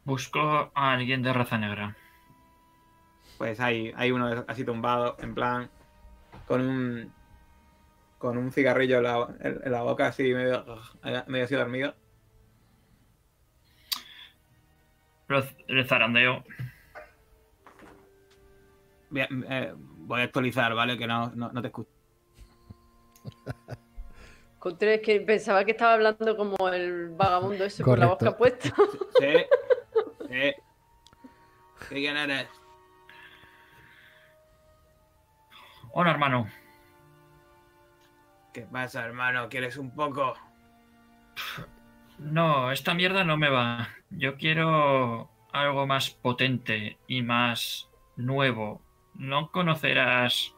Busco a alguien de raza negra. pues hay, hay uno así tumbado, en plan, con un con un cigarrillo en la, en la boca, así medio, medio así dormido. El zarandeo. Bien, eh, voy a actualizar, ¿vale? Que no, no, no te escucho. Encontré que pensaba que estaba hablando como el vagabundo ese con la boca puesta. Sí. Sí. ¿Qué quién eres? Hola, hermano. ¿Qué pasa, hermano? ¿Quieres un poco? No, esta mierda no me va. Yo quiero algo más potente y más nuevo. ¿No conocerás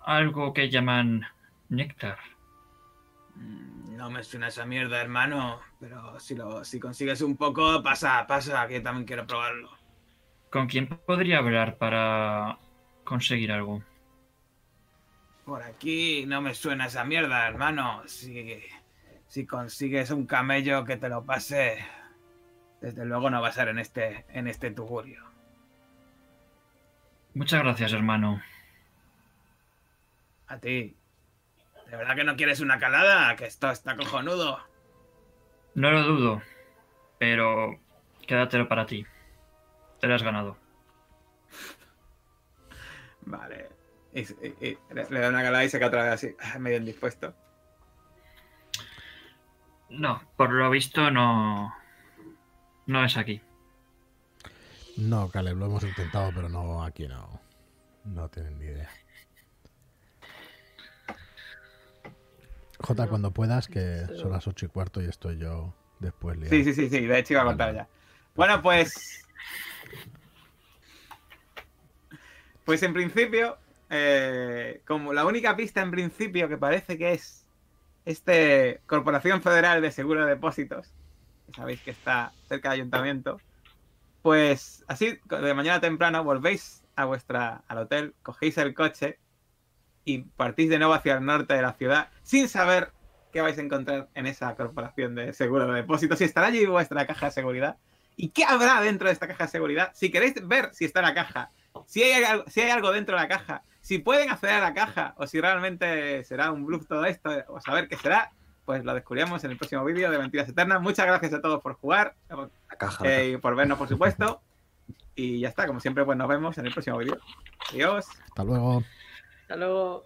algo que llaman néctar? Mm, No me suena esa mierda, hermano. Pero si, lo, si consigues un poco, pasa, pasa, que también quiero probarlo. ¿Con quién podría hablar para conseguir algo? Por aquí no me suena esa mierda, hermano. Si, si consigues un camello que te lo pase, desde luego no va a ser en este, en este tugurio. Muchas gracias, hermano. A ti. ¿De verdad que no quieres una calada? Que esto está cojonudo. No lo dudo, pero quédatelo para ti. Te lo has ganado. Vale. Y, y- y le, le da una calada y se queda otra vez así, medio indispuesto. No, por lo visto no. No es aquí. No, Caleb, lo hemos intentado, pero no, aquí no. No tienen ni idea. J, cuando puedas, que son las ocho y cuarto y estoy yo después liado. Sí, sí, sí, sí. De hecho iba a contar ya. Bueno, pues. Pues en principio, eh, como la única pista en principio que parece que es este Corporación Federal de Seguro de Depósitos, que sabéis que está cerca del ayuntamiento, pues así de mañana temprano volvéis a vuestra al hotel, cogéis el coche y partís de nuevo hacia el norte de la ciudad sin saber qué vais a encontrar en esa corporación de seguro de depósitos. Y estará allí vuestra caja de seguridad. ¿Y qué habrá dentro de esta caja de seguridad? Si queréis ver si está la caja, si hay, si hay algo dentro de la caja, si pueden acceder a la caja o si realmente será un bluff todo esto o saber qué será, pues lo descubriremos en el próximo vídeo de Mentiras Eternas. Muchas gracias a todos por jugar La caja. la eh, y por vernos, por supuesto. Y ya está, como siempre, pues nos vemos en el próximo vídeo. Adiós. Hasta luego. Hasta luego.